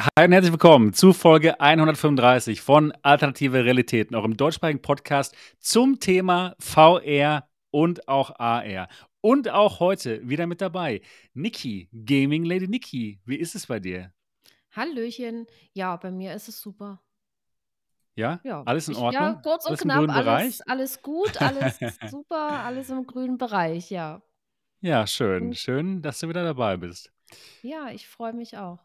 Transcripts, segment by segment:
Hi und herzlich willkommen zu Folge 135 von Alternative Realitäten, eurem deutschsprachigen Podcast zum Thema VR und auch AR. Und auch heute wieder mit dabei Niki, Gaming Lady Niki. Wie ist es bei dir? Hallöchen. Ja, bei mir ist es super. Ja? Ja, Alles in ich, ja, Ordnung? kurz und Alles knapp, alles, alles gut, alles super, alles im grünen Bereich, ja. Ja, schön. Schön, dass du wieder dabei bist. ja, ich freue mich auch.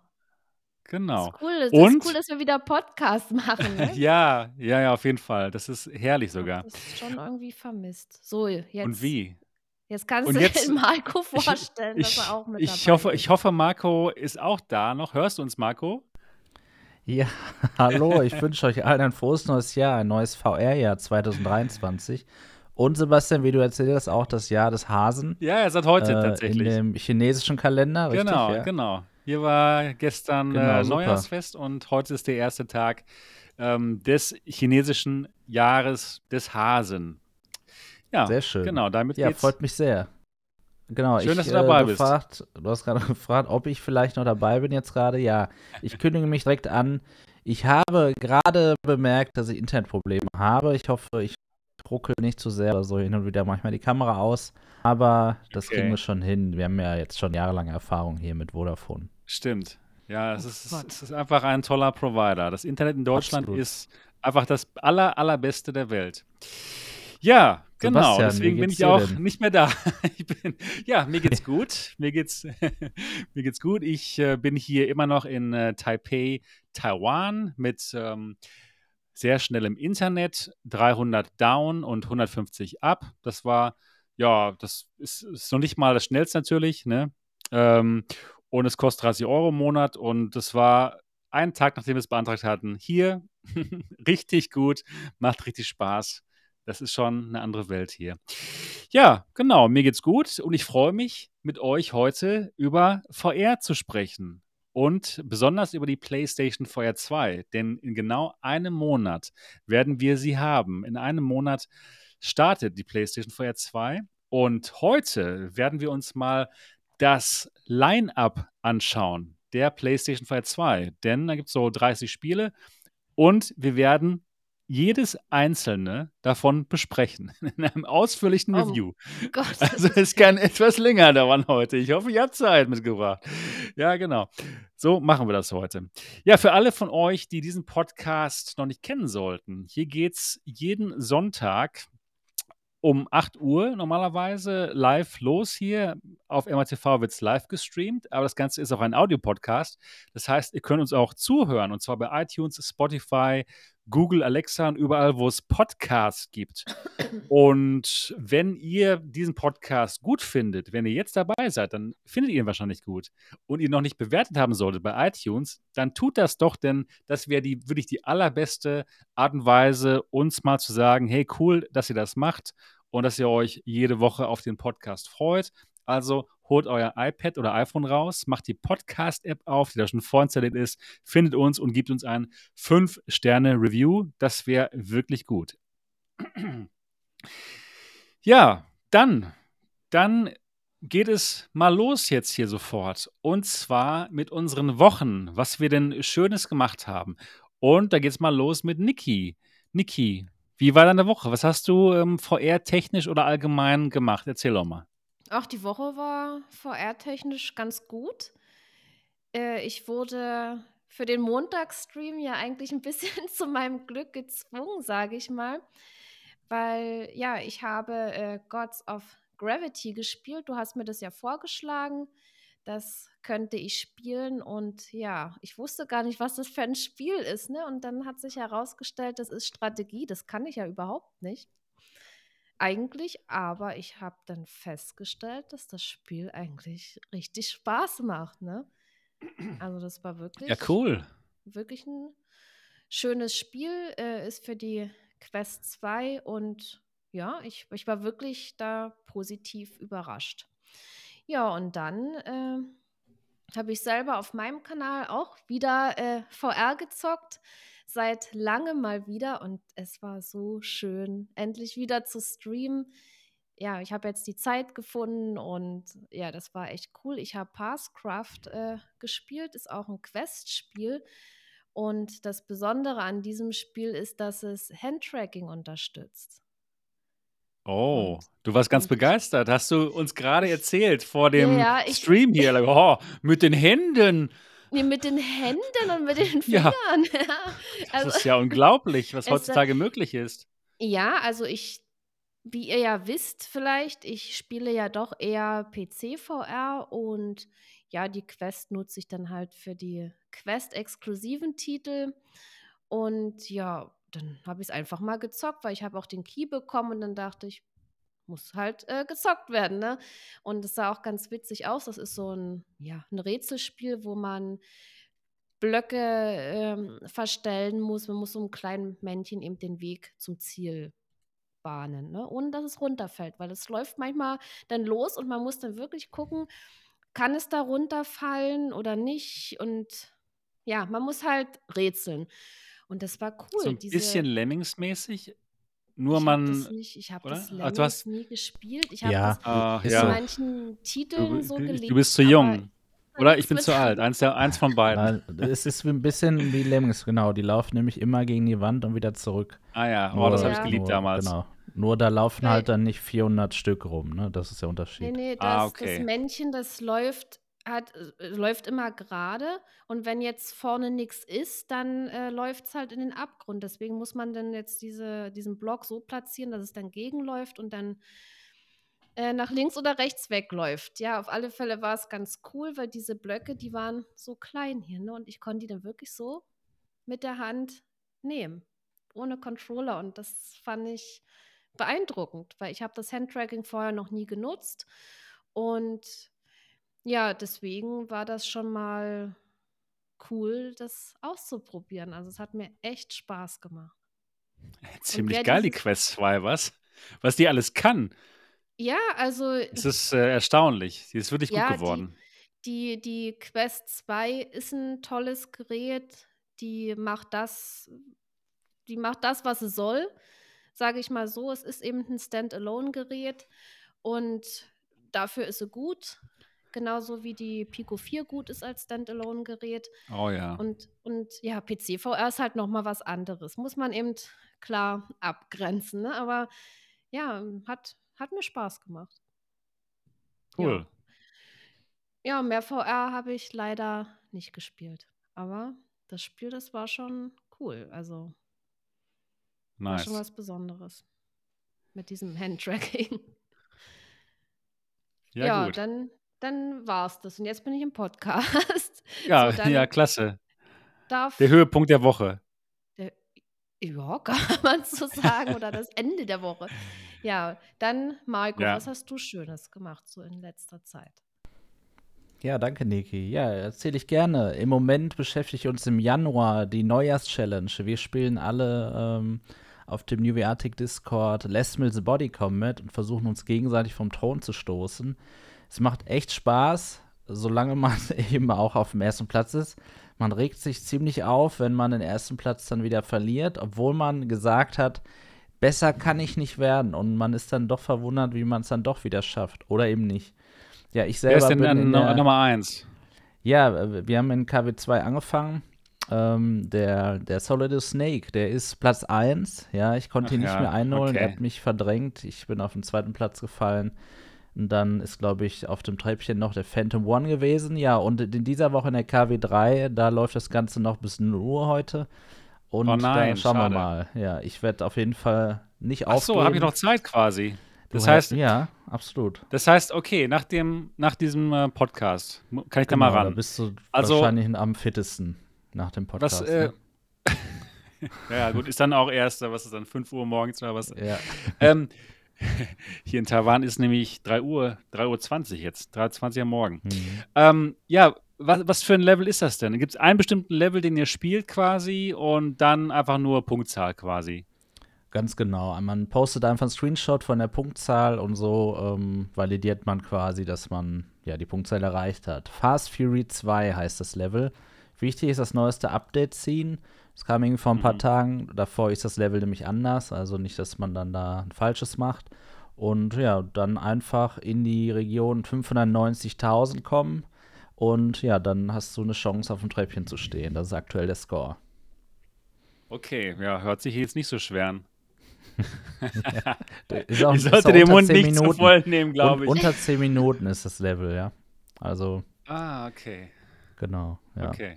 Das Genau. ist cool, das ist cool, Und dass wir wieder Podcast machen, ne? ja, ja, ja, auf jeden Fall. Das ist herrlich Ich habe sogar. das schon irgendwie vermisst. So, Und jetzt, wie? jetzt kannst Und du jetzt, dir Marco ich, vorstellen, dass ich, er auch mit ich, dabei hoffe, ist. ich hoffe, Marco ist auch da noch. Hörst du uns, Marco? Ja, hallo, ich wünsche euch allen ein frohes neues Jahr, ein neues VR-Jahr 2023. Und Sebastian, wie du erzählt hast, auch das Jahr des Hasen Ja, seit heute äh, in tatsächlich. dem chinesischen Kalender, richtig? Genau, Ja, genau. Hier war gestern genau, äh. Neujahrsfest und heute ist der erste Tag ähm, des chinesischen Jahres des Hasen. Ja, Sehr schön. genau, damit Ja, geht's. freut mich sehr. Genau, Schön, ich dass du äh, dabei bist. gefragt, du hast gerade gefragt, ob ich vielleicht noch dabei bin jetzt gerade. Ja, ich kündige mich direkt an. Ich habe gerade bemerkt, dass ich Internetprobleme habe. Ich hoffe, ich ruckel nicht zu sehr oder so hin und wieder manchmal die Kamera aus. Aber das kriegen Okay. wir schon hin. Wir haben ja jetzt schon jahrelange Erfahrung hier mit Vodafone. Stimmt. Ja, es Oh ist, es ist einfach ein toller Provider. Das Internet in Deutschland Absolut. ist einfach das aller, allerbeste der Welt. Ja, genau. Sebastian, Deswegen bin ich auch denn? nicht mehr da. Ich bin, ja, mir geht's gut. Mir geht's, mir geht's gut. Ich äh, bin hier immer noch in äh, Taipei, Taiwan mit ähm, sehr schnellem Internet, 300 down und 150 up. Das war, ja, das ist, ist noch nicht mal das schnellste natürlich, ne? Ähm, und es kostet 30 Euro im Monat und das war einen Tag, nachdem wir es beantragt hatten. Hier, richtig gut, macht richtig Spaß. Das ist schon eine andere Welt hier. Ja, genau, mir geht's gut und ich freue mich, mit euch heute über VR zu sprechen. Und besonders über die PlayStation VR 2. Denn in genau einem Monat werden wir sie haben. In einem Monat startet die PlayStation VR 2. Und heute werden wir uns mal das Line-up anschauen der PlayStation VR 2. Denn da gibt es so 30 Spiele und wir werden jedes einzelne davon besprechen in einem ausführlichen Oh Review. Gott, Also es kann etwas länger dauern heute. Ich hoffe, ihr habt Zeit mitgebracht. Ja, genau. So machen wir das heute. Ja, für alle von euch, die diesen Podcast noch nicht kennen sollten, hier geht es jeden Sonntag um 8 Uhr normalerweise live los hier. Auf MRTV wird es live gestreamt, aber das Ganze ist auch ein Audiopodcast. Das heißt, ihr könnt uns auch zuhören und zwar bei iTunes, Spotify, Google, Alexa und überall, wo es Podcasts gibt. Und wenn ihr diesen Podcast gut findet, wenn ihr jetzt dabei seid, dann findet ihr ihn wahrscheinlich gut und ihr noch nicht bewertet haben solltet bei iTunes, dann tut das doch, denn das wäre die wirklich die allerbeste Art und Weise, uns mal zu sagen, hey, cool, dass ihr das macht und dass ihr euch jede Woche auf den Podcast freut. Also holt euer iPad oder iPhone raus, macht die Podcast-App auf, die da schon vorinstalliert ist, findet uns und gibt uns ein 5-Sterne-Review. Das wäre wirklich gut. Ja, dann, dann geht es mal los jetzt hier sofort. Und zwar mit unseren Wochen, was wir denn Schönes gemacht haben. Und da geht es mal los mit Niki. Niki, wie war deine Woche? Was hast du ähm, VR-technisch oder allgemein gemacht? Erzähl doch mal. Auch die Woche war VR-technisch ganz gut. Äh, ich wurde für den Montagsstream ja eigentlich ein bisschen zu meinem Glück gezwungen, sage ich mal. Weil, ja, ich habe äh, Gods of Gravity gespielt. Du hast mir das ja vorgeschlagen. Das könnte ich spielen. Und ja, ich wusste gar nicht, was das für ein Spiel ist. Ne? Und dann hat sich herausgestellt, das ist Strategie. Das kann ich ja überhaupt nicht eigentlich, aber ich habe dann festgestellt, dass das Spiel eigentlich richtig Spaß macht, ne? Also das war wirklich, Ja, cool. wirklich ein schönes Spiel, äh, ist für die Quest 2 und ja, ich, ich war wirklich da positiv überrascht. Ja, und dann äh, habe ich selber auf meinem Kanal auch wieder äh, VR gezockt seit langem mal wieder und es war so schön, endlich wieder zu streamen. ja, ich habe jetzt die Zeit gefunden und ja, das war echt cool. Ich habe Passcraft äh, gespielt, ist auch ein Quest-Spiel. Und das Besondere an diesem Spiel ist, dass es Handtracking unterstützt. Oh, du warst ganz begeistert. Hast du uns gerade erzählt vor dem ja, ich, Stream hier. Oh, mit den Händen. nee, mit den Händen und mit den Ja, Fingern. das also, ist ja unglaublich, was es, heutzutage möglich ist. ja, also ich, wie ihr ja wisst vielleicht, ich spiele ja doch eher PC-VR und ja, die Quest nutze ich dann halt für die Quest-exklusiven Titel. Und ja, dann habe ich es einfach mal gezockt, weil ich habe auch den Key bekommen und dann dachte ich, muss halt äh, gezockt werden, ne? Und es sah auch ganz witzig aus. Das ist so ein, ja, ein Rätselspiel, wo man Blöcke ähm, verstellen muss. Man muss so einem kleinen Männchen eben den Weg zum Ziel bahnen, ne? ohne dass es runterfällt, weil es läuft manchmal dann los und man muss dann wirklich gucken, kann es da runterfallen oder nicht? Und ja, man muss halt rätseln. Und das war So cool, ein diese bisschen Lemmings-mäßig. Nur ich habe das man, nicht ich habe das Ah, du Lemmings hast, nie gespielt. Ich habe Ja, das ah, in so. ja, manchen du, Titeln so du, du gelesen, bist zu jung. Oder ich bin mit zu alt. Eins, der, eins von beiden. Nein, es ist ein bisschen wie Lemmings, genau. Die laufen nämlich immer gegen die Wand und wieder zurück. Ah ja, oh, das habe ich geliebt nur, damals. Genau. Nur da laufen halt dann nicht 400 Stück rum, ne? Das ist der Unterschied. ne, Ah, das das okay. Männchen, das läuft hat äh, läuft immer gerade und wenn jetzt vorne nichts ist, dann, äh, läuft's halt in den Abgrund. Deswegen muss man dann jetzt diese diesen Block so platzieren, dass es dann gegenläuft und dann, äh, nach links oder rechts wegläuft. Ja, auf alle Fälle war es ganz cool, weil diese Blöcke, die waren so klein hier, ne, und ich konnte die dann wirklich so mit der Hand nehmen, ohne Controller und das fand ich beeindruckend, weil ich habe das Handtracking vorher noch nie genutzt und ja, deswegen war das schon mal cool, das auszuprobieren. Also, es hat mir echt Spaß gemacht. Und Ziemlich geil, die Quest 2, was? Was die alles kann. Ja, also Es ist äh, erstaunlich. Sie ist wirklich gut ja, die geworden. die die Quest 2 ist ein tolles Gerät. Die macht das die macht das, was sie soll, sage ich mal so. Es ist eben ein Standalone-Gerät und dafür ist sie gut, genauso wie die Pico 4 gut ist als Standalone-Gerät. Oh ja. Und und ja, PC-VR ist halt noch mal was anderes. Muss man eben klar abgrenzen, ne? Aber ja, hat hat mir Spaß gemacht. Ja. Cool. Ja, mehr VR habe ich leider nicht gespielt. Aber das Spiel, das war schon cool. Also war schon Nice. was Besonderes mit diesem Handtracking. Ja, Ja, gut. dann dann war's das und jetzt bin ich im Podcast. So, Ja, ja, dann klasse. Der Höhepunkt der Woche. der ja, kann man so sagen oder das Ende der Woche. Ja, dann Marco, Ja. was hast du Schönes gemacht so in letzter Zeit? Ja, danke, Niki. Ja, erzähle ich gerne. Im Moment beschäftigt uns im Januar die Neujahrs-Challenge. Wir spielen alle ähm, auf dem New Arctic Discord Les Mills Body Combat und versuchen uns gegenseitig vom Thron zu stoßen. Es macht echt Spaß, solange man eben auch auf dem ersten Platz ist. Man regt sich ziemlich auf, wenn man den ersten Platz dann wieder verliert, obwohl man gesagt hat, besser kann ich nicht werden. Und man ist dann doch verwundert, wie man es dann doch wieder schafft. Oder eben nicht. Ja, ich Wer ist selber denn bin in der, Nummer 1? ja, wir haben in KW2 angefangen. Ähm, der, der Solid Snake, der ist Platz 1. Ja, ich konnte Ach ihn nicht ja, mehr einholen. Er okay. hat mich verdrängt. Ich bin auf den zweiten Platz gefallen. Und dann ist, glaube ich, auf dem Treppchen noch der Phantom One gewesen. Ja, und in dieser Woche in der KW3, da läuft das Ganze noch bis 0 Uhr heute. Und Oh nein, schauen schade. wir mal. Ja, ich werde auf jeden Fall nicht Ach so, habe ich aufgeben. noch Zeit quasi. Du Das hast- heißt, ja, absolut. das heißt, okay, nach, dem, nach diesem äh, Podcast kann ich da mal Genau, da ran. bist du Also- wahrscheinlich am fittesten nach dem Podcast. Was, äh, ne? ja, gut, ist dann auch erst, was ist dann, 5 Uhr morgens oder was? Ja. ähm, hier in Taiwan ist nämlich 3 Uhr, 3 Uhr 20 jetzt, 3.20 Uhr am Morgen. Mhm. Ähm, ja, was, was für ein Level ist das denn? Gibt es einen bestimmten Level, den ihr spielt quasi und dann einfach nur Punktzahl quasi? Ganz genau. Man postet einfach einen Screenshot von der Punktzahl und so ähm, validiert man quasi, dass man ja die Punktzahl erreicht hat. Fast Fury 2 heißt das Level. Wichtig ist das neueste Update Das kam irgendwie vor ein paar Mhm. Tagen. Davor ist das Level nämlich anders. Also nicht, dass man dann da ein falsches macht. Und ja, dann einfach in die Region 590.000 kommen. Und ja, dann hast du eine Chance, auf dem Treppchen zu stehen. Das ist aktuell der Score. Okay, ja, hört sich jetzt nicht so schwer an. ist auch, ich sollte den Mund nicht Minuten. zu voll nehmen, glaube ich. Unter 10 Minuten ist das Level, ja. Also. Ah, okay. Genau, ja. Okay.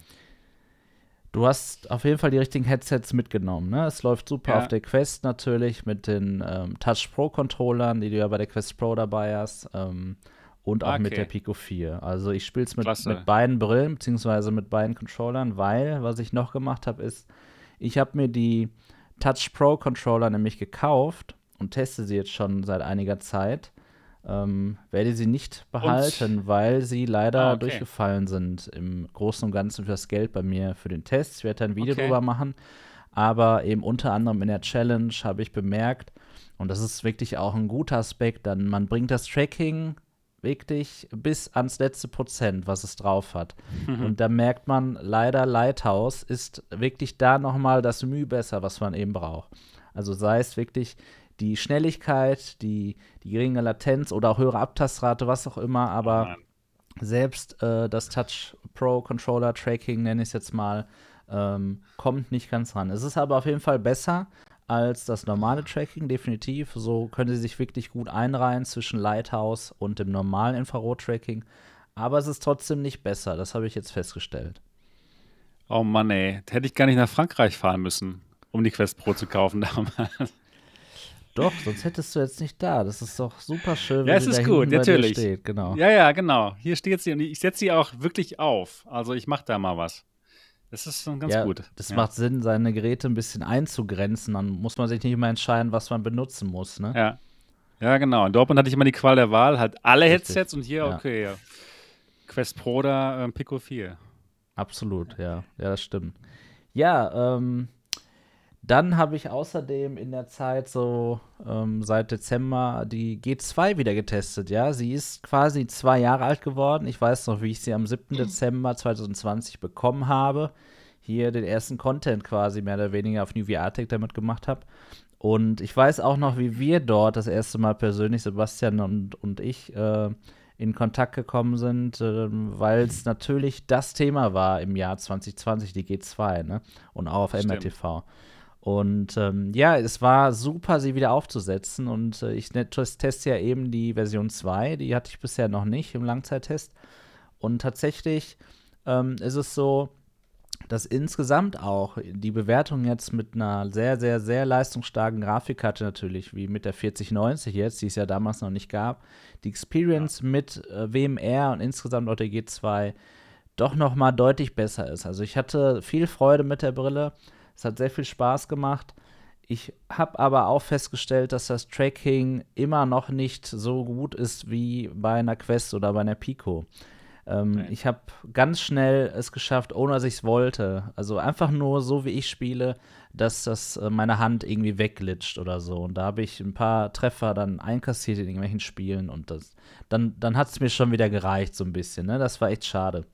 Du hast auf jeden Fall die richtigen Headsets mitgenommen. Ne? Es läuft super ja. auf der Quest natürlich mit den ähm, Touch Pro Controllern, die du ja bei der Quest Pro dabei hast. Ähm, und auch okay. mit der Pico 4. Also ich spiele es mit, mit beiden Brillen, beziehungsweise mit beiden Controllern, weil, was ich noch gemacht habe, ist, ich habe mir die Touch Pro Controller nämlich gekauft und teste sie jetzt schon seit einiger Zeit. Ähm, werde sie nicht behalten, und? weil sie leider ah, okay. durchgefallen sind im Großen und Ganzen für das Geld bei mir für den Test. Ich werde da ein Video okay. drüber machen. Aber eben unter anderem in der Challenge habe ich bemerkt, und das ist wirklich auch ein guter Aspekt, dann man bringt das Tracking wirklich bis ans letzte Prozent, was es drauf hat. Mhm. Und da merkt man leider, Lighthouse ist wirklich da nochmal das Mühe besser, was man eben braucht. Also sei es wirklich die Schnelligkeit, die, die geringe Latenz oder auch höhere Abtastrate, was auch immer, aber selbst äh, das Touch Pro Controller Tracking, nenne ich es jetzt mal, ähm, kommt nicht ganz ran. Es ist aber auf jeden Fall besser als das normale Tracking, definitiv. So können sie sich wirklich gut einreihen zwischen Lighthouse und dem normalen Infrarot-Tracking. Aber es ist trotzdem nicht besser, das habe ich jetzt festgestellt. Oh Mann, ey, hätte ich gar nicht nach Frankreich fahren müssen, um die Quest Pro zu kaufen damals. Doch, sonst hättest du jetzt nicht da. Das ist doch super schön, ja, es ist gut, natürlich. Steht. Genau. Ja, ja, genau. Hier steht sie und ich setze sie auch wirklich auf. Also ich mache da mal was. Das ist schon ganz ja, gut. Das ja. macht Sinn, seine Geräte ein bisschen einzugrenzen. Dann muss man sich nicht immer entscheiden, was man benutzen muss. Ne? Ja. Ja, genau. In Dortmund hatte ich immer die Qual der Wahl, halt alle Richtig. Headsets und hier, okay, ja. Quest Pro oder ähm, Pico 4. Absolut, ja. Ja, das stimmt. Ja, ähm, dann habe ich außerdem in der Zeit so ähm, seit Dezember die G2 wieder getestet. Ja, sie ist quasi zwei Jahre alt geworden. Ich weiß noch, wie ich sie am 7. Dezember 2020 bekommen habe. Hier den ersten Content quasi mehr oder weniger auf New VR-Tech damit gemacht habe. Und ich weiß auch noch, wie wir dort das erste Mal persönlich, Sebastian und, und ich, äh, in Kontakt gekommen sind, äh, weil es natürlich das Thema war im Jahr 2020, die G2, ne? Und auch auf MRTV. Und ähm, ja, es war super, sie wieder aufzusetzen. Und äh, ich teste ja eben die Version 2, die hatte ich bisher noch nicht im Langzeittest. Und tatsächlich ähm, ist es so, dass insgesamt auch die Bewertung jetzt mit einer sehr, sehr, sehr leistungsstarken Grafikkarte natürlich, wie mit der 4090 jetzt, die es ja damals noch nicht gab, die Experience ja. mit äh, WMR und insgesamt auch der G2 doch noch mal deutlich besser ist. Also ich hatte viel Freude mit der Brille es hat sehr viel Spaß gemacht. Ich habe aber auch festgestellt, dass das Tracking immer noch nicht so gut ist wie bei einer Quest oder bei einer Pico. Ähm, okay. Ich habe ganz schnell es geschafft, ohne dass ich es wollte. Also einfach nur so, wie ich spiele, dass das äh, meine Hand irgendwie wegglitscht oder so. Und da habe ich ein paar Treffer dann einkassiert in irgendwelchen Spielen und das, dann, dann hat es mir schon wieder gereicht, so ein bisschen. Ne? Das war echt schade.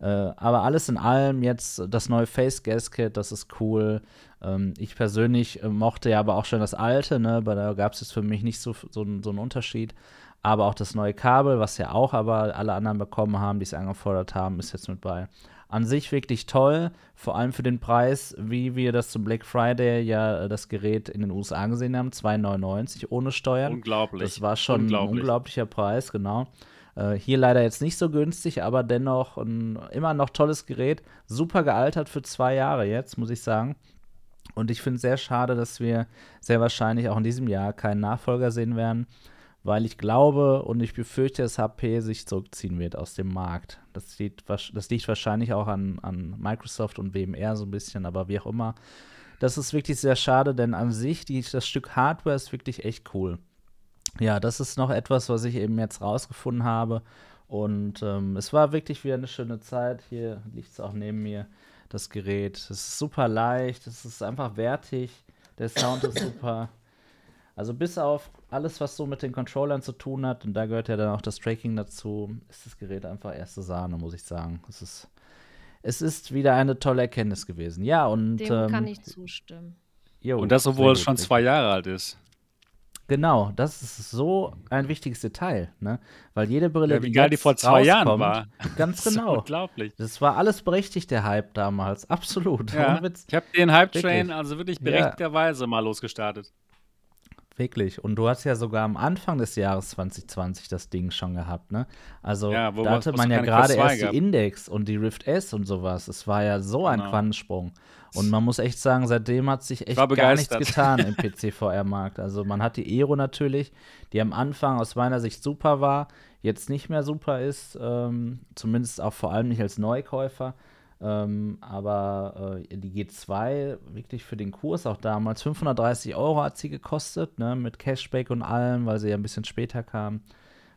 Äh, aber alles in allem jetzt das neue Face Gas Kit, das ist cool. Ähm, ich persönlich äh, mochte ja aber auch schon das alte, ne? aber da gab es jetzt für mich nicht so, so, so einen Unterschied. Aber auch das neue Kabel, was ja auch aber alle anderen bekommen haben, die es angefordert haben, ist jetzt mit bei. An sich wirklich toll, vor allem für den Preis, wie wir das zum Black Friday ja äh, das Gerät in den USA gesehen haben, 2,99 ohne Steuern. Unglaublich. Das war schon ein unglaublicher Preis, genau. Äh, hier leider jetzt nicht so günstig, aber dennoch ein immer noch tolles Gerät. Super gealtert für zwei Jahre jetzt, muss ich sagen. Und ich finde es sehr schade, dass wir sehr wahrscheinlich auch in diesem Jahr keinen Nachfolger sehen werden, weil ich glaube und ich befürchte, dass HP sich zurückziehen wird aus dem Markt. Das liegt, das liegt wahrscheinlich auch an, an Microsoft und WMR so ein bisschen, aber wie auch immer. Das ist wirklich sehr schade, denn an sich, die, das Stück Hardware ist wirklich echt cool ja, das ist noch etwas, was ich eben jetzt rausgefunden habe. Und ähm, es war wirklich wieder eine schöne Zeit. Hier liegt es auch neben mir, das Gerät. Es ist super leicht, es ist einfach wertig. Der Sound ist super. Also bis auf alles, was so mit den Controllern zu tun hat, und da gehört ja dann auch das Tracking dazu, ist das Gerät einfach erste Sahne, muss ich sagen. Es ist, es ist wieder eine tolle Erkenntnis gewesen. Ja, und. Dem ähm, kann ich zustimmen. Jo, und das, obwohl es schon zwei Jahre alt ist. Genau, das ist so ein wichtiges Detail, ne? Weil jede Brille, Ja, die geil die vor zwei Jahren war. ganz Das genau. unglaublich. Das war alles berechtigt, der Hype damals. Absolut. Ja, ich habe den Hype-Train Wirklich. also wirklich Ja. berechtigterweise mal losgestartet. Wirklich. Und du hast ja sogar am Anfang des Jahres 2020 das Ding schon gehabt, ne? Also Ja, da hatte man ja gerade Quest 2 erst die. Index und die Rift S und sowas. Es war ja so ein Genau. Quantensprung. Und man muss echt sagen, seitdem hat sich echt gar nichts getan im PC-VR-Markt. Also man hat die Aero natürlich, die am Anfang aus meiner Sicht super war, jetzt nicht mehr super ist, ähm, zumindest auch vor allem nicht als Neukäufer. Ähm, aber äh, die G2 wirklich für den Kurs auch damals 530 Euro hat sie gekostet, ne, mit Cashback und allem, weil sie ja ein bisschen später kam.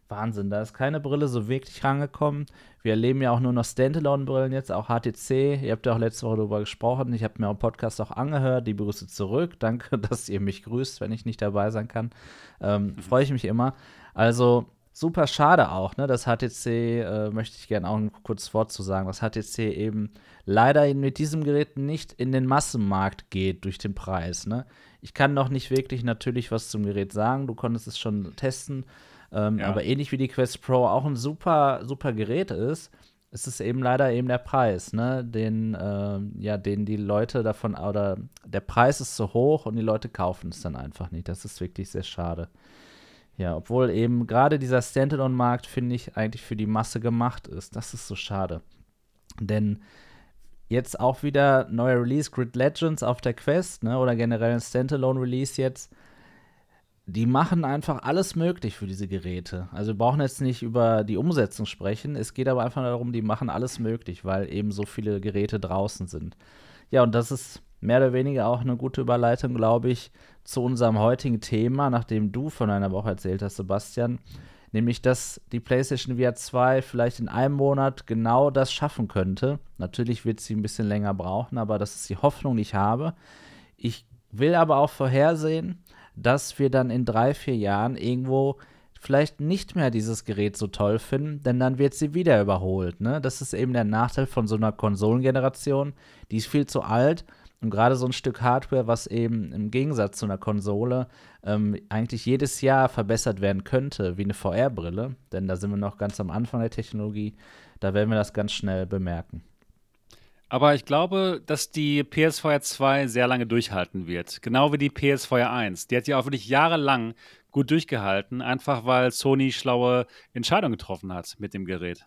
Wahnsinn, da ist keine Brille so wirklich rangekommen. Wir erleben ja auch nur noch Standalone-Brillen jetzt, auch HTC. Ihr habt ja auch letzte Woche darüber gesprochen. Ich habe mir im Podcast auch angehört. Die Grüße zurück. Danke, dass ihr mich grüßt, wenn ich nicht dabei sein kann. Ähm, Freue ich mich immer. Also super schade auch, ne? Das HTC, äh, möchte ich gerne auch ein kurzes Wort zu sagen, dass HTC eben leider mit diesem Gerät nicht in den Massenmarkt geht durch den Preis, ne? Ich kann noch nicht wirklich natürlich was zum Gerät sagen. Du konntest es schon testen. Ähm, Ja. Aber ähnlich wie die Quest Pro auch ein super, super Gerät ist, ist es eben leider eben der Preis, ne? Den, ähm, ja, den die Leute davon, oder der Preis ist zu hoch und die Leute kaufen es dann einfach nicht. Das ist wirklich sehr schade. Ja, obwohl eben gerade dieser Standalone-Markt, finde ich, eigentlich für die Masse gemacht ist. Das ist so schade. Denn jetzt auch wieder neuer Release, Grid Legends auf der Quest, ne, oder generell ein Standalone-Release jetzt. Die machen einfach alles möglich für diese Geräte. Also wir brauchen jetzt nicht über die Umsetzung sprechen. Es geht aber einfach darum, die machen alles möglich, weil eben so viele Geräte draußen sind. Ja, und das ist mehr oder weniger auch eine gute Überleitung, glaube ich, zu unserem heutigen Thema, nachdem du von einer Woche erzählt hast, Sebastian. Nämlich, dass die PlayStation VR 2 vielleicht in einem Monat genau das schaffen könnte. Natürlich wird sie ein bisschen länger brauchen, aber das ist die Hoffnung, die ich habe. Ich will aber auch vorhersehen, dass wir dann in drei, vier Jahren irgendwo vielleicht nicht mehr dieses Gerät so toll finden, denn dann wird sie wieder überholt. Ne? Das ist eben der Nachteil von so einer Konsolengeneration. Die ist viel zu alt und gerade so ein Stück Hardware, was eben im Gegensatz zu einer Konsole ähm, eigentlich jedes Jahr verbessert werden könnte, wie eine VR-Brille, denn da sind wir noch ganz am Anfang der Technologie, da werden wir das ganz schnell bemerken. Aber ich glaube, dass die PSVR 2 sehr lange durchhalten wird. Genau wie die PSVR 1. Die hat ja auch wirklich jahrelang gut durchgehalten, einfach weil Sony schlaue Entscheidungen getroffen hat mit dem Gerät.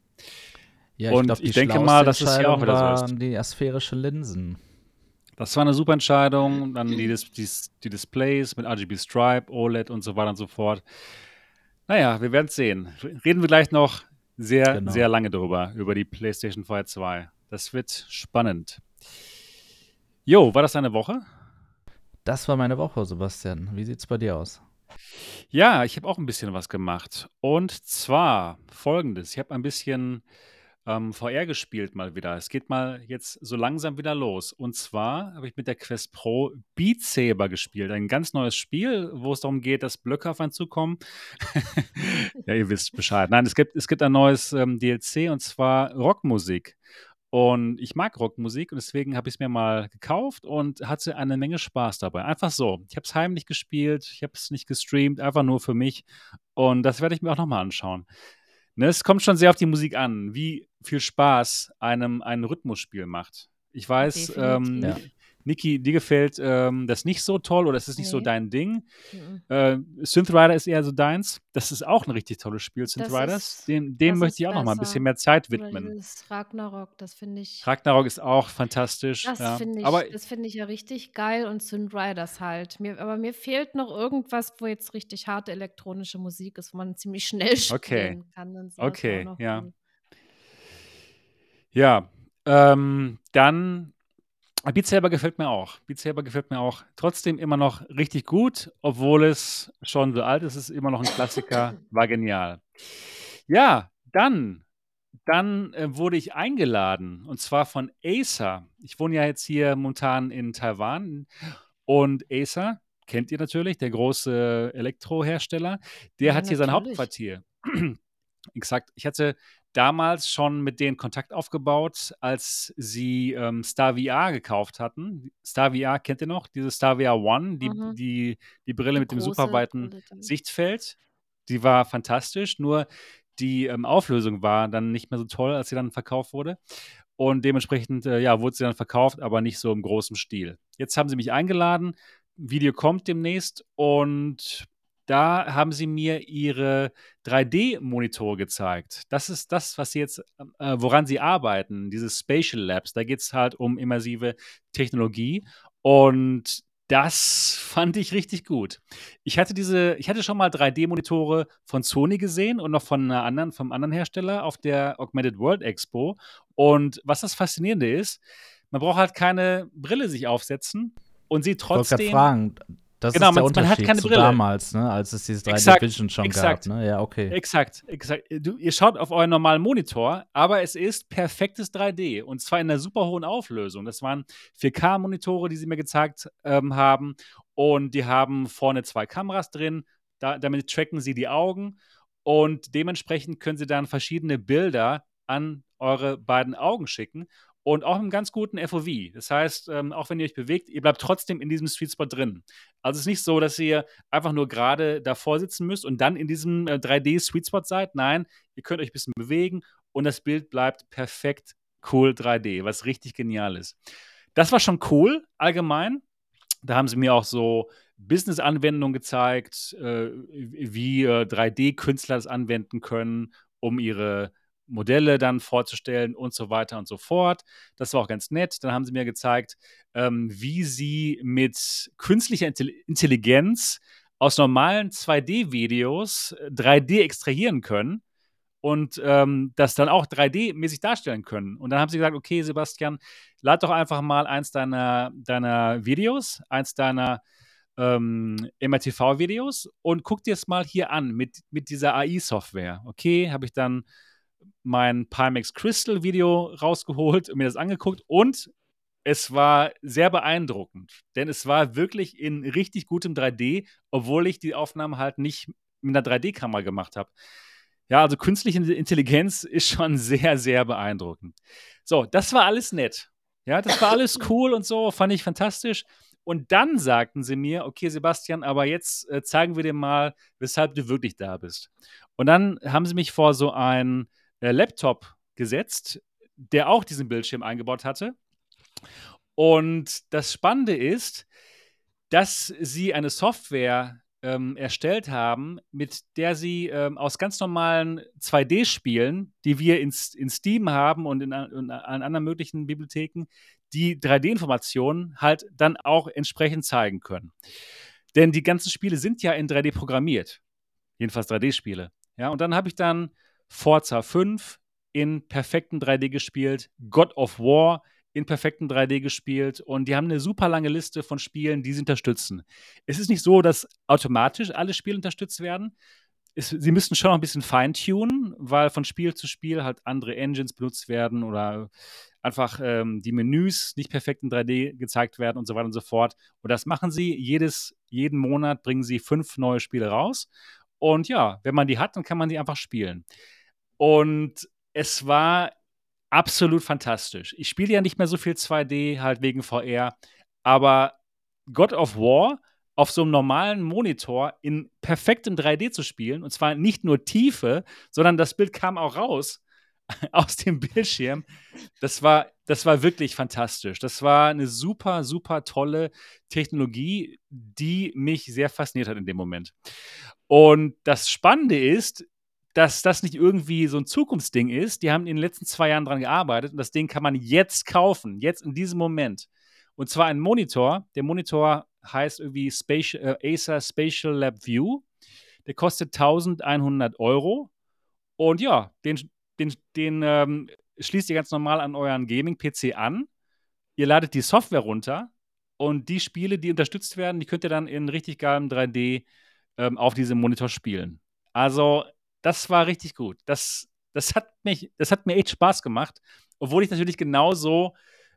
Ja, Und glaub, ich denke mal, dass es hier auch wieder so ist. die asphärischen Linsen. Das war eine super Entscheidung. Dann die, Dis die, die Displays mit RGB Stripe, OLED und so weiter und so fort. Naja, wir werden es sehen. Reden wir gleich noch sehr, Genau. sehr lange darüber, über die PlayStation VR 2. Das wird spannend. Jo, war das eine Woche? Das war meine Woche, Sebastian. Wie sieht's bei dir aus? Ja, ich habe auch ein bisschen was gemacht. Und zwar folgendes: Ich habe ein bisschen ähm, VR gespielt mal wieder. Es geht mal jetzt so langsam wieder los. Und zwar habe ich mit der Quest Pro Beat Saber gespielt. Ein ganz neues Spiel, wo es darum geht, dass Blöcke auf einen zukommen. ja, ihr wisst Bescheid. Nein, es gibt, es gibt ein neues ähm, DLC und zwar Rockmusik. Und ich mag Rockmusik und deswegen habe ich es mir mal gekauft und hatte eine Menge Spaß dabei. Einfach so. Ich habe es heimlich gespielt, ich habe es nicht gestreamt, einfach nur für mich. Und das werde ich mir auch nochmal anschauen. Ne, es kommt schon sehr auf die Musik an, wie viel Spaß einem ein Rhythmusspiel macht. Ich weiß, ähm. Ja. Niki, dir gefällt ähm, das nicht so toll oder es ist nicht so Nee. dein Ding. Mhm. Äh, Synth Rider ist eher so deins. Das ist auch ein richtig tolles Spiel, Synth Das Riders. ist- Dem, dem das möchte ich auch noch mal ein bisschen mehr Zeit widmen. dieses Ragnarok, das finde ich. Ragnarok ist auch fantastisch. Das ja. finde ich, Aber das finde ich ja richtig geil und Synth Riders halt. Mir, aber mir fehlt noch irgendwas, wo jetzt richtig harte elektronische Musik ist, wo man ziemlich schnell Okay. spielen kann. Und so. Das Okay, ja. cool. Ja, ähm, dann Beat Saber gefällt mir auch. Beat Saber gefällt mir auch trotzdem immer noch richtig gut, obwohl es schon so alt ist. Es ist immer noch ein Klassiker. War genial. Ja, dann, dann äh, wurde ich eingeladen und zwar von Acer. Ich wohne ja jetzt hier momentan in Taiwan und Acer kennt ihr natürlich, der große Elektrohersteller. Der Ja, hat hier sein natürlich. Hauptquartier. Exakt. Ich hatte damals schon mit denen Kontakt aufgebaut, als sie ähm, Star VR gekauft hatten. Star VR kennt ihr noch? Diese Star VR One, die, Mhm. die, die Brille Die mit dem große super weiten Brille dann. Sichtfeld. Die war fantastisch, nur die ähm, Auflösung war dann nicht mehr so toll, als sie dann verkauft wurde. Und dementsprechend, äh, ja, wurde sie dann verkauft, aber nicht so im großen Stil. Jetzt haben sie mich eingeladen. Video kommt demnächst und da haben sie mir ihre 3D-Monitore gezeigt. Das ist das, was sie jetzt, äh, woran sie arbeiten, diese Spatial Labs. Da geht es halt um immersive Technologie. Und das fand ich richtig gut. Ich hatte diese, ich hatte schon mal 3D-Monitore von Sony gesehen und noch von einer anderen, vom anderen Hersteller auf der Augmented World Expo. Und was das Faszinierende ist, man braucht halt keine Brille sich aufsetzen und sieht Ich wollte trotzdem. fragen, das Genau, ist der man- man hat Unterschied keine zu Brille. damals, ne, als es dieses 3D Exakt, Vision schon exakt. gab. Ne? Ja, okay. Exakt, exakt. Du, ihr schaut auf euren normalen Monitor, aber es ist perfektes 3D und zwar in einer super hohen Auflösung. Das waren 4K-Monitore, die sie mir gezeigt ähm, haben und die haben vorne zwei Kameras drin. Da, damit tracken sie die Augen und dementsprechend können sie dann verschiedene Bilder an eure beiden Augen schicken und auch einen ganz guten FOV. Das heißt, ähm, auch wenn ihr euch bewegt, ihr bleibt trotzdem in diesem Sweet Spot drin. Also es ist nicht so, dass ihr einfach nur gerade davor sitzen müsst und dann in diesem äh, 3D-Sweet Spot seid. Nein, ihr könnt euch ein bisschen bewegen und das Bild bleibt perfekt cool 3D, was richtig genial ist. Das war schon cool, allgemein. Da haben sie mir auch so Business-Anwendungen gezeigt, äh, wie äh, 3D-Künstler das anwenden können, um ihre Modelle dann vorzustellen und so weiter und so fort. Das war auch ganz nett. Dann haben sie mir gezeigt, ähm, wie sie mit künstlicher Intelli- Intelligenz aus normalen 2D-Videos 3D extrahieren können und ähm, das dann auch 3D-mäßig darstellen können. Und dann haben sie gesagt, okay, Sebastian, lad doch einfach mal eins deiner, deiner Videos, eins deiner ähm, MRTV-Videos und guck dir es mal hier an mit, mit dieser AI-Software. Okay, habe ich dann mein Pimax Crystal Video rausgeholt und mir das angeguckt und es war sehr beeindruckend, denn es war wirklich in richtig gutem 3D, obwohl ich die Aufnahmen halt nicht mit einer 3D-Kamera gemacht habe. Ja, also künstliche Intelligenz ist schon sehr, sehr beeindruckend. So, das war alles nett. Ja, das war alles cool und so, fand ich fantastisch. Und dann sagten sie mir, okay, Sebastian, aber jetzt äh, zeigen wir dir mal, weshalb du wirklich da bist. Und dann haben sie mich vor so einen äh, Laptop gesetzt, der auch diesen Bildschirm eingebaut hatte. Und das Spannende ist, dass sie eine Software ähm, erstellt haben, mit der sie ähm, aus ganz normalen 2D-Spielen, die wir in, in Steam haben und in, in, in anderen möglichen Bibliotheken, die 3D-Informationen halt dann auch entsprechend zeigen können. Denn die ganzen Spiele sind ja in 3D programmiert. Jedenfalls 3D-Spiele. Ja, und dann habe ich dann Forza 5 in perfekten 3D gespielt, God of War in perfekten 3D gespielt und die haben eine super lange Liste von Spielen, die sie unterstützen. Es ist nicht so, dass automatisch alle Spiele unterstützt werden. Es, sie müssen schon noch ein bisschen feintunen, weil von Spiel zu Spiel halt andere Engines benutzt werden oder einfach ähm, die Menüs nicht perfekt in 3D gezeigt werden und so weiter und so fort. Und das machen sie. Jedes, jeden Monat bringen sie fünf neue Spiele raus. Und ja, wenn man die hat, dann kann man die einfach spielen. Und es war absolut fantastisch. Ich spiele ja nicht mehr so viel 2D, halt wegen VR, aber God of War auf so einem normalen Monitor in perfektem 3D zu spielen, und zwar nicht nur Tiefe, sondern das Bild kam auch raus aus dem Bildschirm. Das war, das war wirklich fantastisch. Das war eine super, super tolle Technologie, die mich sehr fasziniert hat in dem Moment. Und das Spannende ist, dass das nicht irgendwie so ein Zukunftsding ist. Die haben in den letzten zwei Jahren daran gearbeitet und das Ding kann man jetzt kaufen, jetzt in diesem Moment. Und zwar ein Monitor. Der Monitor heißt irgendwie Spatial, äh, Acer Spatial Lab View. Der kostet 1100 Euro. Und ja, den, den, den ähm, schließt ihr ganz normal an euren Gaming-PC an. Ihr ladet die Software runter und die Spiele, die unterstützt werden, die könnt ihr dann in richtig geilem 3D ähm, auf diesem Monitor spielen. Also das war richtig gut. Das, das, hat mich, das hat mir echt Spaß gemacht, obwohl ich natürlich genauso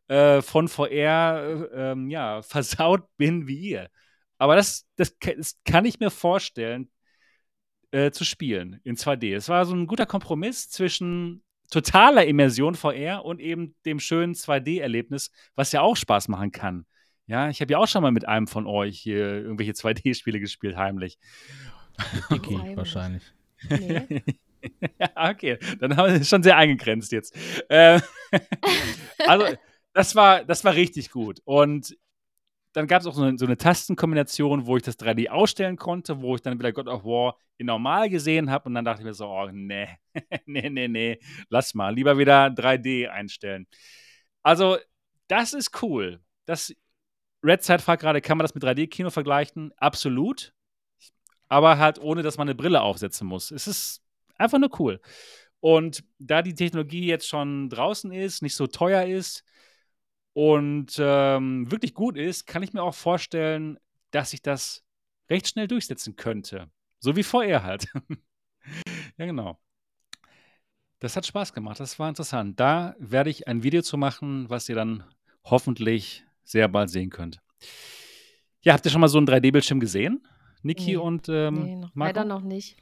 äh, von VR äh, ähm, ja, versaut bin wie ihr. Aber das, das, das kann ich mir vorstellen, äh, zu spielen in 2D. Es war so ein guter Kompromiss zwischen totaler Immersion VR und eben dem schönen 2D-Erlebnis, was ja auch Spaß machen kann. Ja, ich habe ja auch schon mal mit einem von euch hier irgendwelche 2D-Spiele gespielt, heimlich. Dicky wahrscheinlich. Nee. okay, dann haben wir es schon sehr eingegrenzt jetzt. Äh, also, das war, das war richtig gut. Und dann gab es auch so eine, so eine, Tastenkombination, wo ich das 3D ausstellen konnte, wo ich dann wieder God of War in normal gesehen habe und dann dachte ich mir so, oh nee, nee, nee, nee, lass mal, lieber wieder 3D einstellen. Also, das ist cool. Das Red Side fragt gerade, kann man das mit 3D-Kino vergleichen? Absolut. Aber halt ohne, dass man eine Brille aufsetzen muss. Es ist einfach nur cool. Und da die Technologie jetzt schon draußen ist, nicht so teuer ist, und ähm, wirklich gut ist, kann ich mir auch vorstellen, dass ich das recht schnell durchsetzen könnte. So wie vorher halt. ja, genau. Das hat Spaß gemacht, das war interessant. Da werde ich ein Video zu machen, was ihr dann hoffentlich sehr bald sehen könnt. Ja, habt ihr schon mal so einen 3D-Bildschirm gesehen? Niki nee, und ähm, nee, noch, leider noch nicht.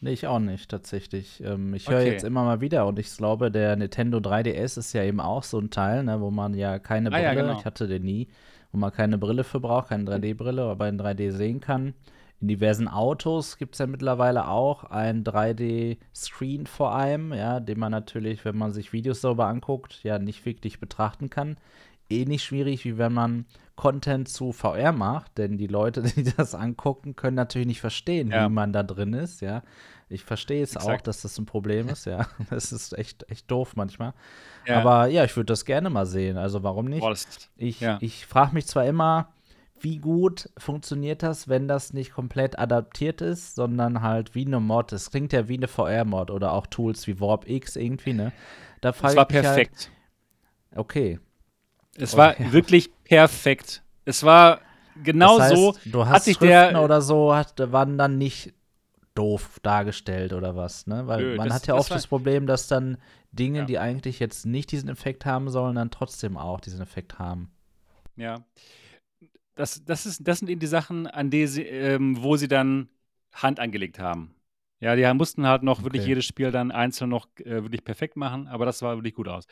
Nee, ich auch nicht, tatsächlich. Ähm, ich höre okay. jetzt immer mal wieder und ich glaube, der Nintendo 3DS ist ja eben auch so ein Teil, ne, wo man ja keine Brille, ah, ja, genau. ich hatte den nie, wo man keine Brille für braucht, keine 3D-Brille, aber in 3D sehen kann. In diversen Autos gibt es ja mittlerweile auch ein 3D-Screen vor allem, ja, den man natürlich, wenn man sich Videos darüber anguckt, ja nicht wirklich betrachten kann. Ähnlich schwierig, wie wenn man Content zu VR macht, denn die Leute, die das angucken, können natürlich nicht verstehen, ja. wie man da drin ist, ja. Ich verstehe es Exakt. auch, dass das ein Problem ist, ja. Das ist echt, echt doof manchmal. Ja. Aber ja, ich würde das gerne mal sehen. Also warum nicht? Ich, ja. ich frage mich zwar immer, wie gut funktioniert das, wenn das nicht komplett adaptiert ist, sondern halt wie eine Mod. Das klingt ja wie eine VR-Mod oder auch Tools wie Warp X irgendwie, ne? Da das war halt perfekt. Halt, okay. Es oh, war ja. wirklich perfekt. Es war genau das heißt, so. Du hast sich der oder so hat, waren dann nicht doof dargestellt oder was, ne? Weil Nö, man das, hat ja oft das Problem, dass dann Dinge, ja. die eigentlich jetzt nicht diesen Effekt haben sollen, dann trotzdem auch diesen Effekt haben. Ja. Das, das, ist, das sind eben die Sachen, an die sie, ähm, wo sie dann Hand angelegt haben. Ja, die mussten halt noch wirklich jedes Spiel dann einzeln noch äh, wirklich perfekt machen, aber das sah wirklich gut aus.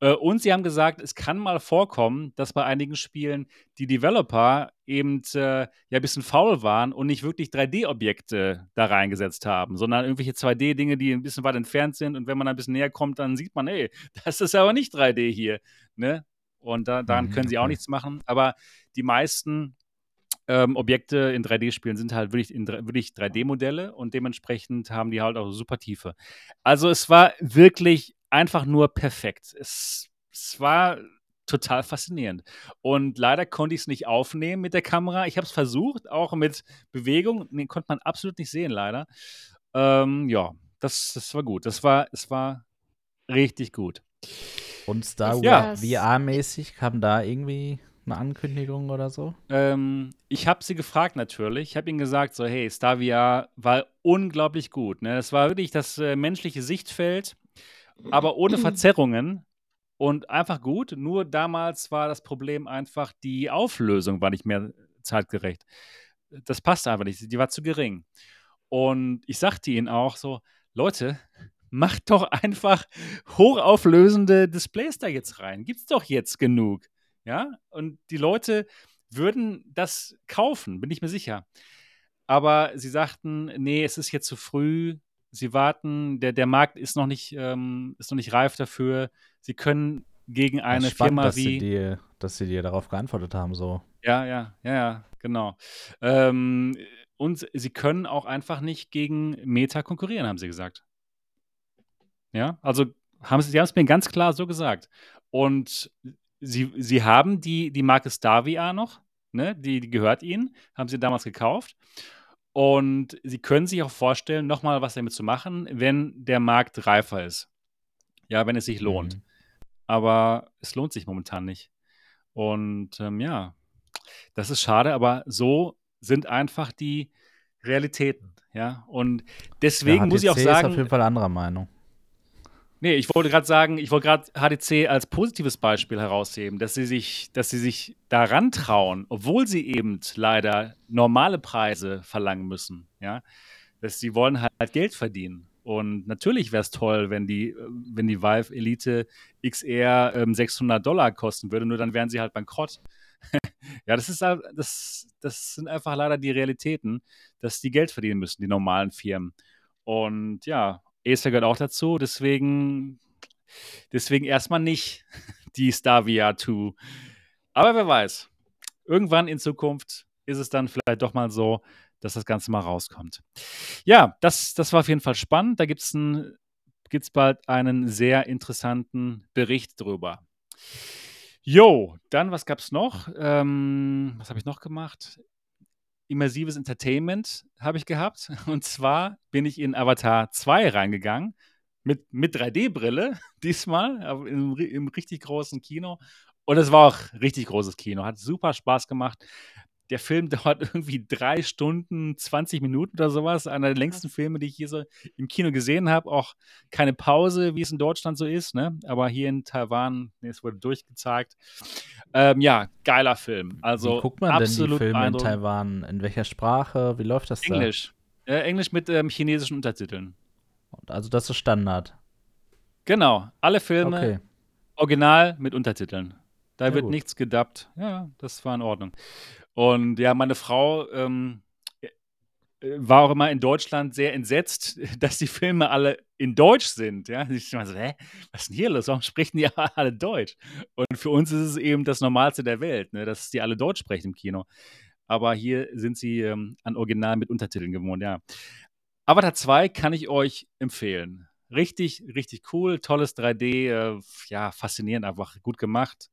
Äh, und sie haben gesagt, es kann mal vorkommen, dass bei einigen Spielen die Developer eben äh, ja ein bisschen faul waren und nicht wirklich 3D-Objekte da reingesetzt haben, sondern irgendwelche 2D-Dinge, die ein bisschen weit entfernt sind. Und wenn man ein bisschen näher kommt, dann sieht man, ey, das ist aber nicht 3D hier. Ne? Und da, daran mhm, können sie auch nichts machen. Aber die meisten ähm, Objekte in 3D-Spielen sind halt wirklich, in, wirklich 3D-Modelle und dementsprechend haben die halt auch super Tiefe. Also es war wirklich einfach nur perfekt. Es, es war total faszinierend. Und leider konnte ich es nicht aufnehmen mit der Kamera. Ich habe es versucht, auch mit Bewegung. Den konnte man absolut nicht sehen, leider. Ähm, ja, das, das war gut. Das war, es war richtig gut. Und Star Wars ja. VR-mäßig kam da irgendwie eine Ankündigung oder so? Ähm, ich habe sie gefragt natürlich. Ich habe ihnen gesagt, so hey, Star VR war unglaublich gut. Ne? Das war wirklich das äh, menschliche Sichtfeld, aber ohne Verzerrungen und einfach gut. Nur damals war das Problem einfach, die Auflösung war nicht mehr zeitgerecht. Das passte einfach nicht. Die war zu gering. Und ich sagte ihnen auch so, Leute, macht doch einfach hochauflösende Displays da jetzt rein. Gibt's doch jetzt genug. Ja, und die Leute würden das kaufen, bin ich mir sicher. Aber sie sagten, nee, es ist jetzt zu früh. Sie warten, der, der Markt ist noch nicht, ähm, ist noch nicht reif dafür. Sie können gegen eine spannend, Firma dass wie. Sie dir, dass sie dir darauf geantwortet haben, so. Ja, ja, ja, ja, genau. Ähm, und sie können auch einfach nicht gegen Meta konkurrieren, haben sie gesagt. Ja, also haben sie, sie haben es mir ganz klar so gesagt. Und sie, sie haben die, die Marke Starvia noch, ne? die, die gehört ihnen, haben sie damals gekauft. Und sie können sich auch vorstellen, nochmal was damit zu machen, wenn der Markt reifer ist. Ja, wenn es sich lohnt. Mhm. Aber es lohnt sich momentan nicht. Und ähm, ja, das ist schade, aber so sind einfach die Realitäten. Ja, und deswegen ja, muss ich auch sagen. Ist auf jeden Fall anderer Meinung. Nee, ich wollte gerade sagen, ich wollte gerade HDC als positives Beispiel herausheben, dass sie sich, dass sie sich daran trauen, obwohl sie eben leider normale Preise verlangen müssen, ja. Dass sie wollen halt Geld verdienen. Und natürlich wäre es toll, wenn die, wenn die Vive Elite XR ähm, 600 Dollar kosten würde, nur dann wären sie halt bankrott. ja, das ist halt, das, das sind einfach leider die Realitäten, dass die Geld verdienen müssen, die normalen Firmen. Und ja, Acer gehört auch dazu, deswegen, deswegen erstmal nicht die Starvia 2. Aber wer weiß, irgendwann in Zukunft ist es dann vielleicht doch mal so, dass das Ganze mal rauskommt. Ja, das, das war auf jeden Fall spannend. Da gibt es gibt's bald einen sehr interessanten Bericht drüber. Jo, dann, was gab es noch? Ähm, was habe ich noch gemacht? Immersives Entertainment habe ich gehabt. Und zwar bin ich in Avatar 2 reingegangen. Mit, mit 3D-Brille, diesmal, im, im richtig großen Kino. Und es war auch richtig großes Kino. Hat super Spaß gemacht. Der Film dauert irgendwie drei Stunden, 20 Minuten oder sowas. Einer der längsten Filme, die ich hier so im Kino gesehen habe. Auch keine Pause, wie es in Deutschland so ist. Ne? Aber hier in Taiwan, nee, es wurde durchgezeigt. Ähm, ja, geiler Film. Also wie guckt man denn die Filme in Taiwan? In welcher Sprache? Wie läuft das Englisch. da? Äh, Englisch mit ähm, chinesischen Untertiteln. Also das ist Standard. Genau. Alle Filme okay. original mit Untertiteln. Da ja, wird gut. nichts gedubbt. Ja, das war in Ordnung. Und ja, meine Frau ähm, äh, war auch immer in Deutschland sehr entsetzt, dass die Filme alle in Deutsch sind. Ja, ich war so, hä, was ist denn hier los? Warum sprechen die alle Deutsch? Und für uns ist es eben das Normalste der Welt, ne, dass die alle Deutsch sprechen im Kino. Aber hier sind sie ähm, an Original mit Untertiteln gewohnt, ja. Avatar 2 kann ich euch empfehlen. Richtig, richtig cool, tolles 3D, äh, ja, faszinierend, einfach gut gemacht.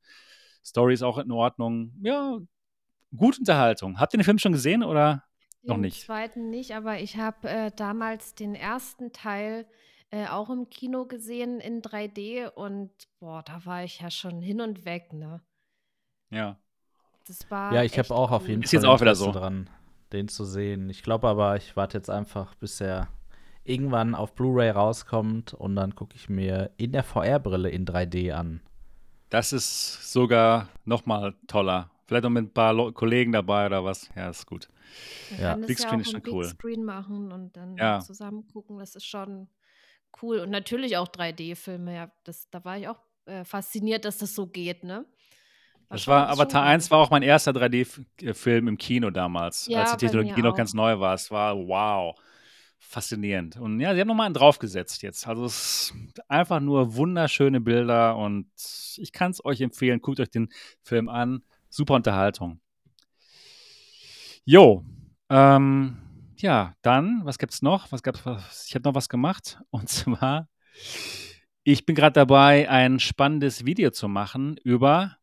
Story ist auch in Ordnung. Ja, gute Unterhaltung. Habt ihr den Film schon gesehen oder noch nicht? Den zweiten nicht, aber ich habe äh, damals den ersten Teil äh, auch im Kino gesehen in 3D und boah, da war ich ja schon hin und weg, ne? Ja. Das war ja, ich habe auch auf jeden ist Fall jetzt auch wieder so dran, den zu sehen. Ich glaube aber, ich warte jetzt einfach, bis er irgendwann auf Blu-ray rauskommt und dann gucke ich mir in der VR-Brille in 3D an. Das ist sogar noch mal toller. Vielleicht noch mit ein paar Le Kollegen dabei oder was. Ja, ist gut. Man ja. Big Screen ja ist schon Big cool. Screen machen und dann ja. zusammen gucken. Das ist schon cool. Und natürlich auch 3D-Filme. Ja, das, da war ich auch äh, fasziniert, dass das so geht, ne? War das war Avatar 1 war auch mein erster 3D-Film im Kino damals, ja, als die Technologie noch ganz neu war. Es war wow faszinierend. Und ja, sie haben nochmal einen draufgesetzt jetzt. Also es ist einfach nur wunderschöne Bilder und ich kann es euch empfehlen. Guckt euch den Film an. Super Unterhaltung. Jo, ähm, ja, dann, was gibt's noch? Was gab's? Ich habe noch was gemacht. Und zwar, ich bin gerade dabei, ein spannendes Video zu machen über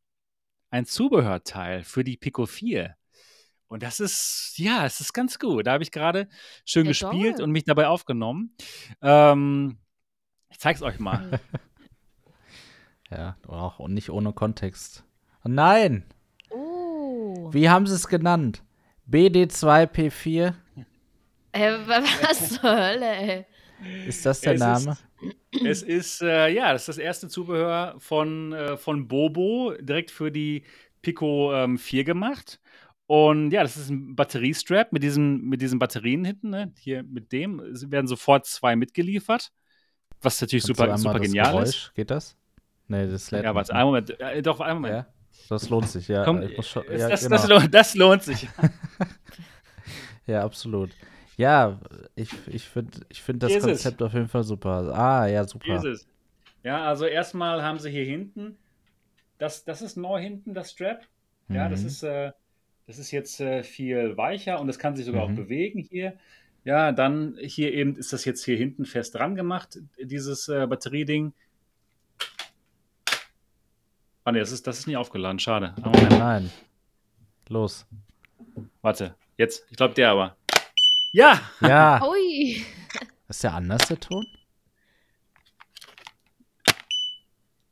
ein Zubehörteil für die Pico 4. Und das ist, ja, es ist ganz gut. Da habe ich gerade schön ja, gespielt toll. und mich dabei aufgenommen. Ähm, ich zeig's euch mal. ja, auch und nicht ohne Kontext. Oh nein! Oh. Wie haben sie es genannt? BD2P4? Äh, was zur Hölle, ey? Ist das der es Name? Ist, es ist, äh, ja, das ist das erste Zubehör von, äh, von Bobo, direkt für die Pico ähm, 4 gemacht. Und ja, das ist ein Batteriestrap mit diesen, mit diesen Batterien hinten. Ne? Hier mit dem werden sofort zwei mitgeliefert. Was natürlich Kannst super, super genial Geräusch? ist. Geht das? Nee, das lädt Ja, warte, einen Moment. Äh, doch, einen Moment. Ja, das lohnt sich, ja. Komm, schon, ja das, genau. das, lohnt, das, lohnt, sich. ja, absolut. Ja, ich, ich finde ich find das Konzept es. auf jeden Fall super. Ah, ja, super. Ja, also erstmal haben sie hier hinten, das, das ist neu hinten, das Strap. Ja, mhm. das ist äh, das ist jetzt äh, viel weicher und es kann sich sogar mhm. auch bewegen hier. Ja, dann hier eben ist das jetzt hier hinten fest dran gemacht, dieses äh, Batterieding. Ah ne, das ist, das ist nicht aufgeladen, schade. Oh, nein, nein. Los. Warte, jetzt, ich glaube der aber. Ja! Ja! Ui! Ist der anders, der Ton?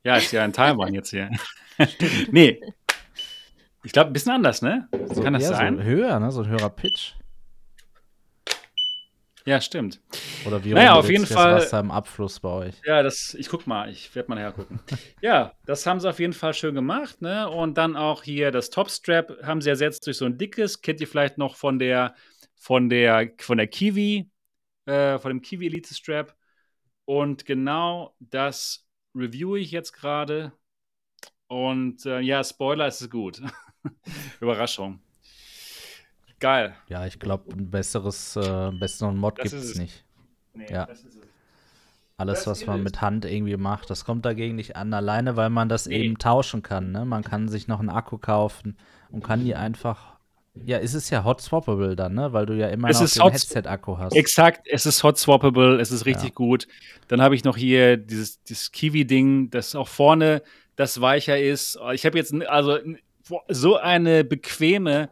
Ja, ist ja ein Taiwan jetzt hier. nee, ich glaube, ein bisschen anders, ne? So, Kann das sein? So höher, ne? So ein höherer Pitch. Ja, stimmt. Oder wie naja, auf jeden Fall. Wasser im Abfluss bei euch. Ja, das, ich guck mal, ich werde mal nachher gucken. ja, das haben sie auf jeden Fall schön gemacht, ne? Und dann auch hier das Topstrap haben sie ersetzt durch so ein dickes. Kennt ihr vielleicht noch von der, von der, von der Kiwi, äh, von dem Kiwi Elite Strap? Und genau das reviewe ich jetzt gerade. Und äh, ja, Spoiler, es ist gut. Überraschung. Geil. Ja, ich glaube, ein besseres, äh, besseren Mod gibt es es. nicht. Nee, Ja. das ist es. Alles, Das was man es. mit Hand irgendwie macht, das kommt dagegen nicht an, alleine weil man das Nee. eben tauschen kann. Ne? Man kann sich noch einen Akku kaufen und kann die einfach. Ja, es ist ja hot swappable dann, ne? Weil du ja immer Es noch den Headset-Akku hast. Exakt, es ist hot swappable, es ist richtig Ja. gut. Dann habe ich noch hier dieses, dieses Kiwi-Ding, das auch vorne das weicher ist. Ich habe jetzt also so eine bequeme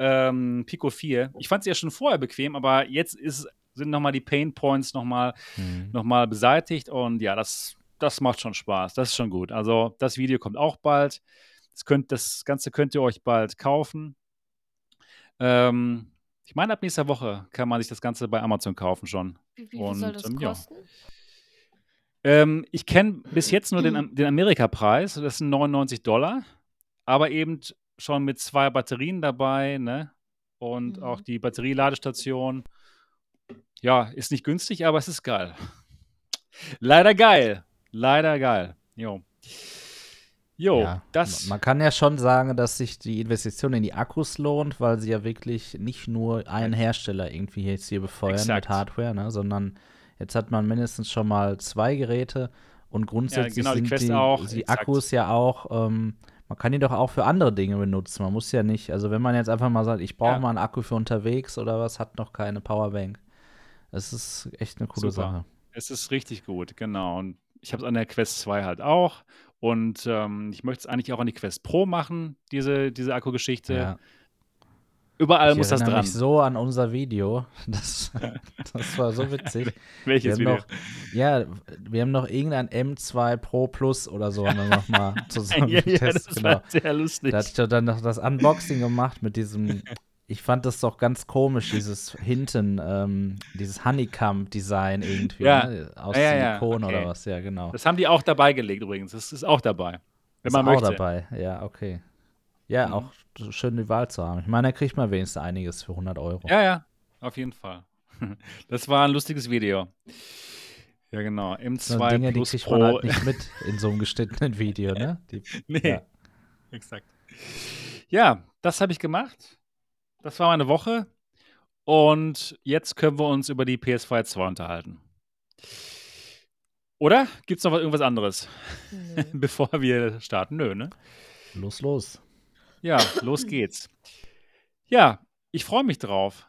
ähm, Pico 4. Ich fand sie ja schon vorher bequem, aber jetzt ist, sind nochmal die Pain Points nochmal Hm. noch mal beseitigt und ja, das, das macht schon Spaß. Das ist schon gut. Also das Video kommt auch bald. Das, könnt, das Ganze könnt ihr euch bald kaufen. Ähm, ich meine, ab nächster Woche kann man sich das Ganze bei Amazon kaufen schon. Wie, viel soll Und, das ähm, ja. kosten? Ähm, ich kenne bis jetzt nur den, den Amerika-Preis, das sind 99 Dollar, aber eben schon mit zwei Batterien dabei, ne? Und Mhm. auch die Batterieladestation. Ja, ist nicht günstig, aber es ist geil. Leider geil. Leider geil. Jo. Jo, Ja, das. man kann ja schon sagen, dass sich die Investition in die Akkus lohnt, weil sie ja wirklich nicht nur einen Hersteller irgendwie jetzt hier befeuern Exakt. mit Hardware, ne, sondern jetzt hat man mindestens schon mal zwei Geräte und grundsätzlich genau, die sind die, auch, die. Akkus ja auch, ähm, man kann die doch auch für andere Dinge benutzen. Man muss ja nicht, also wenn man jetzt einfach mal sagt, ich brauche Ja. mal einen Akku für unterwegs oder was, hat noch keine Powerbank. Das ist echt eine coole Super. Sache. Es ist richtig gut, genau. Und ich habe es an der Quest 2 halt auch. Und ähm, ich möchte es eigentlich auch an die Quest Pro machen, diese, diese Akkugeschichte. Ja. Überall Ich muss das dran. mich so an unser Video. Das, das war so witzig. Welches Video? noch, ja, wir haben noch irgendein M2 Pro Plus oder so haben wir noch mal zusammen ja, ja, das. Genau. war sehr lustig. Da hatte ich doch dann noch das Unboxing gemacht mit diesem. Ich fand das doch ganz komisch, dieses hinten, ähm, dieses Honeycomb-Design irgendwie, Ja. ne? aus ja, Silikon okay. oder was, ja, genau. Das haben die auch dabei gelegt übrigens. Das ist auch dabei. Wenn Ist man auch möchte. dabei, ja, okay. Ja, Mhm. auch so schön die Wahl zu haben. Ich meine, da kriegt man wenigstens einiges für 100 Euro. Ja, ja, auf jeden Fall. Das war ein lustiges Video. Ja, genau. Das M2 sind Dinge, die Plus kriegt Pro. man halt nicht mit in so einem geschnittenen Video, ne? Die, nee, ja. exakt. Ja, das habe ich gemacht. Das war meine Woche. Und jetzt können wir uns über die PS4 2 unterhalten. Oder? Gibt es noch was- irgendwas anderes, Nö. bevor wir starten? Nö, ne? Los, los. Ja, los geht's. Ja, ich freue mich drauf.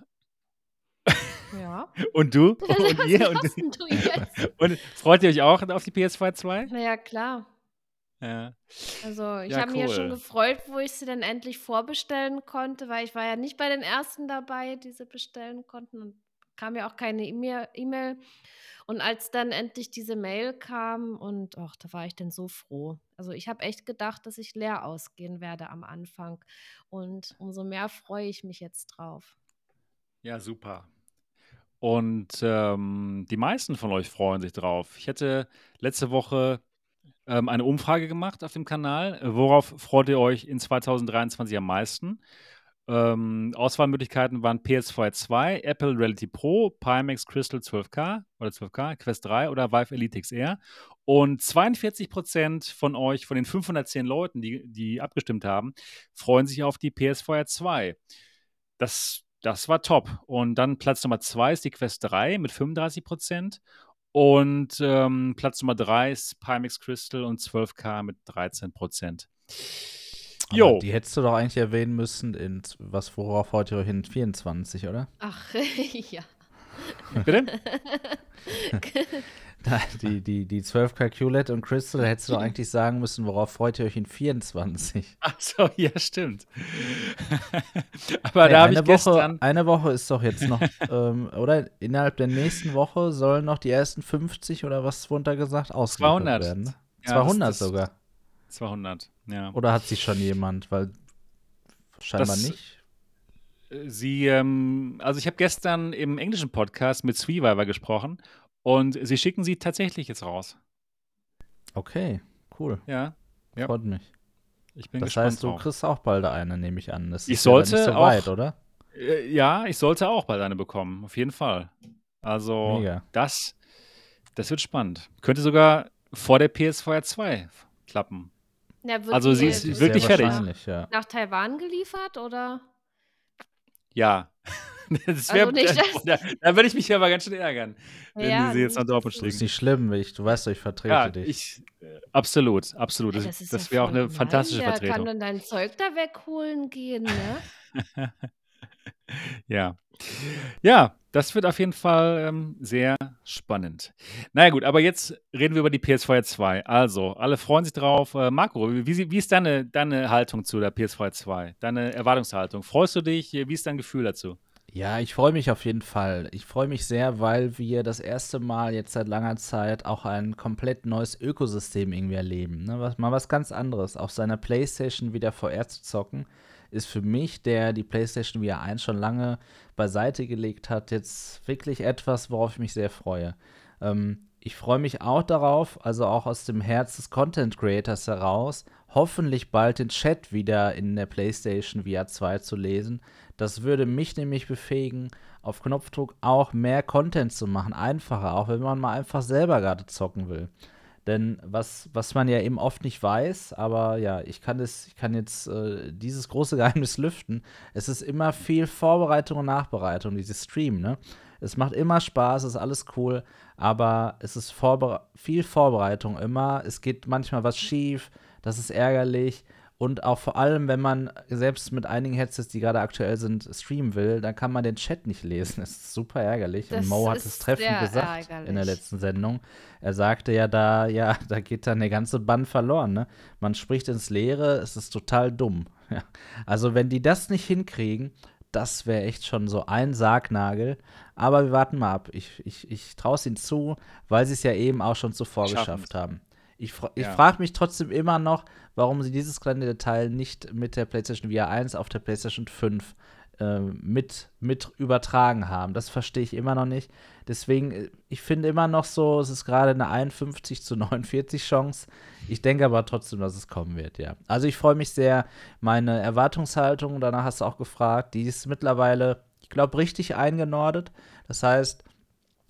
Ja. Und du? Und Was ihr? Und, du jetzt? und freut ihr euch auch auf die PS2 2? Naja, klar. Ja. Also ich Ja, habe mich ja schon cool. gefreut, wo ich sie dann endlich vorbestellen konnte, weil ich war ja nicht bei den ersten dabei, die sie bestellen konnten und kam ja auch keine E-Mail. E-Mail. Und als dann endlich diese Mail kam und ach, da war ich dann so froh. Also ich habe echt gedacht, dass ich leer ausgehen werde am Anfang. Und umso mehr freue ich mich jetzt drauf. Ja, super. Und ähm, die meisten von euch freuen sich drauf. Ich hätte letzte Woche ähm, eine Umfrage gemacht auf dem Kanal. Worauf freut ihr euch in 2023 am meisten? Ähm, Auswahlmöglichkeiten waren PS4 2, Apple Reality Pro, Pimax Crystal 12K oder 12K, Quest 3 oder Vive Elite XR. Und 42% von euch, von den 510 Leuten, die, die abgestimmt haben, freuen sich auf die PS4 2. Das, das war top. Und dann Platz Nummer 2 ist die Quest 3 mit 35%. Und ähm, Platz Nummer 3 ist Pimax Crystal und 12K mit 13%. Aber Jo. Die hättest du doch eigentlich erwähnen müssen, in was worauf heute ihr hin 24, oder? Ach, ja. Bitte? Die, die, die 12 Calculate und Crystal hättest du doch eigentlich sagen müssen, worauf freut ihr euch in 24. Ach so, ja, stimmt. Aber Hey, da habe eine, ich Woche, gestern. eine Woche ist doch jetzt noch, ähm, oder? Innerhalb der nächsten Woche sollen noch die ersten 50 oder was runter gesagt ausgeliefert 200. werden. Ne? Ja, 200 das- das- sogar. 200, ja. Oder hat sich schon jemand? Weil scheinbar Das- nicht. Sie, ähm, also ich habe gestern im englischen Podcast mit Sweeviver gesprochen und sie schicken sie tatsächlich jetzt raus. Okay, cool. Ja, Ja. Freut mich. ich bin Das gespannt heißt, du drauf. kriegst auch bald eine, nehme ich an. Das Ich ist ja sollte nicht so auch- weit, oder? Äh, ja, ich sollte auch bald eine bekommen, auf jeden Fall. Also Mega. das, Das wird spannend. Könnte sogar vor der PS4 2 klappen. Ja, wird Also sie ist wirklich fertig. ja. nach Taiwan geliefert oder? Ja. Das Also wär, nicht, da, da, da würde ich mich aber ganz schön ärgern, wenn Ja, die sie jetzt nach Dortmund dass du- Ist nicht schlimm, ich, du weißt doch, ich vertrete Ja, dich. ich, äh, absolut, absolut. Das, das ja wäre auch eine fantastische Der kann Vertretung. dann dein Zeug da wegholen gehen, ne? Ja. Ja, das wird auf jeden Fall ähm, sehr spannend. Naja, gut, aber jetzt reden wir über die PS4 2. Also, alle freuen sich drauf. Äh, Marco, wie, wie ist deine, deine Haltung zu der PS4 2? Deine Erwartungshaltung? Freust du dich? Wie ist dein Gefühl dazu? Ja, ich freue mich auf jeden Fall. Ich freue mich sehr, weil wir das erste Mal jetzt seit langer Zeit auch ein komplett neues Ökosystem irgendwie erleben. Ne? Was, mal was ganz anderes. Auf seiner Playstation wieder VR zu zocken, ist für mich, der die Playstation VR 1 schon lange beiseite gelegt hat, jetzt wirklich etwas, worauf ich mich sehr freue. Ähm, ich freue mich auch darauf, also auch aus dem Herz des Content Creators heraus, hoffentlich bald den Chat wieder in der PlayStation VR 2 zu lesen. Das würde mich nämlich befähigen, auf Knopfdruck auch mehr Content zu machen, einfacher, auch wenn man mal einfach selber gerade zocken will. Denn was, was man ja eben oft nicht weiß, aber ja, ich kann es, ich kann jetzt äh, dieses große Geheimnis lüften. Es ist immer viel Vorbereitung und Nachbereitung, dieses Stream, ne? Es macht immer Spaß, ist alles cool, aber es ist vorbere viel Vorbereitung immer. Es geht manchmal was schief, das ist ärgerlich. Und auch vor allem, wenn man selbst mit einigen Headsets, die gerade aktuell sind, streamen will, dann kann man den Chat nicht lesen. Das ist super ärgerlich. Das und Mo hat es treffend gesagt in der ärgerlich. letzten Sendung. Er sagte ja da, ja, da geht dann der ganze Bann verloren. Ne? Man spricht ins Leere, es ist total dumm. Ja. Also wenn die das nicht hinkriegen, das wäre echt schon so ein Sargnagel. Aber wir warten mal ab. Ich, ich, ich traue es ihnen zu, weil sie es ja eben auch schon zuvor Schaffen's. geschafft haben. Ich, fra ich Ja. frage mich trotzdem immer noch, warum sie dieses kleine Detail nicht mit der PlayStation VR 1 auf der PlayStation 5 äh, mit, mit übertragen haben. Das verstehe ich immer noch nicht. Deswegen, äh, ich finde immer noch so, es ist gerade eine 51 zu 49 Chance. Ich denke aber trotzdem, dass es kommen wird, ja. Also ich freue mich sehr. Meine Erwartungshaltung, danach hast du auch gefragt, die ist mittlerweile, ich glaube, richtig eingenordet. Das heißt,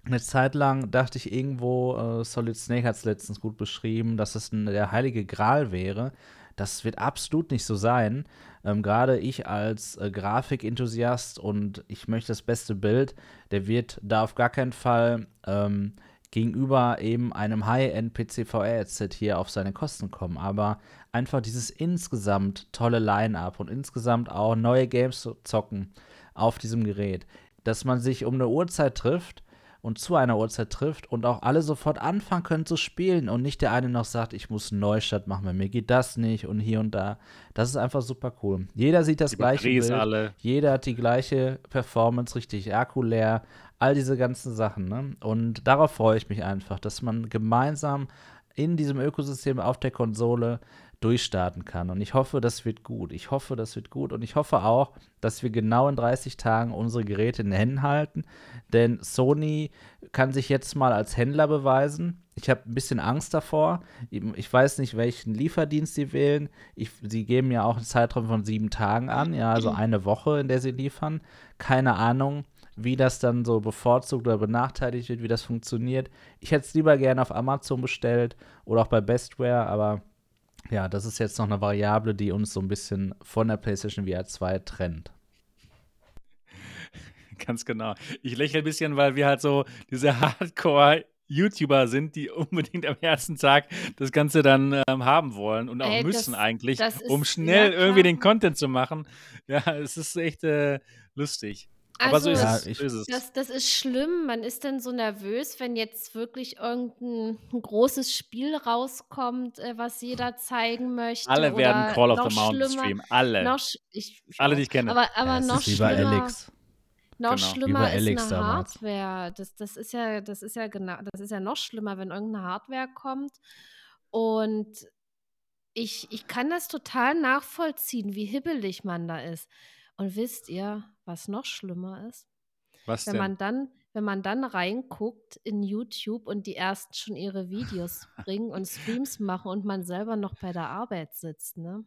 eine Zeit lang dachte ich irgendwo, äh, Solid Snake hat es letztens gut beschrieben, dass es ein, der heilige Gral wäre. Das wird absolut nicht so sein. Ähm, Gerade ich als äh, Grafikenthusiast und ich möchte das beste Bild, der wird da auf gar keinen Fall ähm, gegenüber eben einem High-End-PC-VR-Headset hier auf seine Kosten kommen. Aber einfach dieses insgesamt tolle Line-Up und insgesamt auch neue Games zocken auf diesem Gerät, dass man sich um eine Uhrzeit trifft und zu einer Uhrzeit trifft und auch alle sofort anfangen können zu spielen und nicht der eine noch sagt, ich muss einen Neustart machen, weil mir geht das nicht und hier und da. Das ist einfach super cool. Jeder sieht das Die gleiche Batterie ist Bild, alle. jeder hat die gleiche Performance, richtig Akku leer, all diese ganzen Sachen. Ne? Und darauf freue ich mich einfach, dass man gemeinsam in diesem Ökosystem auf der Konsole durchstarten kann. Und ich hoffe, das wird gut. Ich hoffe, das wird gut. Und ich hoffe auch, dass wir genau in 30 Tagen unsere Geräte in den Händen halten. Denn Sony kann sich jetzt mal als Händler beweisen. Ich habe ein bisschen Angst davor. Ich weiß nicht, welchen Lieferdienst sie wählen. Ich, sie geben ja auch einen Zeitraum von sieben Tagen an, ja, also eine Woche, in der sie liefern. Keine Ahnung, wie das dann so bevorzugt oder benachteiligt wird, wie das funktioniert. Ich hätte es lieber gerne auf Amazon bestellt oder auch bei Bestware, aber ja, das ist jetzt noch eine Variable, die uns so ein bisschen von der PlayStation VR 2 trennt. Ganz genau. Ich lächle ein bisschen, weil wir halt so diese Hardcore-YouTuber sind, die unbedingt am ersten Tag das Ganze dann ähm, haben wollen und auch Ey, müssen das- eigentlich, das um schnell irgendwie den Content zu machen. Ja, es ist echt äh, lustig. Aber so ist, Also, Ja, es, ich- so ist es. Das, das ist schlimm. Man ist dann so nervös, wenn jetzt wirklich irgendein großes Spiel rauskommt, äh, was jeder zeigen möchte. Alle werden oder Call of noch the Mountain schlimmer, streamen. Alle. Noch, ich, ich Alle, die ich kenne. Aber, aber Ja, es noch ist wie bei schlimmer, Alex. noch Genau. Schlimmer ist eine damals. Hardware. Das, das ist ja, das ist ja genau, das ist ja noch schlimmer, wenn irgendeine Hardware kommt. Und ich, ich kann das total nachvollziehen, wie hibbelig man da ist. Und wisst ihr, was noch schlimmer ist? Was Wenn denn? man dann, wenn man dann reinguckt in YouTube und die ersten schon ihre Videos bringen und Streams machen und man selber noch bei der Arbeit sitzt, ne?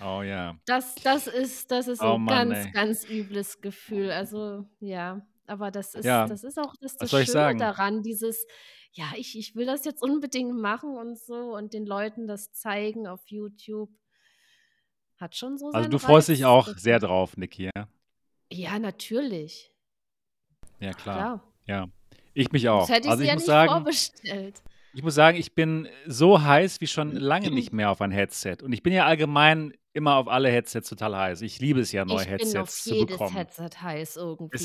oh ja. Das, das ist, das ist Oh ein Mann, ganz, ey. ganz übles Gefühl. Also, ja. Aber das ist Ja, das ist auch das das Schöne daran, dieses: „Ja, ich ich will das jetzt unbedingt machen und so und den Leuten das zeigen auf YouTube.“ Hat schon so Also, du freust dich auch sehr drauf, Niki, ja? Ja, natürlich. Ja, klar. Klar. Ja. Ich mich auch. hätte ich Also, ich ja muss nicht sagen vorbestellt. ich muss sagen, ich bin so heiß wie schon lange nicht mehr auf ein Headset. Und ich bin ja allgemein immer auf alle Headsets total heiß. Ich liebe es ja, neue Ich bin auf Headsets zu jedes bekommen. Headset heiß Es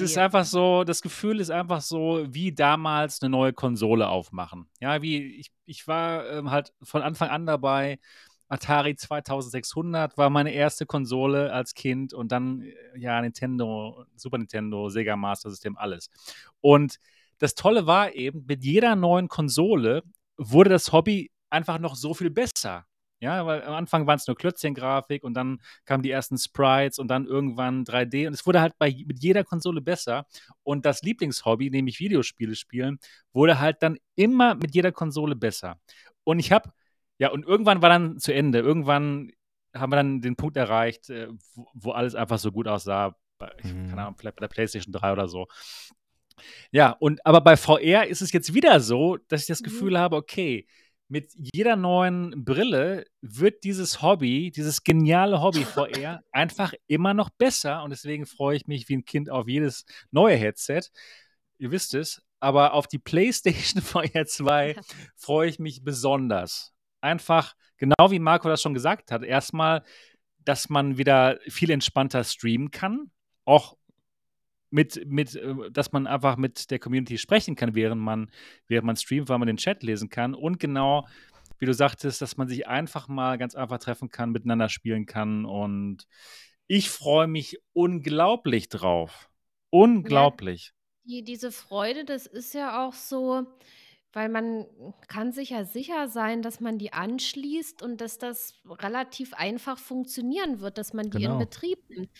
ist irgendwie. einfach so das Gefühl ist einfach so wie damals 'ne neue Konsole aufmachen. Ja, wie ich ich war, ähm, halt von Anfang an dabei. Atari 2600 war meine erste Konsole als Kind und dann, äh, ja, Nintendo, Super Nintendo, Sega Master System, alles. Und das Tolle war eben, mit jeder neuen Konsole wurde das Hobby einfach noch so viel besser. Ja, weil am Anfang waren's nur Klötzchengrafik und dann kamen die ersten Sprites und dann irgendwann 3D und es wurde halt bei mit jeder Konsole besser. Und das Lieblingshobby, nämlich Videospiele spielen, wurde halt dann immer mit jeder Konsole besser. Und ich habe ja, und irgendwann war dann zu Ende. Irgendwann haben wir dann den Punkt erreicht, äh, wo wo alles einfach so gut aussah. Bei ich keine Mhm. Ahnung, vielleicht bei der PlayStation 3 oder so. Ja, und aber bei VR ist es jetzt wieder so, dass ich das Mhm. Gefühl habe, okay, mit jeder neuen Brille wird dieses Hobby, dieses geniale Hobby VR einfach immer noch besser und deswegen freue ich mich wie 'n Kind auf jedes neue Headset. Ihr wisst es, aber auf die PlayStation VR 2 Ja. freue ich mich besonders. Einfach, genau wie Marco das schon gesagt hat, erst mal, dass man wieder viel entspannter streamen kann, auch mit mit äh, dass man einfach mit der Community sprechen kann, während man während man streamt, weil man den Chat lesen kann und genau, wie du sagtest, dass man sich einfach mal ganz einfach treffen kann, miteinander spielen kann und ich freue mich unglaublich drauf. Ja, Unglaublich. die diese Freude, das ist ja auch so weil man kann sich ja sicher sein, dass man die anschließt und dass das relativ einfach funktionieren wird, dass man die in Genau. Betrieb nimmt.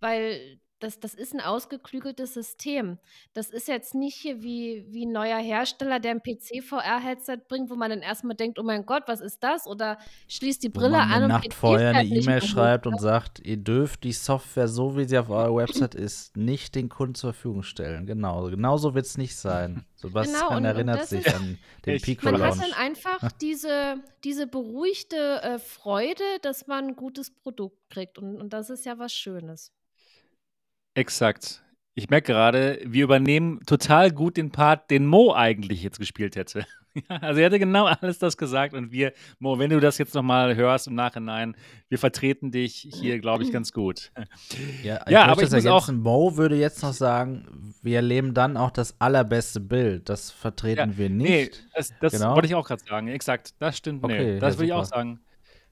Weil das das ist 'n ausgeklügeltes System. Das ist jetzt nicht hier wie wie 'n neuer Hersteller, der 'n PC-VR-Headset bringt, wo man dann erst mal denkt: „Oh mein Gott, was ist das?“ Oder schließt die Wo Brille man an und Nacht vorher 'ne nicht E-Mail hoch, schreibt und sagt: „Ihr dürft die Software, so wie sie auf eurer Website ist, nicht den Kunden zur Verfügung stellen.“ Genau, genauso wird's nicht sein. Genau, Sebastian und und erinnert das sich ist an den Ich Pico man hat dann einfach diese diese beruhigte, äh, Freude, dass man 'n gutes Produkt kriegt und und das ist ja was Schönes. Exakt. Ich merke gerade, wir übernehmen total gut den Part, den Mo eigentlich jetzt gespielt hätte. Ja, also, er hätte genau alles das gesagt und wir Mo, wenn du das jetzt noch mal hörst im Nachhinein, wir vertreten dich hier, glaube ich, ganz gut. Ja, ich Ja, aber ich das muss auch. Mo würde jetzt noch sagen, wir erleben dann auch das allerbeste Bild. Das Ja, vertreten wir ne, nicht. das das wollte Genau. ich auch grad sagen. Exakt, das stimmt, ne. Okay, ja Das würde ich auch sagen.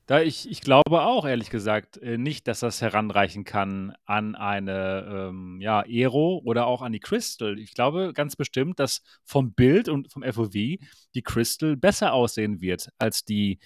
Da ich ich glaube auch ehrlich gesagt, äh, nicht, dass das heranreichen kann an eine, ähm, ja, Aero oder auch an die Crystal. Ich glaube ganz bestimmt, dass vom Bild und vom FOV die Crystal besser aussehen wird als die,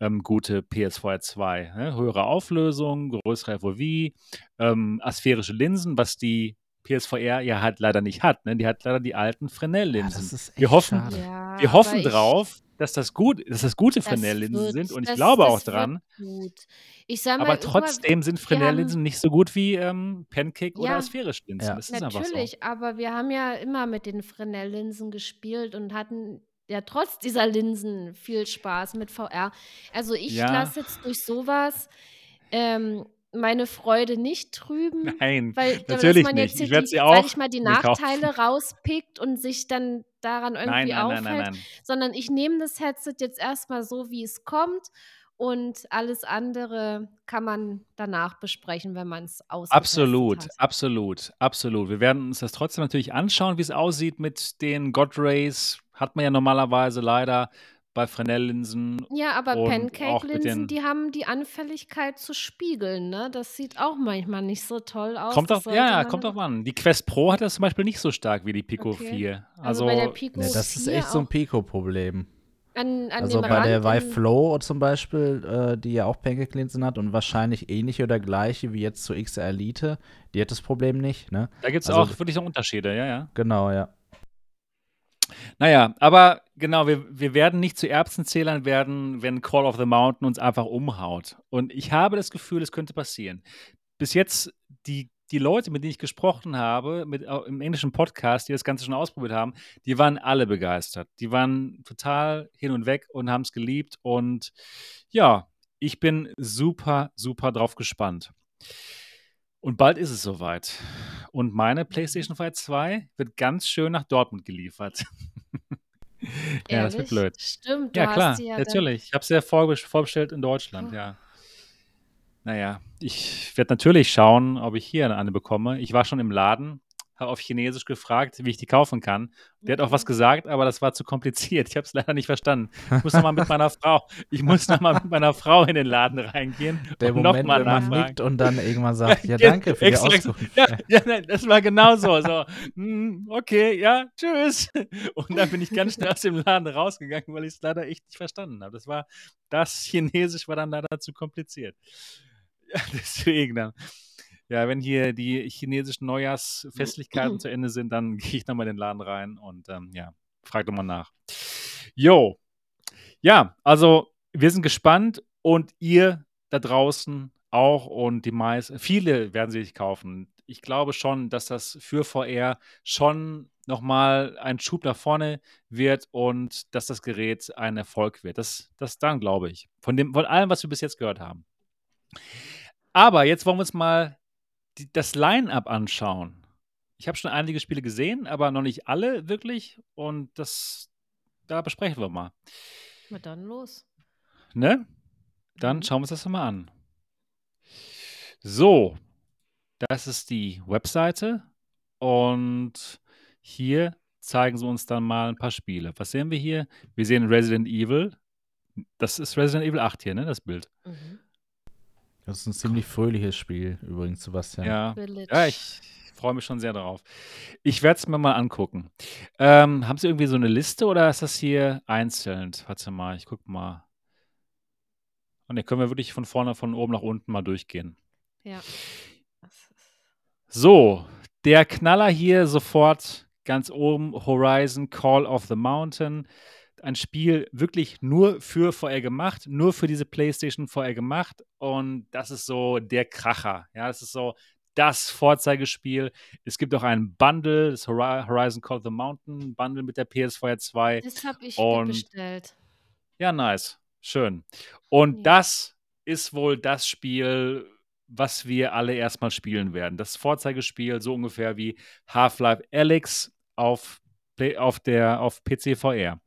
ähm, gute PSVR 2, ne? Höhere Auflösung, größere FOV, ähm, asphärische Linsen, was die PSVR ja halt leider nicht hat, ne? Die hat leider die alten Ja, Fresnel-Linsen. ist Wir hoffen. Ja, wir hoffen drauf, dass das gut dass das gute Das Fresnel-Linsen sind und ich das glaube auch das wird dran. gut. Ich sage Aber mal, guck mal, trotzdem sind Fresnel-Linsen nicht so gut wie, ähm, Pancake oder Ja, asphärische Linsen. Ja. Das ist einfach so. natürlich, aber wir haben ja immer mit den Fresnel-Linsen gespielt und hatten ja trotz dieser Linsen viel Spaß mit VR. Also, ich Ja. lasse jetzt durch so was, ähm, meine Freude nicht trüben, Nein, weil da dass natürlich man nicht. jetzt hier Ich werde sie auch ich mal, die mir kaufen. Nachteile rauspickt und sich dann daran Nein, irgendwie nein, nein, nein, aufhält, nein. sondern ich nehme das Headset jetzt erst mal so, wie es kommt und alles andere kann man danach besprechen, wenn man's ausgetestet Absolut, hat. absolut, absolut. Wir werden uns das trotzdem natürlich anschauen, wie's aussieht mit den God Rays. Hat man ja normalerweise leider bei Fresnel-Linsen Ja, aber Pancake-Linsen, die haben die Anfälligkeit zu spiegeln, ne? Das sieht auch manchmal nicht so toll aus. Kommt drauf ja, kommt drauf an. Die Quest Pro hat das zum Beispiel nicht so stark wie die Pico Okay. 4. Also, bei der Also Pico Ne, das ist 4 echt so 'n auch Pico-Problem. an an Also, dem bei der Rand Vive in Flow zum Beispiel, äh, die ja auch Pancake-Linsen hat und wahrscheinlich ähnliche oder gleiche wie jetzt zur XR Elite, die hat das Problem nicht, ne? Da gibt's Also auch wirklich noch Unterschiede, ja, ja. Genau, ja. Na ja, aber genau, wir wir werden nicht zu Erbsenzählern werden, wenn Call of the Mountain uns einfach umhaut. Und ich habe das Gefühl, es könnte passieren. Bis jetzt die die Leute, mit denen ich gesprochen habe, mit, im englischen Podcast, die das Ganze schon ausprobiert haben, die waren alle begeistert. Die waren total hin und weg und haben es geliebt. Und ja, ich bin super, super drauf gespannt. Und bald ist es soweit. Und meine PlayStation 2 wird ganz schön nach Dortmund geliefert. ja, das wird blöd. Stimmt, ja, klar, ja natürlich. Ich habe es ja vorbestellt in Deutschland, oh. ja. Naja, ich werde natürlich schauen, ob ich hier eine bekomme. Ich war schon im Laden, habe auf Chinesisch gefragt, wie ich die kaufen kann. Der hat auch was gesagt, aber das war zu kompliziert. Ich habe es leider nicht verstanden. Ich muss nochmal mit meiner Frau, ich muss noch mal mit meiner Frau in den Laden reingehen. Der und Moment, mal wenn man nickt und dann irgendwann sagt, ja, danke für die Auskunft. Ja, ja, das war genau so. so hm, okay, ja, tschüss. Und dann bin ich ganz schnell aus dem Laden rausgegangen, weil ich es leider echt nicht verstanden habe. Das war, das Chinesisch war dann leider zu kompliziert. Ja, deswegen dann. Ja, wenn hier die chinesischen Neujahrsfestlichkeiten zu Ende sind, dann gehe ich nochmal in den Laden rein und ähm, ja, frag doch mal nach. Jo. Ja, also wir sind gespannt und ihr da draußen auch und die meisten, viele werden sie sich kaufen. Ich glaube schon, dass das für VR schon nochmal ein Schub nach vorne wird und dass das Gerät ein Erfolg wird. Das, das dann glaube ich. Von, dem, von allem, was wir bis jetzt gehört haben. Aber jetzt wollen wir uns mal die, das Line-up anschauen. Ich habe schon einige Spiele gesehen, aber noch nicht alle wirklich. Und das, da besprechen wir mal. Na dann los. Ne? Dann mhm. schauen wir uns das mal an. So, das ist die Webseite. Und hier zeigen sie uns dann mal ein paar Spiele. Was sehen wir hier? Wir sehen Resident Evil. Das ist Resident Evil 8 hier, ne? Das Bild. Mhm. Das ist ein ziemlich fröhliches Spiel, übrigens, Sebastian. Ja, ja ich freue mich schon sehr darauf. Ich werde es mir mal angucken. Ähm, haben Sie irgendwie so eine Liste oder ist das hier einzeln? Warte mal, ich gucke mal. Und dann können wir wirklich von vorne, von oben nach unten mal durchgehen. Ja. So, der Knaller hier sofort ganz oben: Horizon Call of the Mountain ein Spiel wirklich nur für VR gemacht, nur für diese PlayStation VR gemacht. Und das ist so der Kracher. Ja, das ist so das Vorzeigespiel. Es gibt auch ein Bundle, das Horizon Call of the Mountain Bundle mit der PS4 2. Das habe ich und, bestellt. Ja, nice. Schön. Und ja. das ist wohl das Spiel, was wir alle erstmal spielen werden. Das Vorzeigespiel, so ungefähr wie Half-Life Alyx auf auf der auf PC VR.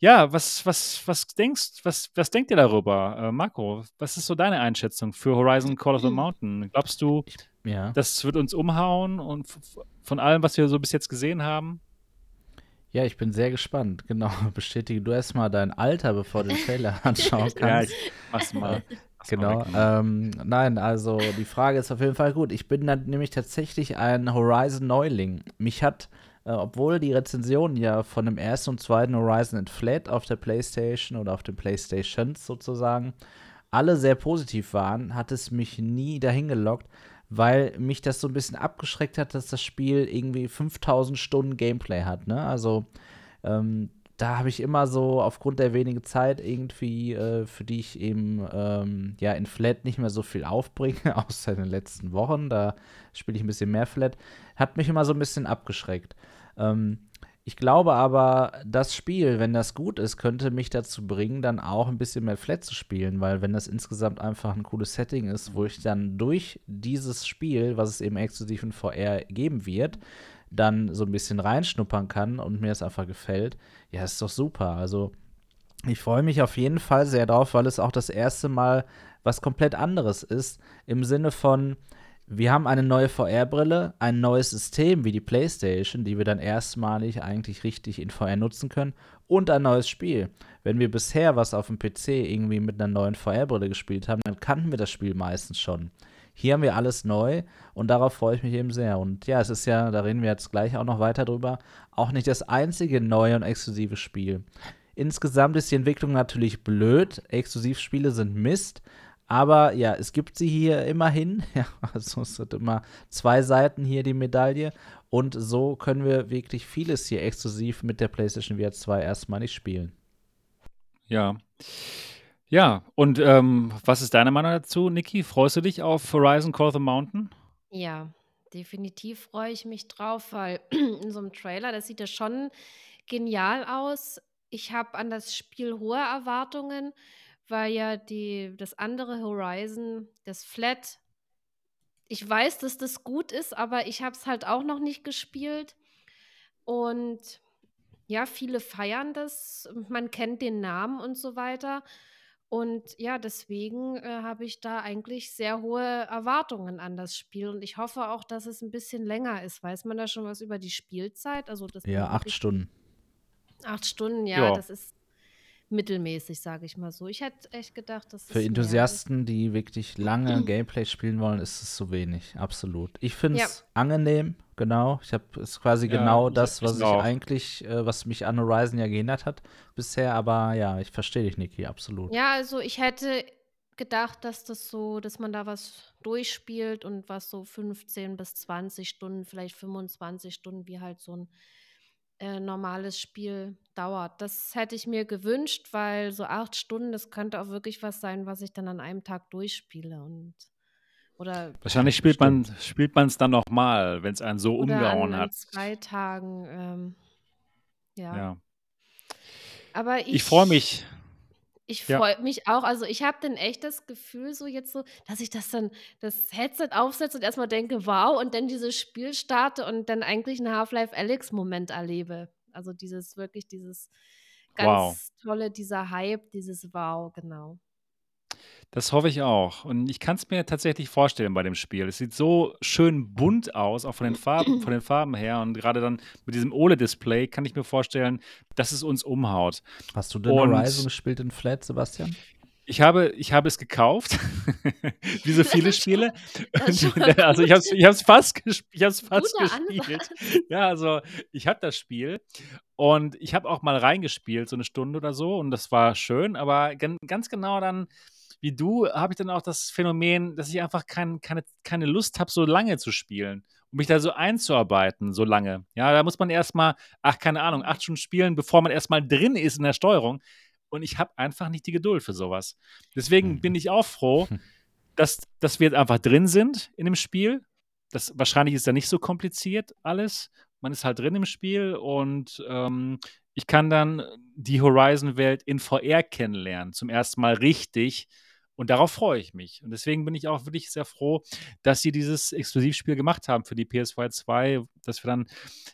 Ja, was, was, was denkst, was, was denkt ihr darüber, äh, Marco? Was ist so deine Einschätzung für Horizon Call of the Mountain? Glaubst du, ja. das wird uns umhauen und von allem, was wir so bis jetzt gesehen haben? Ja, ich bin sehr gespannt. Genau, bestätige du erstmal dein Alter, bevor du den Trailer anschauen kannst. ja, ich mach's mal. Genau. Ähm, nein, also die Frage ist auf jeden Fall gut. Ich bin dann nämlich tatsächlich ein Horizon-Neuling. Mich hat äh, obwohl die Rezensionen ja von dem ersten und zweiten Horizon Flat auf der PlayStation oder auf den PlayStations sozusagen alle sehr positiv waren, hat es mich nie dahin gelockt, weil mich das so ein bisschen abgeschreckt hat, dass das Spiel irgendwie 5000 Stunden Gameplay hat. Ne? Also ähm, da habe ich immer so aufgrund der wenigen Zeit irgendwie, äh, für die ich eben ähm, ja in Flat nicht mehr so viel aufbringe, außer in den letzten Wochen, da spiele ich ein bisschen mehr Flat, hat mich immer so ein bisschen abgeschreckt. Ähm, ich glaube aber, das Spiel, wenn das gut ist, könnte mich dazu bringen, dann auch ein bisschen mehr Flat zu spielen, weil wenn das insgesamt einfach ein cooles Setting ist, wo ich dann durch dieses Spiel, was es eben exklusiv in VR geben wird, dann so ein bisschen reinschnuppern kann und mir es einfach gefällt, ja, ist doch super. Also ich freue mich auf jeden Fall sehr drauf, weil es auch das erste Mal was komplett anderes ist, im Sinne von, wir haben eine neue VR-Brille, ein neues System wie die PlayStation, die wir dann erstmalig eigentlich richtig in VR nutzen können, und ein neues Spiel. Wenn wir bisher was auf dem PC irgendwie mit einer neuen VR-Brille gespielt haben, dann kannten wir das Spiel meistens schon. Hier haben wir alles neu und darauf freue ich mich eben sehr. Und ja, es ist ja, da reden wir jetzt gleich auch noch weiter drüber, auch nicht das einzige neue und exklusive Spiel. Insgesamt ist die Entwicklung natürlich blöd. Exklusivspiele sind Mist. Aber ja, es gibt sie hier immerhin. Ja, also es hat immer zwei Seiten hier die Medaille. Und so können wir wirklich vieles hier exklusiv mit der PlayStation VR 2 erstmal nicht spielen. Ja. Ja, und ähm, was ist deine Meinung dazu, Niki? Freust du dich auf Horizon Call of the Mountain? Ja, definitiv freue ich mich drauf, weil in so einem Trailer, das sieht ja schon genial aus. Ich habe an das Spiel hohe Erwartungen, weil ja die das andere Horizon, das Flat ich weiß, dass das gut ist, aber ich habe es halt auch noch nicht gespielt. Und ja, viele feiern das. Man kennt den Namen und so weiter. Und ja, deswegen äh, habe ich da eigentlich sehr hohe Erwartungen an das Spiel. Und ich hoffe auch, dass es ein bisschen länger ist. Weiß man da schon was über die Spielzeit? Also, dass Ja, acht Stunden. Acht Stunden, ja, Ja. das ist mittelmäßig, sage ich mal so. Ich hätte echt gedacht, dass Für. Enthusiasten, die wirklich lange Gameplay spielen wollen, ist es zu wenig. Absolut. Ich finde es Ja. angenehm, genau. Ich habe es quasi Ja, genau das, was ich ich auch. eigentlich, äh, was mich an Horizon ja gehindert hat bisher. Aber ja, ich verstehe dich, Niki, absolut. Ja, also ich hätte gedacht, dass das so, dass man da was durchspielt und was so 15 bis 20 Stunden, vielleicht 25 Stunden, wie halt so ein äh, normales Spiel dauert. Das hätte ich mir gewünscht, weil so acht Stunden, das könnte auch wirklich was sein, was ich dann an einem Tag durchspiele und oder Wahrscheinlich spielt man spielt man es dann noch mal, wenn es einen so oder umgehauen an, an hat. zwei Tagen. Ähm, ja. Ja. aber ich, Ich freue mich. Ich Ja. freue mich auch. Also, ich habe dann echt das Gefühl so jetzt so, dass ich das dann das Headset aufsetze und erst mal denke: „Wow“, und dann dieses Spiel starte und dann eigentlich 'n Half-Life Alyx-Moment erlebe. Also, dieses wirklich dieses Wow. ganz tolle dieser Hype, dieses Wow, genau. Das hoffe ich auch. Und ich kann es mir tatsächlich vorstellen bei dem Spiel. Es sieht so schön bunt aus, auch von den Farben, von den Farben her. Und gerade dann mit diesem OLED-Display kann ich mir vorstellen, dass es uns umhaut. Hast du denn Und- Horizon gespielt in Flat, Sebastian? Ich habe, ich habe es gekauft, wie so viele Spiele. Und, also ich habe es ich hab's fast, gesp ich hab's fast gespielt. Ja, also ich habe das Spiel und ich habe auch mal reingespielt, so eine Stunde oder so. Und das war schön, aber gan ganz genau dann wie du habe ich dann auch das Phänomen, dass ich einfach kein, keine, keine Lust habe, so lange zu spielen um mich da so einzuarbeiten, so lange. Ja, da muss man erstmal, ach, keine Ahnung, acht Stunden spielen, bevor man erstmal drin ist in der Steuerung. Und ich habe einfach nicht die Geduld für sowas. Deswegen Mhm. bin ich auch froh, dass, dass wir jetzt einfach drin sind in dem Spiel. Das, wahrscheinlich ist ja nicht so kompliziert alles. Man ist halt drin im Spiel und ähm, ich kann dann die Horizon-Welt in VR kennenlernen, zum ersten Mal richtig. Und darauf freue ich mich. Und deswegen bin ich auch wirklich sehr froh, dass sie dieses Exklusivspiel gemacht haben für die PS2 2, dass wir dann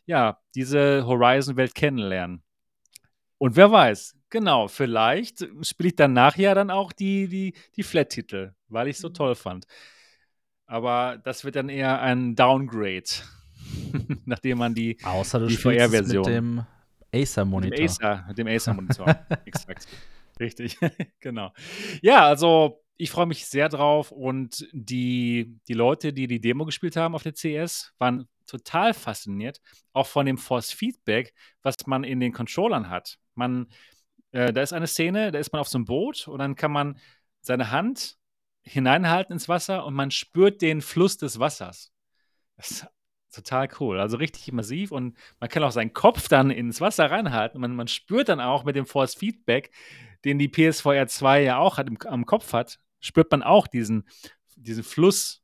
ja diese Horizon-Welt kennenlernen. Und wer weiß, genau, vielleicht spiele ich danach ja dann auch die, die, die Flat-Titel, weil ich es so Mhm. toll fand. Aber das wird dann eher ein Downgrade, nachdem man die Außer du Die mit VR-Version. dem mit Acer-Monitor. dem Acer, mit dem Acer-Monitor. Exakt. Richtig, genau. Ja, also ich freue mich sehr drauf und die, die Leute, die die Demo gespielt haben auf der CS, waren total fasziniert, auch von dem Force Feedback, was man in den Controllern hat. Man, äh, da ist eine Szene, da ist man auf so einem Boot und dann kann man seine Hand hineinhalten ins Wasser und man spürt den Fluss des Wassers. Das ist total cool. Also richtig immersiv und man kann auch seinen Kopf dann ins Wasser reinhalten. Man, man spürt dann auch mit dem Force Feedback, den die PSVR 2 ja auch hat, im, am Kopf hat, spürt man auch diesen, diesen Fluss.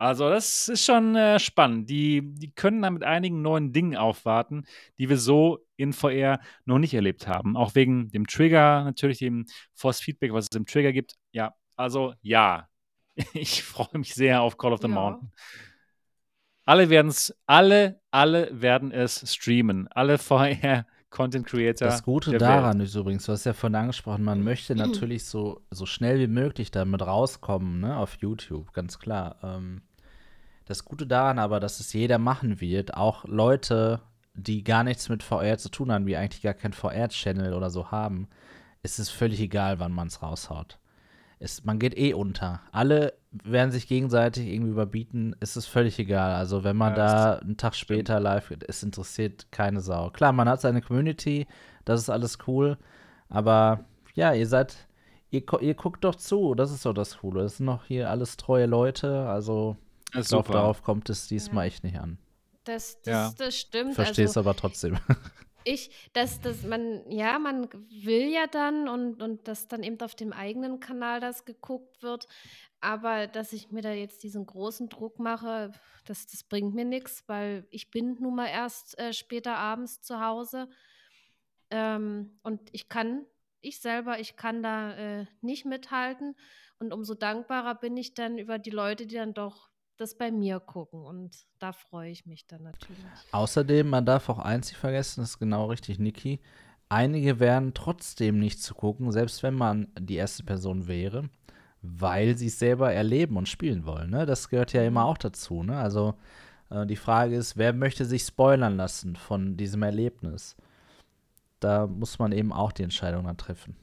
Also das ist schon äh, spannend. Die, die können da mit einigen neuen Dingen aufwarten, die wir so in VR noch nicht erlebt haben. Auch wegen dem Trigger, natürlich dem Force Feedback, was es im Trigger gibt. Ja, also ja. Ich freue mich sehr auf Call of the Ja. Mountain. Alle werden es, alle, alle werden es streamen. Alle VR Content Creator. Das Gute daran ist übrigens, du hast ja vorhin angesprochen, man möchte natürlich so, so schnell wie möglich damit rauskommen, ne, auf YouTube, ganz klar. Ähm, das Gute daran aber, dass es jeder machen wird, auch Leute, die gar nichts mit VR zu tun haben, die eigentlich gar keinen VR-Channel oder so haben, ist es völlig egal, wann man es raushaut. Es, man geht eh unter. Alle werden sich gegenseitig irgendwie überbieten. Es ist völlig egal. Also, wenn man Ja, das da einen Tag später live geht, es interessiert keine Sau. Klar, man hat seine Community, das ist alles cool. Aber ja, ihr seid, ihr, ihr guckt doch zu. Das ist doch das Coole. Das sind noch hier alles treue Leute. Also, ich glaube, darauf kommt es diesmal echt nicht an. Das Ja. das das stimmt. Verstehst Also aber trotzdem. Ich, dass das man ja, man will ja dann und und dass dann eben auf dem eigenen Kanal das geguckt wird. Aber dass ich mir da jetzt diesen großen Druck mache, das, das bringt mir nichts, weil ich bin nun mal erst äh, später abends zu Hause. Ähm, und ich kann, ich selber, ich kann da äh, nicht mithalten. Und umso dankbarer bin ich dann über die Leute, die dann doch das bei mir gucken. Und da freue ich mich dann natürlich. Außerdem, man darf auch eins nicht vergessen, das ist genau richtig, Niki. Einige werden trotzdem nicht zu gucken, selbst wenn man die erste Person wäre, weil sie es selber erleben und spielen wollen. Ne? Das gehört ja immer auch dazu. Ne? Also äh, die Frage ist, wer möchte sich spoilern lassen von diesem Erlebnis? Da muss man eben auch die Entscheidung dann treffen.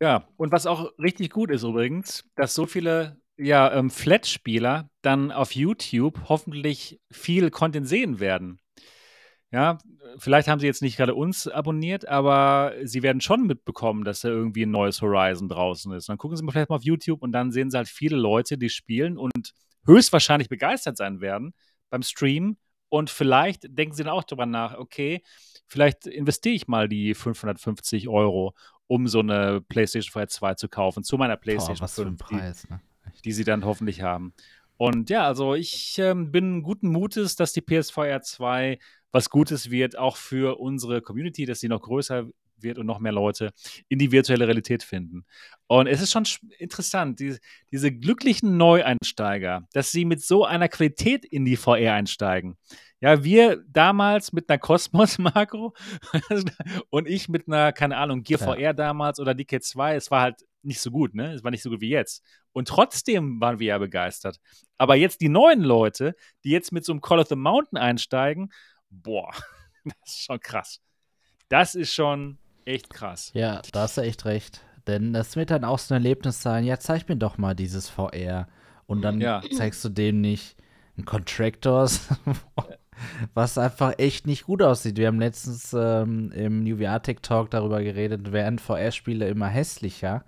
Ja, und was auch richtig gut ist übrigens, dass so viele ja, ähm, Flat-Spieler dann auf YouTube hoffentlich viel Content sehen werden. Ja, vielleicht haben sie jetzt nicht gerade uns abonniert, aber sie werden schon mitbekommen, dass da irgendwie ein neues Horizon draußen ist. Dann gucken sie mal vielleicht mal auf YouTube und dann sehen sie halt viele Leute, die spielen und höchstwahrscheinlich begeistert sein werden beim Stream. Und vielleicht denken sie dann auch darüber nach, okay, vielleicht investiere ich mal die 550 Euro, um so eine PlayStation 4 2 zu kaufen, zu meiner PlayStation Boah, was 5, für ein Preis, ne? Die sie dann hoffentlich haben. Und ja, also ich ähm, bin guten Mutes, dass die PS4 2 was Gutes wird, auch für unsere Community, dass sie noch größer wird und noch mehr Leute in die virtuelle Realität finden. Und es ist schon interessant, die, diese glücklichen Neueinsteiger, dass sie mit so einer Qualität in die VR einsteigen. Ja, wir damals mit einer Cosmos-Makro und ich mit einer, keine Ahnung, Gear ja. VR damals oder DK2, es war halt nicht so gut, ne? Es war nicht so gut wie jetzt. Und trotzdem waren wir ja begeistert. Aber jetzt die neuen Leute, die jetzt mit so einem Call of the Mountain einsteigen, boah, das ist schon krass. Das ist schon echt krass. Ja, da hast du echt recht. Denn das wird dann auch so ein Erlebnis sein, ja, zeig mir doch mal dieses VR. Und dann ja. zeigst du dem nicht ein Contractors, was einfach echt nicht gut aussieht. Wir haben letztens ähm, im New VR Tech Talk darüber geredet, werden VR-Spiele immer hässlicher.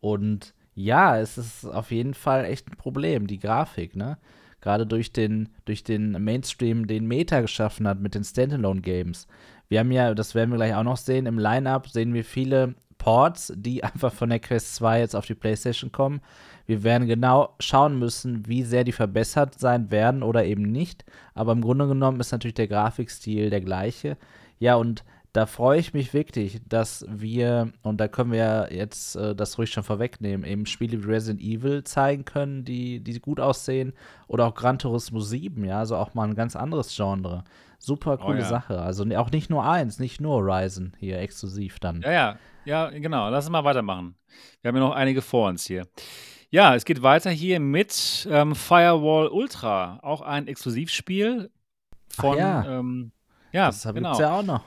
Und ja, es ist auf jeden Fall echt ein Problem, die Grafik, ne? Gerade durch den, durch den Mainstream, den Meta geschaffen hat mit den Standalone-Games. Wir haben ja, das werden wir gleich auch noch sehen, im Line-Up sehen wir viele Ports, die einfach von der Quest 2 jetzt auf die PlayStation kommen. Wir werden genau schauen müssen, wie sehr die verbessert sein werden oder eben nicht. Aber im Grunde genommen ist natürlich der Grafikstil der gleiche. Ja, und da freue ich mich wirklich, dass wir, und da können wir jetzt äh, das ruhig schon vorwegnehmen, eben Spiele wie Resident Evil zeigen können, die, die gut aussehen. Oder auch Gran Turismo 7, ja, also auch mal ein ganz anderes Genre. Super oh coole oh, ja. Sache. Also auch nicht nur eins, nicht nur Horizon hier exklusiv dann. Ja, ja, ja, genau. Lass uns mal weitermachen. Wir haben ja noch einige vor uns hier. Ja, es geht weiter hier mit ähm, Firewall Ultra, auch ein Exklusivspiel von. Ach ja. Ähm, ja, das genau. ja auch noch.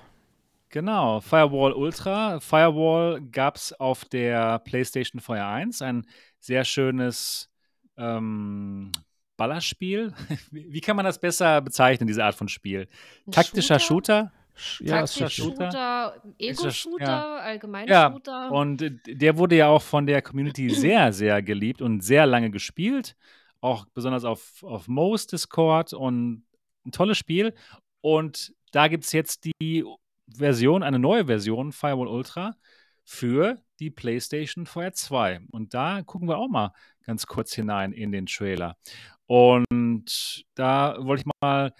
Genau, Firewall Ultra. Firewall gab es auf der PlayStation VR 1. Ein sehr schönes ähm, Ballerspiel. Wie kann man das besser bezeichnen, diese Art von Spiel? Taktischer Shooter? Shooter? Ja, Taktischer Shooter, Shooter Ego-Shooter, ja. allgemein ja. Shooter. Und der wurde ja auch von der Community sehr, sehr geliebt und sehr lange gespielt. Auch besonders auf, auf Mo's Discord und ein tolles Spiel. Und da gibt es jetzt die Version, eine neue Version, Firewall Ultra, für die PlayStation VR 2. Und da gucken wir auch mal ganz kurz hinein in den Trailer. Und da wollte ich mal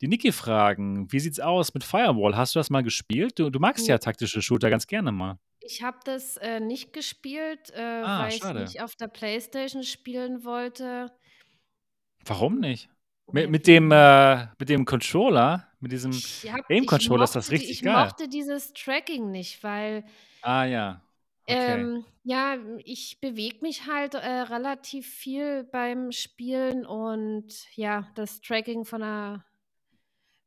die Niki fragen, wie sieht's aus mit Firewall? Hast du das mal gespielt? Du, du magst ja taktische Shooter ganz gerne mal. Ich habe das äh, nicht gespielt, äh, ah, weil ich nicht auf der PlayStation spielen wollte. Warum nicht? Mit, mit, dem, äh, mit dem Controller, mit diesem Aim-Controller ist das richtig ich geil. Ich mochte dieses Tracking nicht, weil. Ah, ja. Okay. Ähm, ja, ich bewege mich halt äh, relativ viel beim Spielen und ja, das Tracking von der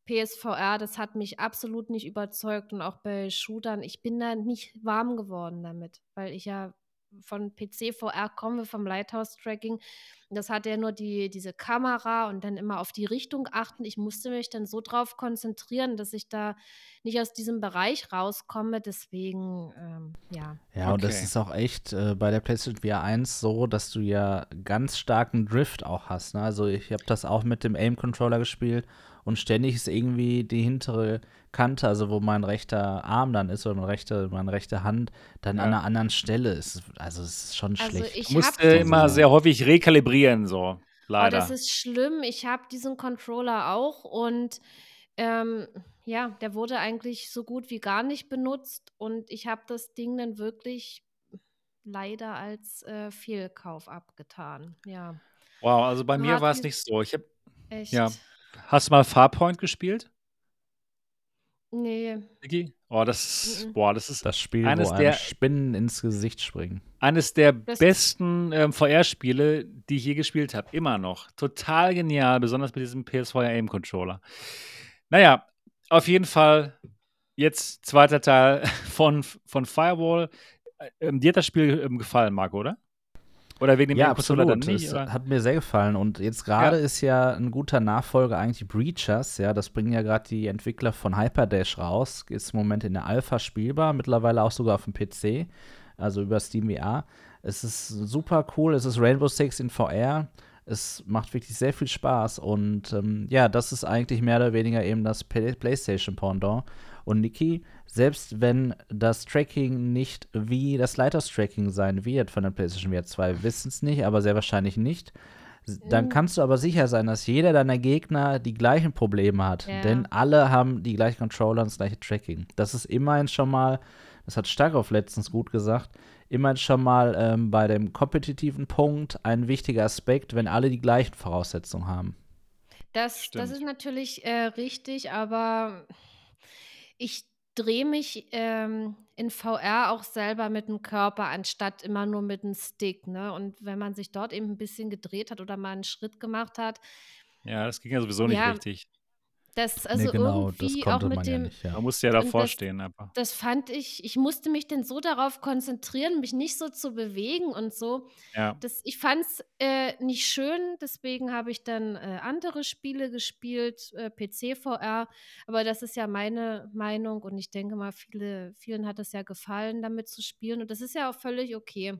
PSVR, das hat mich absolut nicht überzeugt und auch bei Shootern, ich bin da nicht warm geworden damit, weil ich ja von PC VR komme, vom Lighthouse-Tracking. Das hat ja nur die, diese Kamera und dann immer auf die Richtung achten. Ich musste mich dann so drauf konzentrieren, dass ich da nicht aus diesem Bereich rauskomme. Deswegen, ähm, ja. Ja, okay. und das ist auch echt äh, bei der PlayStation VR 1 so, dass du ja ganz starken Drift auch hast. Ne? Also ich habe das auch mit dem Aim-Controller gespielt und ständig ist irgendwie die hintere Kante, also wo mein rechter Arm dann ist oder meine rechte, meine rechte Hand, dann Ja. an einer anderen Stelle ist. Also es ist schon Also schlecht. ich Du musst hab diesen- immer sehr häufig rekalibrieren, so. Oh, Leider. das ist schlimm. Ich habe diesen Controller auch und ähm, ja, der wurde eigentlich so gut wie gar nicht benutzt und ich habe das Ding dann wirklich leider als äh, Fehlkauf abgetan. Ja, wow, also bei Man mir war es nicht so. Ich hab, echt. Ja. hast du mal Farpoint gespielt, Nee, Niki? Oh, das, Mhm. boah, das ist Das Spiel, eines wo einem der- Spinnen ins Gesicht springen. eines der Das- besten ähm, VR-Spiele, die ich je gespielt habe. Immer noch. Total genial, besonders mit diesem PS4 Aim-Controller. Naja, auf jeden Fall jetzt zweiter Teil von, von Firewall. Äh, Ähm, dir hat das Spiel ähm, gefallen, Marco, oder? Oder wegen dem Ja, absolut. dann nicht? Es hat mir sehr gefallen. Und jetzt gerade ist ja ein guter Nachfolger eigentlich Breachers. Ja, das bringen ja gerade die Entwickler von Hyperdash raus. Ist im Moment in der Alpha spielbar, mittlerweile auch sogar auf dem PC, also über Steam VR. Es ist super cool. Es ist Rainbow Six in VR. Es macht wirklich sehr viel Spaß. Und ähm, ja, das ist eigentlich mehr oder weniger eben das Play PlayStation-Pendant. Und Niki, selbst wenn das Tracking nicht wie das Lighthouse-Tracking sein wird von der PlayStation VR 2, wissen es nicht, aber sehr wahrscheinlich nicht. Dann Mm. kannst du aber sicher sein, dass jeder deiner Gegner die gleichen Probleme hat. Ja. Denn alle haben die gleichen Controller und das gleiche Tracking. Das ist immerhin schon mal, das hat Starkov letztens gut gesagt, immerhin schon mal ähm, bei dem kompetitiven Punkt ein wichtiger Aspekt, wenn alle die gleichen Voraussetzungen haben. Das, das ist natürlich äh, richtig, aber ich drehe mich ähm, in VR auch selber mit dem Körper, anstatt immer nur mit dem Stick. Ne? Und wenn man sich dort eben ein bisschen gedreht hat oder mal einen Schritt gemacht hat, Ja, das ging ja sowieso nicht Ja, richtig. Das also nee, genau, das irgendwie konnte auch mit man dem, ja nicht. Ja. Man musste ja davor das- stehen einfach. das fand ich, ich musste mich denn so darauf konzentrieren, mich nicht so zu bewegen und so. Ja. Das, ich fand es äh, nicht schön, deswegen habe ich dann äh, andere Spiele gespielt, äh, PC-VR, aber das ist ja meine Meinung und ich denke mal, viele, vielen hat es ja gefallen, damit zu spielen und das ist ja auch völlig okay.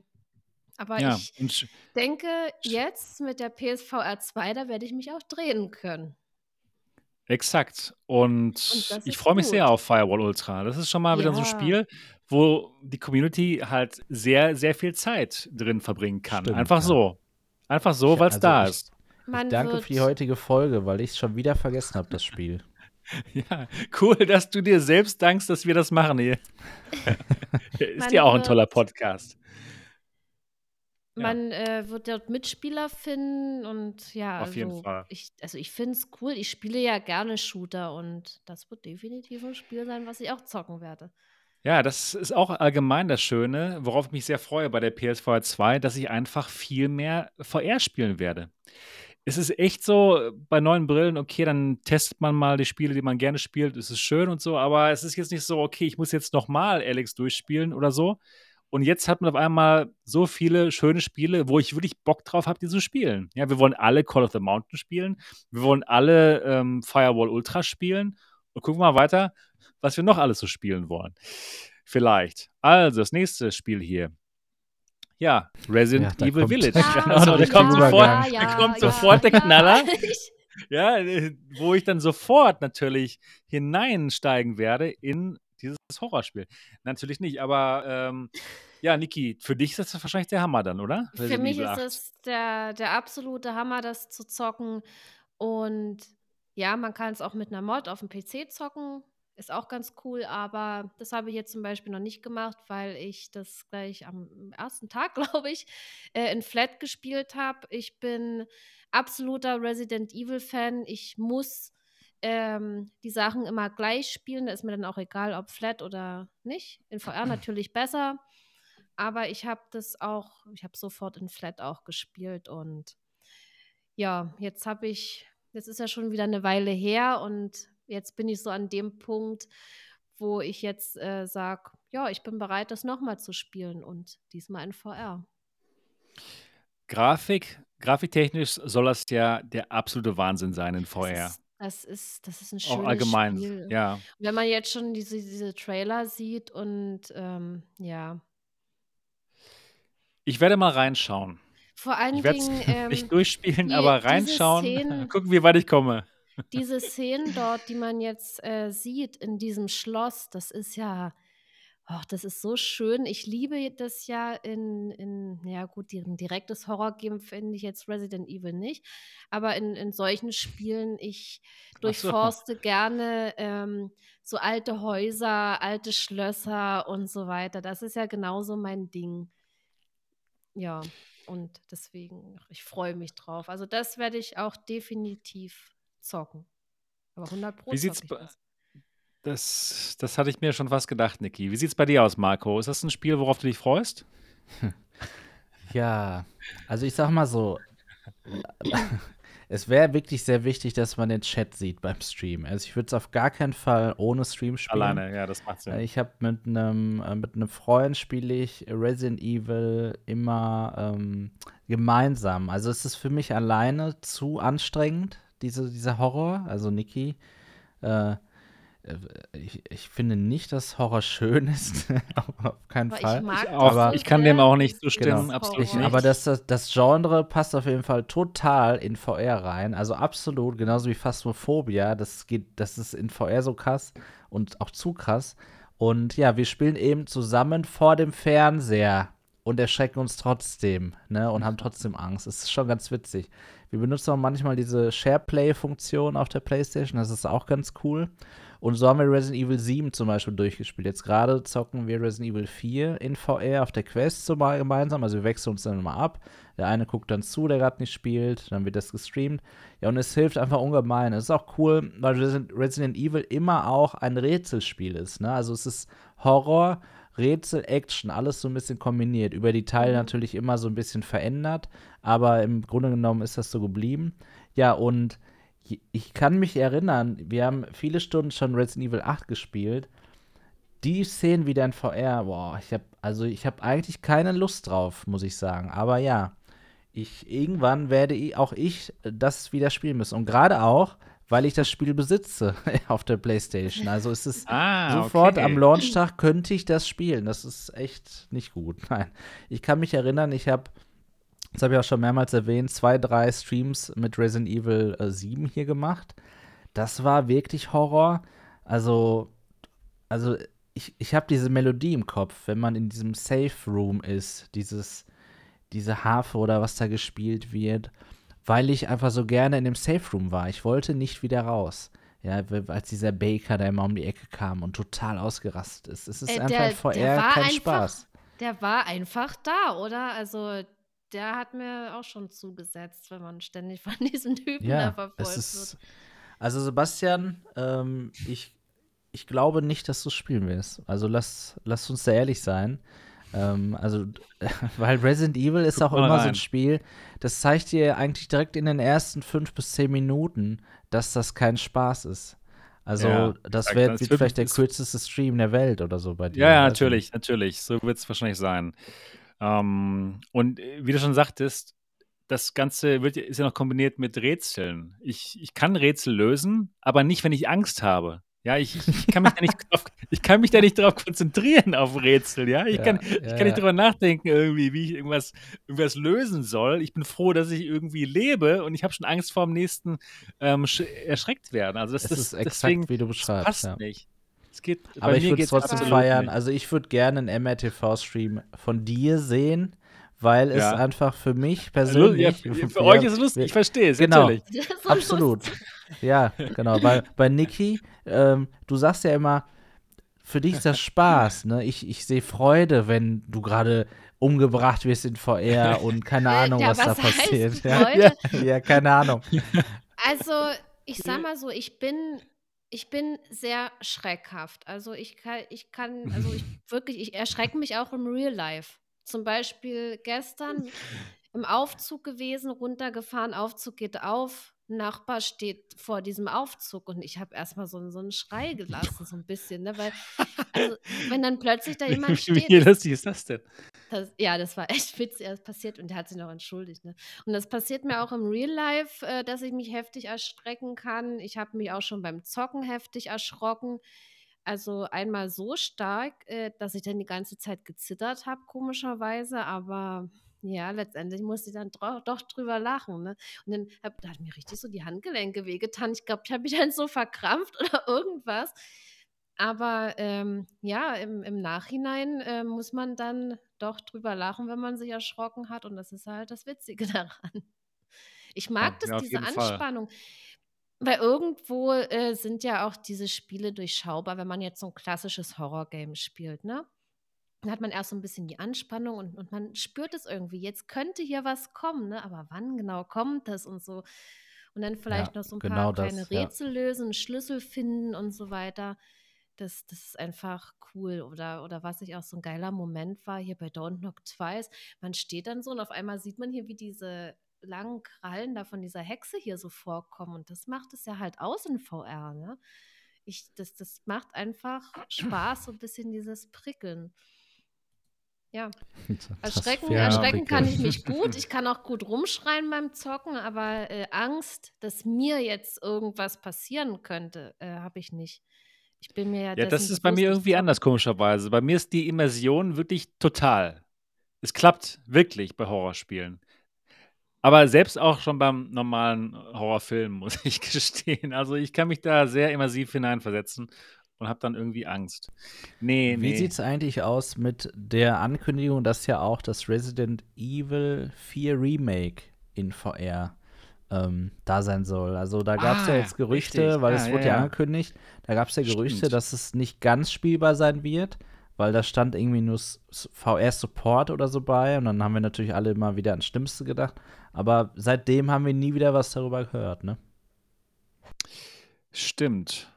Aber Ja, ich denke, jetzt mit der PSVR 2, da werde ich mich auch drehen können. Exakt. Und, Und ich freue mich sehr auf Firewall Ultra. Das ist schon mal wieder so ein Ja. Spiel, wo die Community halt sehr, sehr viel Zeit drin verbringen kann. Stimmt, Einfach ja. so. Einfach so, weil es also da ich- ist. Ich danke für die heutige Folge, weil ich es schon wieder vergessen habe, das Spiel. Ja, cool, dass du dir selbst dankst, dass wir das machen hier. ist ja auch ein toller Podcast. Ja. Man äh, wird dort Mitspieler finden und ja, Auf jeden also Fall. ich, also ich finde es cool. Ich spiele ja gerne Shooter und das wird definitiv ein Spiel sein, was ich auch zocken werde. Ja, das ist auch allgemein das Schöne, worauf ich mich sehr freue bei der PSVR 2, dass ich einfach viel mehr VR spielen werde. Es ist echt so, bei neuen Brillen, okay, dann testet man mal die Spiele, die man gerne spielt, es ist schön und so, aber es ist jetzt nicht so, okay, ich muss jetzt nochmal Alex durchspielen oder so. Und jetzt hat man auf einmal so viele schöne Spiele, wo ich wirklich Bock drauf habe, die zu spielen. Ja, wir wollen alle Call of the Mountain spielen, wir wollen alle ähm, Firewall Ultra spielen und gucken mal weiter, was wir noch alles so spielen wollen. Vielleicht. Also, das nächste Spiel hier. Ja, Resident Ja, Evil kommt- Village. Ja, also, da kommt sofort, da kommt sofort der Knaller. Ja, äh, wo ich dann sofort natürlich hineinsteigen werde in dieses Horrorspiel. Natürlich nicht, aber ähm, ja, Niki, für dich ist das wahrscheinlich der Hammer dann, oder? Für Resident mich Evil ist 8. es der, der absolute Hammer, das zu zocken. Und ja, man kann es auch mit einer Mod auf dem PC zocken. Ist auch ganz cool, aber das habe ich jetzt zum Beispiel noch nicht gemacht, weil ich das gleich am ersten Tag, glaube ich, äh, in Flat gespielt habe. Ich bin absoluter Resident Evil-Fan. Ich muss ähm, die Sachen immer gleich spielen. Da ist mir dann auch egal, ob Flat oder nicht. In VR natürlich besser. Aber ich habe das auch, ich habe sofort in Flat auch gespielt und ja, jetzt habe ich, jetzt ist ja schon wieder eine Weile her und jetzt bin ich so an dem Punkt, wo ich jetzt äh, sage, ja, ich bin bereit, das nochmal zu spielen und diesmal in VR. Grafik, grafiktechnisch soll das ja der absolute Wahnsinn sein in VR. Das ist, das ist, das ist ein Auch schönes allgemein, Spiel. ja. Wenn man jetzt schon diese, diese Trailer sieht und ähm, ja, Ich werde mal reinschauen. vor allen Ich Dingen ähm, nicht durchspielen, die- aber reinschauen, Szenen- gucken, wie weit ich komme. diese Szenen dort, die man jetzt äh, sieht in diesem Schloss, das ist ja, oh, das ist so schön. Ich liebe das ja in, in ja gut, ein direktes Horror-Game finde ich jetzt Resident Evil nicht, aber in, in solchen Spielen, ich durchforste so. gerne ähm, so alte Häuser, alte Schlösser und so weiter. Das ist ja genauso mein Ding. Ja, und deswegen, ich freue mich drauf. Also das werde ich auch definitiv zocken. Aber 100 Pro. Wie sieht's das, das hatte ich mir schon fast gedacht, Niki. Wie sieht es bei dir aus, Marco? Ist das ein Spiel, worauf du dich freust? Ja, also ich sag mal so, es wäre wirklich sehr wichtig, dass man den Chat sieht beim Stream. Also ich würde es auf gar keinen Fall ohne Stream spielen. Alleine, ja, das macht Sinn. Ich habe mit einem äh, mit einem Freund spiele ich Resident Evil immer ähm, gemeinsam. Also es ist für mich alleine zu anstrengend, diese, dieser Horror. Also Niki, äh, äh, ich, ich, finde nicht, dass Horror schön ist. auf keinen aber Fall. Ich, ich, aber ich kann dem auch nicht zustimmen, genau. absolut nicht. Aber das, das, das, Genre passt auf jeden Fall total in VR rein. Also absolut, genauso wie Phasmophobia. Das geht, das ist in VR so krass und auch zu krass. Und ja, wir spielen eben zusammen vor dem Fernseher und erschrecken uns trotzdem, ne? Und haben trotzdem Angst. Das ist schon ganz witzig. Wir benutzen auch manchmal diese SharePlay-Funktion auf der PlayStation. Das ist auch ganz cool. Und so haben wir Resident Evil 7 zum Beispiel durchgespielt. Jetzt gerade zocken wir Resident Evil 4 in VR auf der Quest so gemeinsam. Also wir wechseln uns dann immer ab. Der eine guckt dann zu, der gerade nicht spielt. Dann wird das gestreamt. Ja, und es hilft einfach ungemein. Es ist auch cool, weil Resident Evil immer auch ein Rätselspiel ist. Ne? Also es ist Horror, Rätsel, Action, alles so ein bisschen kombiniert. Über die Teile mhm. natürlich immer so ein bisschen verändert, aber im Grunde genommen ist das so geblieben. Ja, und ich kann mich erinnern, wir haben viele Stunden schon Resident Evil 8 gespielt. Die Szenen wieder in VR, boah, ich habe also ich habe eigentlich keine Lust drauf, muss ich sagen. Aber ja, ich irgendwann werde auch ich das wieder spielen müssen und gerade auch, weil ich das Spiel besitze auf der PlayStation. Also ist es ah, sofort okay. am Launchtag könnte ich das spielen. Das ist echt nicht gut. Nein, ich kann mich erinnern, ich habe das habe ich auch schon mehrmals erwähnt, zwei, drei Streams mit Resident Evil äh, 7 hier gemacht. Das war wirklich Horror. Also, also ich, ich habe diese Melodie im Kopf, wenn man in diesem Safe Room ist, dieses, diese Harfe oder was da gespielt wird, weil ich einfach so gerne in dem Safe Room war. Ich wollte nicht wieder raus. Ja, als dieser Baker da immer um die Ecke kam und total ausgerastet ist. Es ist äh, einfach der, VR kein einfach, Spaß. Der war einfach da, oder? Also der hat mir auch schon zugesetzt, wenn man ständig von diesen Typen ja, da verfolgt ist, wird. Also Sebastian, ähm, ich, ich glaube nicht, dass du spielen wirst. Also lass, lass uns da ehrlich sein. Ähm, also, weil Resident Evil ist Guck auch immer rein. so ein Spiel, das zeigt dir eigentlich direkt in den ersten fünf bis zehn Minuten, dass das kein Spaß ist. Also, ja, das wär, wird vielleicht der kürzeste Stream der Welt oder so bei dir. Ja, ja natürlich, natürlich. So wird es wahrscheinlich sein. Ähm, und äh, wie du schon sagtest, das Ganze wird, ist ja noch kombiniert mit Rätseln. Ich, ich kann Rätsel lösen, aber nicht, wenn ich Angst habe. Ja, ich, ich, kann, mich da nicht drauf, ich kann mich da nicht drauf konzentrieren auf Rätsel, ja. Ich, ja, kann, ich ja, kann nicht drüber nachdenken, irgendwie, wie ich irgendwas, irgendwas lösen soll. Ich bin froh, dass ich irgendwie lebe und ich habe schon Angst vor dem nächsten ähm, erschreckt werden. Also das, das ist exakt, deswegen, wie du beschreibst. passt ja. nicht. Es geht, Aber ich würde es trotzdem feiern. Nicht. Also ich würde gerne einen MRTV-Stream von dir sehen, weil es ja. einfach für mich persönlich. Ja, für, für euch ist es lustig, ich verstehe es, genau, natürlich. Absolut. Ja, genau. Weil bei Niki, ähm, du sagst ja immer, für dich ist das Spaß, ne? Ich, ich sehe Freude, wenn du gerade umgebracht wirst in VR und keine Ahnung, ja, was, was da passiert. Ja, ja, ja, keine Ahnung. Also, ich sag mal so, ich bin ich bin sehr schreckhaft. Also ich kann, ich kann, also ich wirklich, ich erschrecke mich auch im Real Life. Zum Beispiel gestern im Aufzug gewesen, runtergefahren, Aufzug geht auf, Nachbar steht vor diesem Aufzug und ich habe erstmal so, so einen Schrei gelassen, so ein bisschen, ne? Weil, also, wenn dann plötzlich da jemand steht. Wie lustig ist das denn? Das, ja, das war echt witzig, das passiert und der hat sich noch entschuldigt. Ne? Und das passiert mir auch im Real Life, äh, dass ich mich heftig erstrecken kann. Ich habe mich auch schon beim Zocken heftig erschrocken. Also einmal so stark, äh, dass ich dann die ganze Zeit gezittert habe, komischerweise, aber ja, letztendlich musste ich dann doch drüber lachen, ne? Und dann habe da hat mir richtig so die Handgelenke wehgetan. Ich glaube, ich habe mich dann so verkrampft oder irgendwas. Aber, ähm, ja, im im Nachhinein, äh, muss man dann doch drüber lachen, wenn man sich erschrocken hat und das ist halt das Witzige daran. Ich mag das, ja, auf diese jeden Fall. Anspannung. Weil irgendwo, äh, sind ja auch diese Spiele durchschaubar, wenn man jetzt so 'n klassisches Horrorgame spielt, ne? Dann hat man erst so 'n bisschen die Anspannung und und man spürt es irgendwie. Jetzt könnte hier was kommen, ne? Aber wann genau kommt das und so? Und dann Ja, vielleicht noch so 'n paar genau kleine das, ja. Rätsel lösen, 'n Schlüssel finden und so weiter. Das das ist einfach cool. Oder oder was ich auch so 'n geiler Moment war hier bei Don't Knock Twice. Man steht dann so und auf einmal sieht man hier, wie diese langen Krallen da von dieser Hexe hier so vorkommen und das macht es ja halt aus in VR, ne? Ich das das macht einfach Spaß, so 'n bisschen dieses Prickeln. Ja. Erschrecken Ja, erschrecken kann ich mich gut. Ich kann auch gut rumschreien beim Zocken, aber, äh, Angst, dass mir jetzt irgendwas passieren könnte, äh, habe ich nicht. Ich bin mir ja Ja, das ist bei mir irgendwie anders, komischerweise. Bei mir ist die Immersion wirklich total. Es klappt wirklich bei Horrorspielen. Aber selbst auch schon beim normalen Horrorfilm, muss ich gestehen. Also, ich kann mich da sehr immersiv hineinversetzen und habe dann irgendwie Angst. Ne, Wie ne. sieht's eigentlich aus mit der Ankündigung, dass ja auch das Resident Evil 4 Remake in VR, ähm, da sein soll? Also, da gab's ja Ah, jetzt Gerüchte, richtig. weil Ja, es ja, wurde ja ja. angekündigt, da gab's ja Gerüchte, Stimmt. dass es nicht ganz spielbar sein wird, weil da stand irgendwie nur VR-Support oder so bei und dann haben wir natürlich alle immer wieder ans Schlimmste gedacht. Aber seitdem haben wir nie wieder was darüber gehört, ne? Stimmt.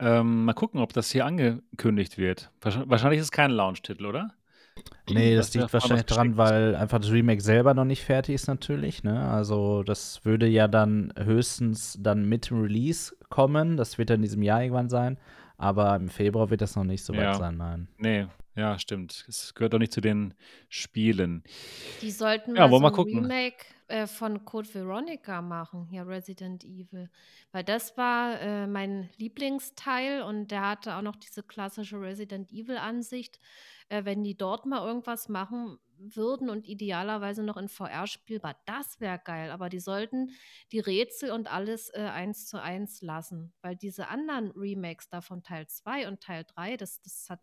Ähm, mal gucken, ob das hier angekündigt wird. Wahrsch wahrscheinlich ist es kein Launch-Titel, oder? Nee, das Dass da liegt wahrscheinlich dran, weil einfach das Remake selber noch nicht fertig ist natürlich, ne? Also, das würde ja dann höchstens dann mit dem Release kommen. Das wird dann in diesem Jahr irgendwann sein, aber im Februar wird das noch nicht so weit Ja. sein, nein. Ne, ja, stimmt. Es gehört doch nicht zu den Spielen. Die sollten Ja, mal wollen so wir 'n gucken. Remake, äh, von Code Veronica machen, hier Resident Evil. Weil das war, äh, mein Lieblingsteil und der hatte auch noch diese klassische Resident Evil-Ansicht. Äh, wenn die dort mal irgendwas machen würden und idealerweise noch in VR spielbar, das wäre geil. Aber die sollten die Rätsel und alles, äh, 1:1 lassen, weil diese anderen Remakes da von Teil 2 und Teil 3, das das hat,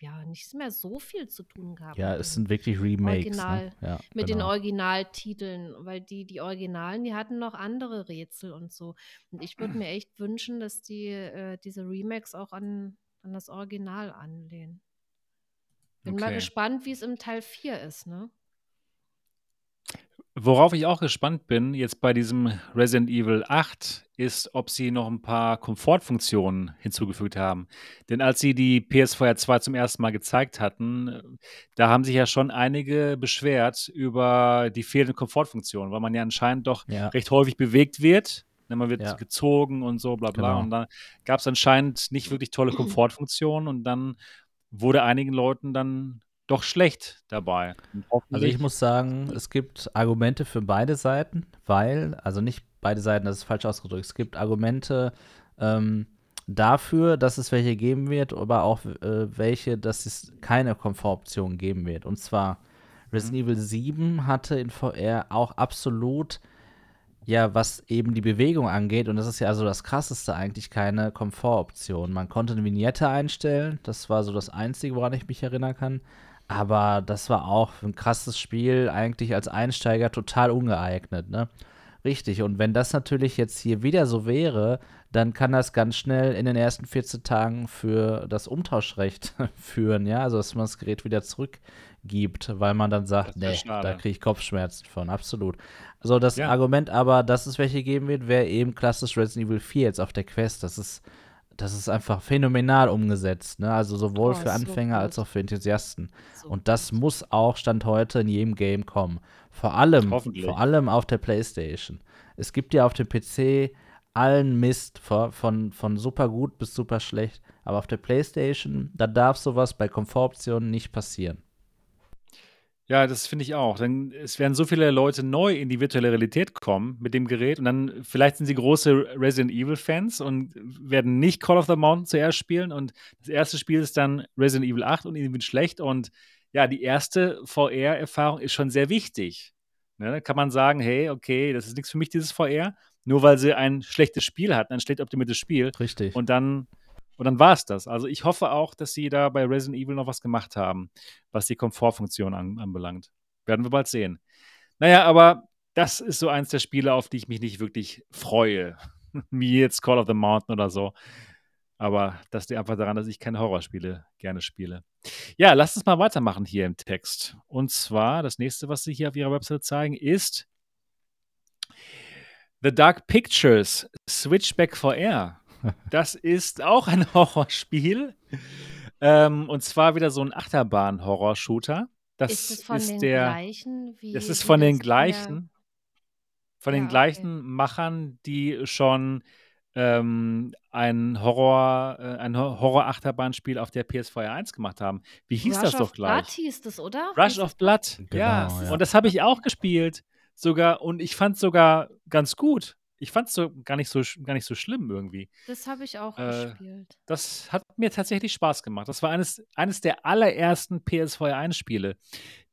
ja, nicht mehr so viel zu tun gehabt Ja, es den sind wirklich Remakes, ne? Original Ja, mit den genau. Originaltiteln, weil die die Originalen, die hatten noch andere Rätsel und so. Und ich würde mir echt wünschen, dass die, äh, diese Remakes auch an an das Original anlehnen. Bin mal Okay. gespannt, wie's im Teil 4 ist, ne? Worauf ich auch gespannt bin, jetzt bei diesem Resident Evil 8, ist, ob sie noch 'n paar Komfortfunktionen hinzugefügt haben. Denn als sie die PS-VR 2 zum ersten Mal gezeigt hatten, da haben sich ja schon einige beschwert über die fehlenden Komfortfunktionen, weil man ja anscheinend doch Ja. recht häufig bewegt wird, ne? Man wird Ja. gezogen und so bla bla. Genau. Und da gab's anscheinend nicht wirklich tolle Komfortfunktionen und dann wurde einigen Leuten dann doch schlecht dabei. Also, ich muss sagen, es gibt Argumente für beide Seiten, weil also, nicht beide Seiten, das ist falsch ausgedrückt. Es gibt Argumente, ähm, dafür, dass es welche geben wird, aber auch, äh, welche, dass es keine Komfortoption geben wird. Und zwar Resident Mhm. Evil 7 hatte in VR auch absolut ja, was eben die Bewegung angeht und das ist ja also das Krasseste eigentlich, keine Komfortoption. Man konnte 'ne Vignette einstellen, das war so das Einzige, woran ich mich erinnern kann. Aber das war auch 'n krasses Spiel, eigentlich als Einsteiger total ungeeignet, ne? Richtig, und wenn das natürlich jetzt hier wieder so wäre, dann kann das ganz schnell in den ersten 14 Tagen für das Umtauschrecht führen, ja? Also, dass man das Gerät wieder zurückgibt, weil man dann sagt: Das wäre „Ne, da schade. kriege ich Kopfschmerzen von“, absolut. Also, das Ja. Argument aber, dass es welche geben wird, wäre eben klassisch Resident Evil 4 jetzt auf der Quest. Das ist das ist einfach phänomenal umgesetzt, ne? Also, sowohl Oh, für so Anfänger als gut. auch für Enthusiasten. So Und das gut. muss auch Stand heute in jedem Game kommen. Vor allem vor allem auf der PlayStation. Es gibt ja auf dem PC allen Mist vo von von super gut bis super schlecht, aber auf der PlayStation, da darf so was bei Komfortoptionen nicht passieren. Ja, das finde ich auch. Denn es werden so viele Leute neu in die virtuelle Realität kommen mit dem Gerät und dann vielleicht sind sie große Resident Evil-Fans und werden nicht Call of the Mountain zuerst spielen und das erste Spiel ist dann Resident Evil 8 und ihnen wird schlecht und ja, die erste VR-Erfahrung ist schon sehr wichtig. Ne, da kann man sagen, hey, okay, das ist nichts für mich, dieses VR, nur weil sie ein schlechtes Spiel hatten, ein schlecht optimiertes Spiel. Richtig. Und dann, und dann war es das. Also ich hoffe auch, dass sie da bei Resident Evil noch was gemacht haben, was die Komfortfunktion an, anbelangt. Werden wir bald sehen. Naja, aber das ist so eins der Spiele, auf die ich mich nicht wirklich freue. Wie jetzt Call of the Mountain oder so. Aber das liegt einfach daran, dass ich keine Horrorspiele gerne spiele. Ja, lasst uns mal weitermachen hier im Text. Und zwar, das nächste, was Sie hier auf Ihrer Website zeigen, ist The Dark Pictures Switchback VR. Das ist auch ein Horrorspiel. Ähm, und zwar wieder so ein Achterbahn-Horror-Shooter. Das ist es von ist den der. gleichen wie Das ist von den das gleichen, von den Ja, okay. gleichen Machern, die schon ähm, ein Horror, äh, ein Ho- Horror-Achterbahnspiel auf der PS4 1 gemacht haben. Wie hieß Rush das of doch gleich? Blood hieß das, oder? Rush Hieß of Blood. ja. Genau, ja. Und das habe ich auch gespielt. Sogar, und ich fand es sogar ganz gut. Ich fand es so gar nicht so gar nicht so schlimm irgendwie. Das habe ich auch Äh, gespielt. Das hat mir tatsächlich Spaß gemacht. Das war eines, eines der allerersten PS4 1-Spiele,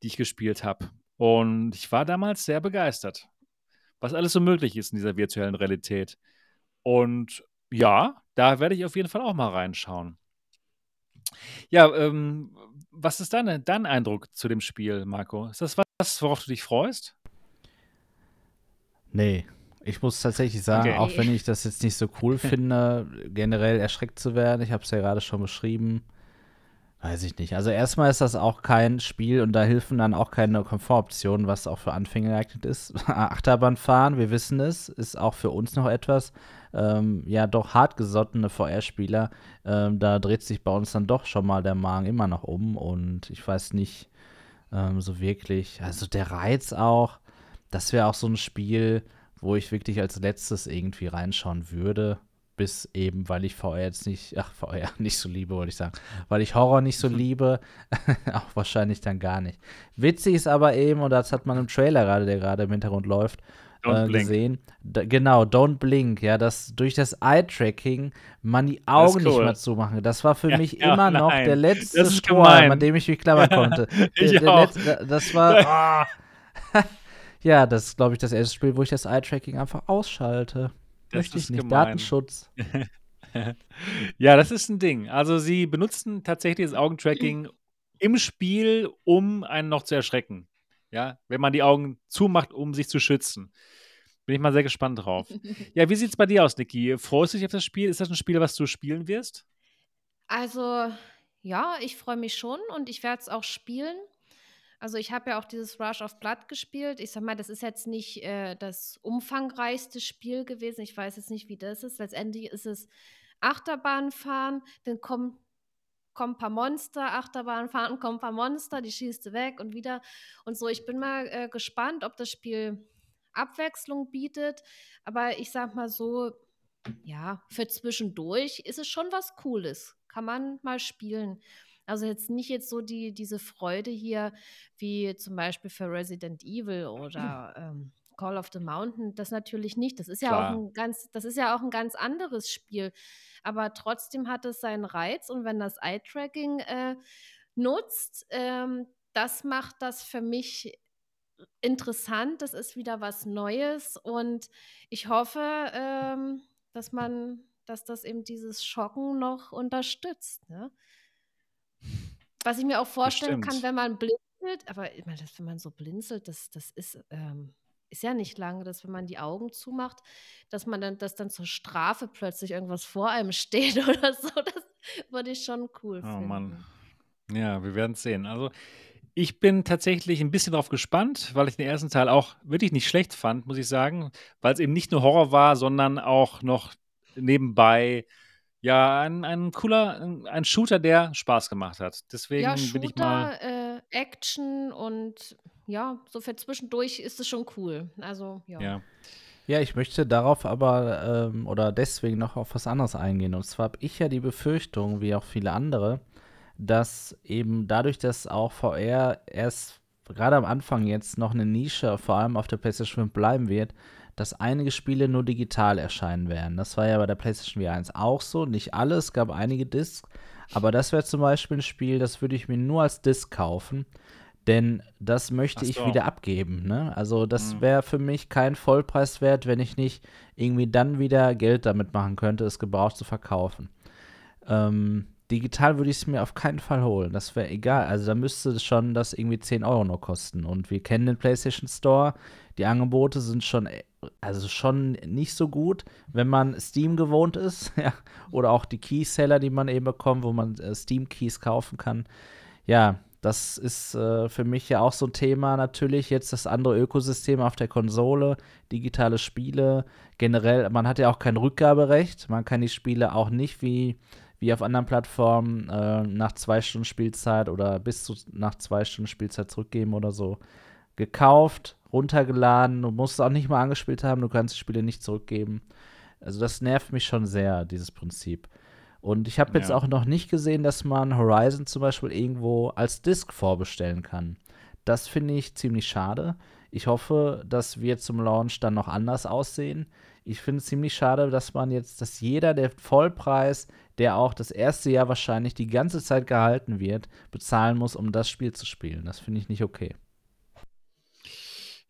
die ich gespielt habe. Und ich war damals sehr begeistert, was alles so möglich ist in dieser virtuellen Realität. Und ja, da werde ich auf jeden Fall auch mal reinschauen. Ja, ähm, was ist deine, dein Eindruck zu dem Spiel, Marco? Ist das was, worauf du dich freust? Nee. Ich muss tatsächlich sagen, Okay. auch wenn ich das jetzt nicht so cool finde, generell erschreckt zu werden, ich habe es ja gerade schon beschrieben, weiß ich nicht. Also erstmal ist das auch kein Spiel und da helfen dann auch keine Komfortoptionen, was auch für Anfänger geeignet ist. Achterbahnfahren, wir wissen es, ist auch für uns noch etwas, ähm, ja doch hartgesottene VR-Spieler. Ähm, da dreht sich bei uns dann doch schon mal der Magen immer noch um und ich weiß nicht ähm, so wirklich, also der Reiz auch, das wäre auch so ein Spiel, wo ich wirklich als letztes irgendwie reinschauen würde. Bis eben, weil ich VR jetzt nicht, ach, VR nicht so liebe, wollte ich sagen. Weil ich Horror nicht so liebe, auch wahrscheinlich dann gar nicht. Witzig ist aber eben, und das hat man im Trailer gerade, der gerade im Hintergrund läuft, äh, gesehen. Da, genau, Don't Blink, ja, dass durch das Eye-Tracking man die Augen nicht cool. mehr zumachen. Das war für Ja, mich ja, immer noch nein. der letzte gemein. an dem ich mich klammern konnte. Ich der, der auch. letzte, das war, ja, das ist, glaube ich, das erste Spiel, wo ich das Eye-Tracking einfach ausschalte. Das Möchte ich ist nicht. gemein. Datenschutz. Ja, das ist ein Ding. Also sie benutzen tatsächlich das Augentracking im Spiel, um einen noch zu erschrecken. Ja, wenn man die Augen zumacht, um sich zu schützen. Bin ich mal sehr gespannt drauf. Ja, wie sieht es bei dir aus, Niki? Freust du dich auf das Spiel? Ist das ein Spiel, was du spielen wirst? Also, ja, ich freue mich schon und ich werde es auch spielen. Also, ich habe ja auch dieses Rush of Blood gespielt. Ich sag mal, das ist jetzt nicht äh, das umfangreichste Spiel gewesen. Ich weiß jetzt nicht, wie das ist. Letztendlich ist es Achterbahnfahren, dann kommen, kommen ein paar Monster, Achterbahnfahren, kommen ein paar Monster, die schießt du weg und wieder und so. Ich bin mal äh, gespannt, ob das Spiel Abwechslung bietet. Aber ich sag mal so, ja, für zwischendurch ist es schon was Cooles. Kann man mal spielen. Also jetzt nicht jetzt so die, diese Freude hier, wie zum Beispiel für Resident Evil oder ähm, Call of the Mountain. Das natürlich nicht. Das ist ja Klar. auch ein ganz, das ist ja auch ein ganz anderes Spiel. Aber trotzdem hat es seinen Reiz und wenn das Eye-Tracking äh, nutzt, ähm, das macht das für mich interessant. Das ist wieder was Neues und ich hoffe, ähm, dass man, dass das eben dieses Schocken noch unterstützt. Ne? Was ich mir auch vorstellen kann, Bestimmt. wenn man blinzelt, aber ich meine, das, wenn man so blinzelt, das, das ist, ähm, ist ja nicht lange, dass wenn man die Augen zumacht, dass man dann, dass dann zur Strafe plötzlich irgendwas vor einem steht oder so. Das würde ich schon cool Oh finden. Mann. Ja, wir werden es sehen. Also, ich bin tatsächlich ein bisschen drauf gespannt, weil ich den ersten Teil auch wirklich nicht schlecht fand, muss ich sagen, weil es eben nicht nur Horror war, sondern auch noch nebenbei ja ein, ein cooler, ein, ein Shooter, der Spaß gemacht hat. Deswegen Ja, bin ich mal. Shooter, äh, Action und ja, so für zwischendurch ist es schon cool. Also, ja. Ja. Ja, ich möchte darauf aber ähm, oder deswegen noch auf was anderes eingehen. Und zwar habe ich ja die Befürchtung, wie auch viele andere, dass eben dadurch, dass auch VR erst gerade am Anfang jetzt noch eine Nische, vor allem auf der PlayStation 5 bleiben wird, dass einige Spiele nur digital erscheinen werden. Das war ja bei der PlayStation VR 1 auch so. Nicht alle, es gab einige Discs. Aber das wäre zum Beispiel ein Spiel, das würde ich mir nur als Disc kaufen. Denn das möchte so. ich wieder abgeben. Ne? Also, das mhm. wäre für mich kein Vollpreis wert, wenn ich nicht irgendwie dann wieder Geld damit machen könnte, es gebraucht zu verkaufen. Ähm, digital würde ich es mir auf keinen Fall holen. Das wäre egal. Also, da müsste es schon das irgendwie 10 Euro noch kosten. Und wir kennen den PlayStation Store. Die Angebote sind schon, also schon nicht so gut, wenn man Steam gewohnt ist. ja. Oder auch die Keyseller, die man eben bekommt, wo man äh, Steam-Keys kaufen kann. Ja, das ist äh, für mich ja auch so ein Thema natürlich. Jetzt das andere Ökosystem auf der Konsole, digitale Spiele. Generell, man hat ja auch kein Rückgaberecht. Man kann die Spiele auch nicht wie, wie auf anderen Plattformen äh, nach zwei Stunden Spielzeit oder bis zu nach zwei Stunden Spielzeit zurückgeben oder so. Gekauft, runtergeladen, du musst es auch nicht mal angespielt haben, du kannst die Spiele nicht zurückgeben. Also das nervt mich schon sehr, dieses Prinzip. Und ich habe jetzt ja. auch noch nicht gesehen, dass man Horizon zum Beispiel irgendwo als Disc vorbestellen kann. Das finde ich ziemlich schade. Ich hoffe, dass wir zum Launch dann noch anders aussehen. Ich finde es ziemlich schade, dass man jetzt, dass jeder der Vollpreis, der auch das erste Jahr wahrscheinlich die ganze Zeit gehalten wird, bezahlen muss, um das Spiel zu spielen. Das finde ich nicht okay.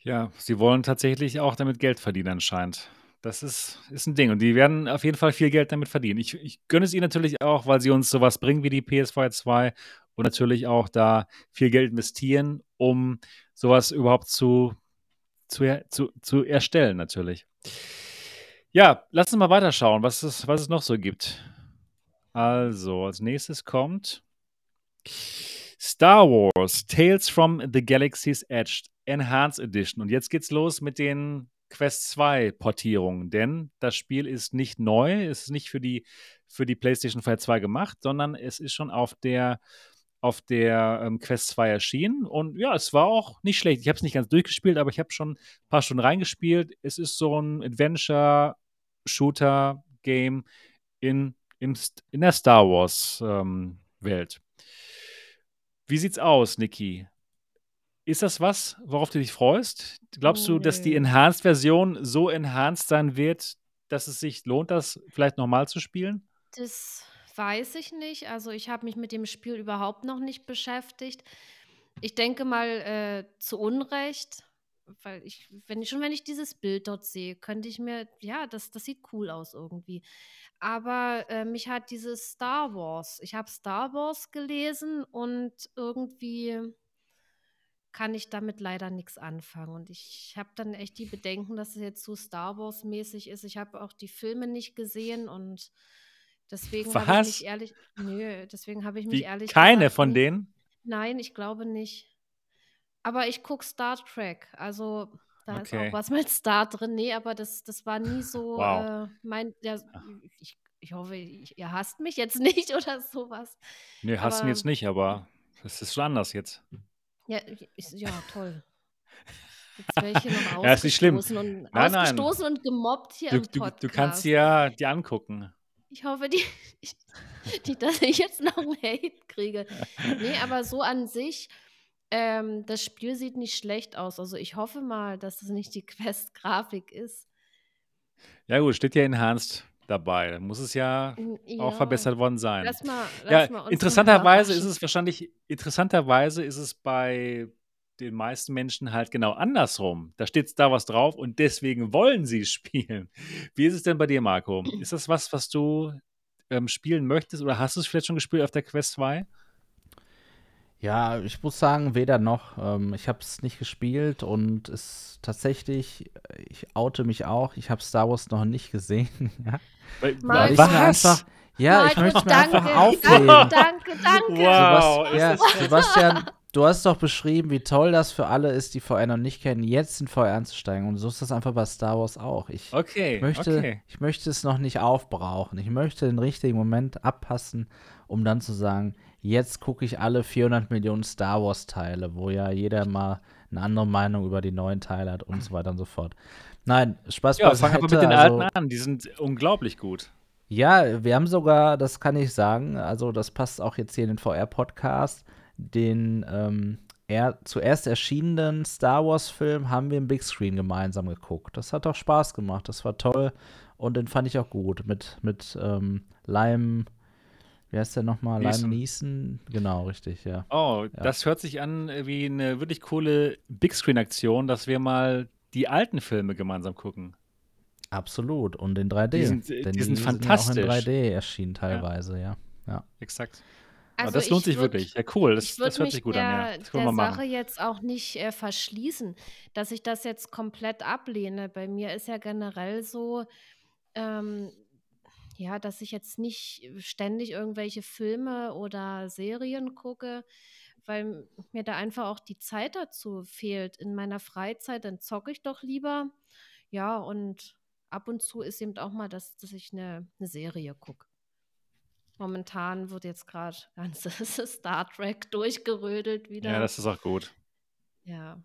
Ja, sie wollen tatsächlich auch damit Geld verdienen anscheinend. Das ist, ist ein Ding. Und die werden auf jeden Fall viel Geld damit verdienen. Ich, ich gönne es ihnen natürlich auch, weil sie uns sowas bringen wie die PS4 2 und natürlich auch da viel Geld investieren, um sowas überhaupt zu, zu, zu, zu erstellen, natürlich. Ja, lass uns mal weiterschauen, was es, was es noch so gibt. Also, als nächstes kommt Star Wars Tales from the Galaxy's Edge Enhanced Edition. Und jetzt geht's los mit den Quest 2 Portierung, denn das Spiel ist nicht neu, es ist nicht für die, für die PlayStation 4 2 gemacht, sondern es ist schon auf der, auf der ähm, Quest 2 erschienen und ja, es war auch nicht schlecht. Ich habe es nicht ganz durchgespielt, aber ich habe schon ein paar Stunden reingespielt. Es ist so ein Adventure-Shooter-Game in, in, in der Star Wars-Welt. Ähm, Wie sieht's aus, Niki? Ist das was, worauf du dich freust? Glaubst du, dass die Enhanced-Version so enhanced sein wird, dass es sich lohnt, das vielleicht nochmal zu spielen? Das weiß ich nicht. Also ich habe mich mit dem Spiel überhaupt noch nicht beschäftigt. Ich denke mal äh, zu Unrecht, weil ich, wenn ich schon wenn ich dieses Bild dort sehe, könnte ich mir, ja, das, das sieht cool aus irgendwie. Aber äh, mich hat dieses Star Wars, ich habe Star Wars gelesen und irgendwie kann ich damit leider nichts anfangen. Und ich habe dann echt die Bedenken, dass es jetzt so Star Wars-mäßig ist. Ich habe auch die Filme nicht gesehen und deswegen habe ich mich ehrlich, nö, deswegen habe ich mich Wie, ehrlich keine gesagt von denen? nein, ich glaube nicht. Aber ich gucke Star Trek, also da ist Okay. auch was mit Star drin. Nee, aber das, das war nie so Wow. äh, mein, der, ich, ich hoffe, ich, ihr hasst mich jetzt nicht oder sowas. Nee, hast du Aber jetzt nicht, aber es ist schon anders jetzt. Ja, ich, ja, toll. Jetzt wäre ich hier noch Ja, ist nicht schlimm. ausgestoßen und Nein, und gemobbt hier Du, im du, du kannst Podcast. sie ja dir angucken. Ich hoffe, die, ich, die, dass ich jetzt noch einen Hate kriege. Nee, aber so an sich, ähm, das Spiel sieht nicht schlecht aus. Also ich hoffe mal, dass das nicht die Quest-Grafik ist. Ja gut, steht ja Enhanced dabei. Dann muss es ja N- auch Ja, verbessert worden sein. lass mal, Ja, lass mal interessanterweise ist es wahrscheinlich, interessanterweise ist es bei den meisten Menschen halt genau andersrum. Da steht da was drauf und deswegen wollen sie spielen. Wie ist es denn bei dir, Marco? Ist das was, was du ähm, spielen möchtest oder hast du es vielleicht schon gespielt auf der Quest 2? Ja, ich muss sagen, weder noch. Ähm, ich habe es nicht gespielt und es tatsächlich, ich oute mich auch, ich habe Star Wars noch nicht gesehen. ja. Weil, Weil ich mir einfach, ja, ich Marco, möchte mir danke, einfach aufheben. danke, danke, danke. Wow, Sebast ja, Sebastian, du hast doch beschrieben, wie toll das für alle ist, die VR noch nicht kennen, jetzt in VR einzusteigen. Und so ist das einfach bei Star Wars auch. Ich Okay, möchte, okay. ich möchte es noch nicht aufbrauchen. Ich möchte den richtigen Moment abpassen, um dann zu sagen, jetzt gucke ich alle 400 Millionen Star Wars Teile, wo ja jeder mal eine andere Meinung über die neuen Teile hat und so weiter und so fort. Nein, Spaß Ja, fang aber mit beiseite. den Also, alten an. Die sind unglaublich gut. ja, wir haben sogar, das kann ich sagen, also das passt auch jetzt hier in den VR-Podcast, den ähm, er, zuerst erschienenen Star Wars-Film haben wir im Big Screen gemeinsam geguckt. Das hat auch Spaß gemacht, das war toll und den fand ich auch gut. Mit, mit ähm, Lime, wie heißt der nochmal? Lime Neeson? Genau, richtig, ja. Oh, ja. das hört sich an wie eine wirklich coole Big Screen-Aktion, dass wir mal die alten Filme gemeinsam gucken. Absolut. Und in 3D. Die sind, Denn die sind fantastisch. Sind auch in 3D erschienen teilweise, ja. ja. ja. Exakt. Also das lohnt sich würd, wirklich. Ja, cool. Das, das hört sich gut der, an. Ja. Das der Sache jetzt auch nicht äh, verschließen, dass ich das jetzt komplett ablehne. Bei mir ist ja generell so, ähm, ja, dass ich jetzt nicht ständig irgendwelche Filme oder Serien gucke, weil mir da einfach auch die Zeit dazu fehlt. In meiner Freizeit, dann zocke ich doch lieber. Ja, und ab und zu ist eben auch mal, dass, dass ich eine, eine Serie gucke. Momentan wird jetzt gerade ganzes Star Trek durchgerödelt wieder. Ja, das ist auch gut. Ja.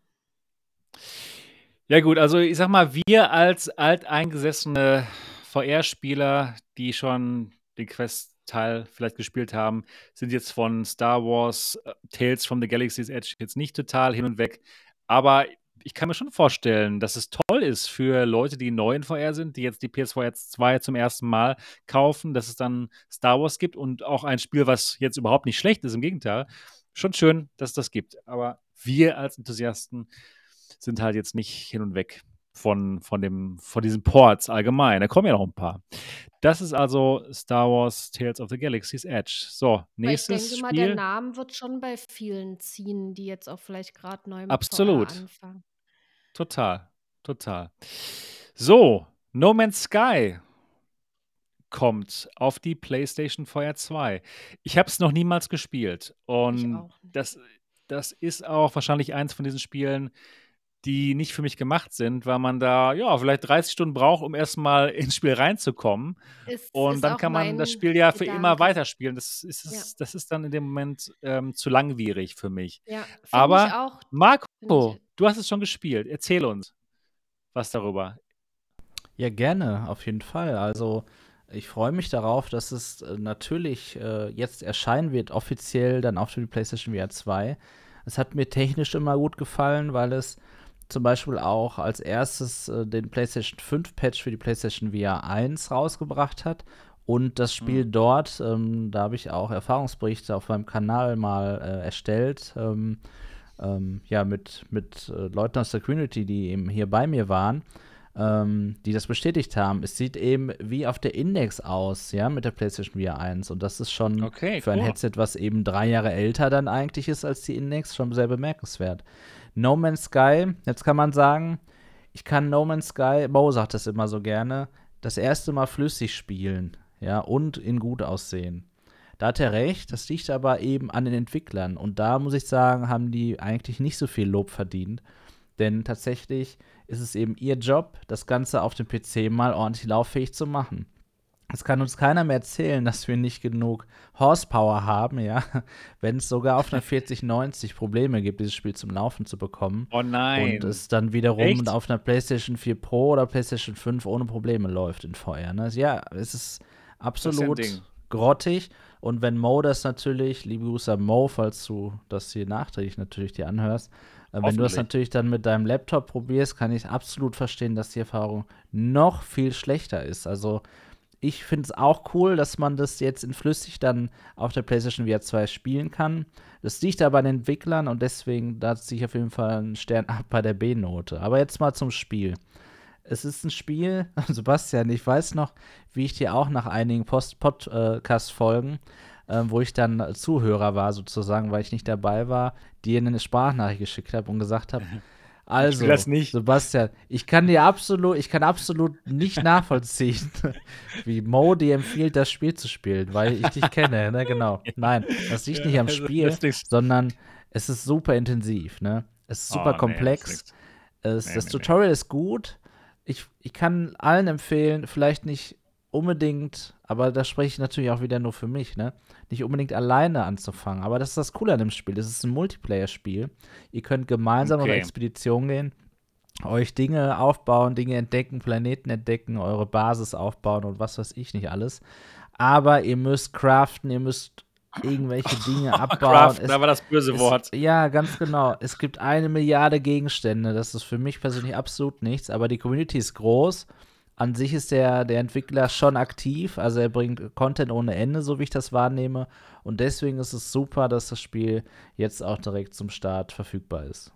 Ja, gut, also ich sag mal, wir als alteingesessene VR-Spieler, die schon den Quest-Teil vielleicht gespielt haben, sind jetzt von Star Wars uh, Tales from the Galaxy's Edge jetzt nicht total hin und weg. Aber ich kann mir schon vorstellen, dass es toll ist für Leute, die neu in VR sind, die jetzt die PS4 2 zum ersten Mal kaufen, dass es dann Star Wars gibt und auch ein Spiel, was jetzt überhaupt nicht schlecht ist, im Gegenteil. Schon schön, dass es das gibt. Aber wir als Enthusiasten sind halt jetzt nicht hin und weg von, von, dem, von diesen Ports allgemein. Da kommen ja noch ein paar. Das ist also Star Wars Tales of the Galaxy's Edge. So, nächstes ich denke mal, der Name wird schon bei vielen ziehen, die jetzt auch vielleicht gerade neu mit Absolut. anfangen. Total, total. So, No Man's Sky kommt auf die PlayStation VR 2. Ich habe es noch niemals gespielt und das, das ist auch wahrscheinlich eins von diesen Spielen, die nicht für mich gemacht sind, weil man da ja vielleicht 30 Stunden braucht, um erstmal ins Spiel reinzukommen. Ist, und ist dann kann man das Spiel ja für Gedanke. immer weiterspielen. Das ist, ja. das ist dann in dem Moment ähm, zu langwierig für mich. Ja, Aber auch, Marco, du hast es schon gespielt. Erzähl uns was darüber. Ja, gerne, auf jeden Fall. Also ich freue mich darauf, dass es äh, natürlich äh, jetzt erscheinen wird, offiziell dann auch für die PlayStation VR 2. Es hat mir technisch immer gut gefallen, weil es zum Beispiel auch als erstes äh, den PlayStation 5 Patch für die PlayStation VR 1 rausgebracht hat. Und das Spiel mhm. dort, ähm, da habe ich auch Erfahrungsberichte auf meinem Kanal mal äh, erstellt. Ähm, ähm, ja, mit, mit äh, Leuten aus der Community, die eben hier bei mir waren, ähm, die das bestätigt haben. Es sieht eben wie auf der Index aus, ja, mit der PlayStation VR 1. Und das ist schon okay, für cool. ein Headset, was eben drei Jahre älter dann eigentlich ist als die Index, schon sehr bemerkenswert. No Man's Sky, jetzt kann man sagen, ich kann No Man's Sky, Bo sagt das immer so gerne, das erste Mal flüssig spielen, ja, und in gut aussehen. Da hat er recht, das liegt aber eben an den Entwicklern. Und da muss ich sagen, haben die eigentlich nicht so viel Lob verdient. Denn tatsächlich ist es eben ihr Job, das Ganze auf dem PC mal ordentlich lauffähig zu machen. Es kann uns keiner mehr erzählen, dass wir nicht genug Horsepower haben, ja. Wenn es sogar auf einer 4090 Probleme gibt, dieses Spiel zum Laufen zu bekommen. Oh nein. Und es dann wiederum Echt? auf einer PlayStation 4 Pro oder PlayStation 5 ohne Probleme läuft in VR. Ne? Ja, es ist absolut ist grottig. Und wenn Mo das natürlich, liebe Grüße an Mo, falls du das hier nachträglich natürlich dir anhörst, wenn du das natürlich dann mit deinem Laptop probierst, kann ich absolut verstehen, dass die Erfahrung noch viel schlechter ist. Also ich finde es auch cool, dass man das jetzt in flüssig dann auf der PlayStation VR 2 spielen kann. Das liegt aber an den Entwicklern und deswegen da ziehe ich auf jeden Fall einen Stern ab bei der B-Note. Aber jetzt mal zum Spiel. Es ist ein Spiel, Sebastian, ich weiß noch, wie ich dir auch nach einigen Podcast-Folgen, äh, wo ich dann Zuhörer war sozusagen, weil ich nicht dabei war, dir eine Sprachnachricht geschickt habe und gesagt habe, Also, ich Sebastian, ich kann dir absolut, ich kann absolut nicht nachvollziehen, wie Mo dir empfiehlt, das Spiel zu spielen, weil ich dich kenne, ne, genau. Nein, das liegt nicht am also, Spiel, sondern es ist super intensiv, ne? Es ist super oh, komplex. Nee, es, nee, das nee, Tutorial ist gut. Ich, ich kann allen empfehlen, vielleicht nicht unbedingt, aber da spreche ich natürlich auch wieder nur für mich, ne? Nicht unbedingt alleine anzufangen. Aber das ist das Coole an dem Spiel. Es ist ein Multiplayer-Spiel. Ihr könnt gemeinsam okay. auf Expedition gehen, euch Dinge aufbauen, Dinge entdecken, Planeten entdecken, eure Basis aufbauen und was weiß ich nicht alles. Aber ihr müsst craften, ihr müsst irgendwelche Dinge abbauen. Craft, Es, da war das böse es, Wort. ja, ganz genau. Es gibt eine Milliarde Gegenstände. Das ist für mich persönlich absolut nichts. Aber die Community ist groß. An sich ist der, der Entwickler schon aktiv. Also er bringt Content ohne Ende, so wie ich das wahrnehme. Und deswegen ist es super, dass das Spiel jetzt auch direkt zum Start verfügbar ist.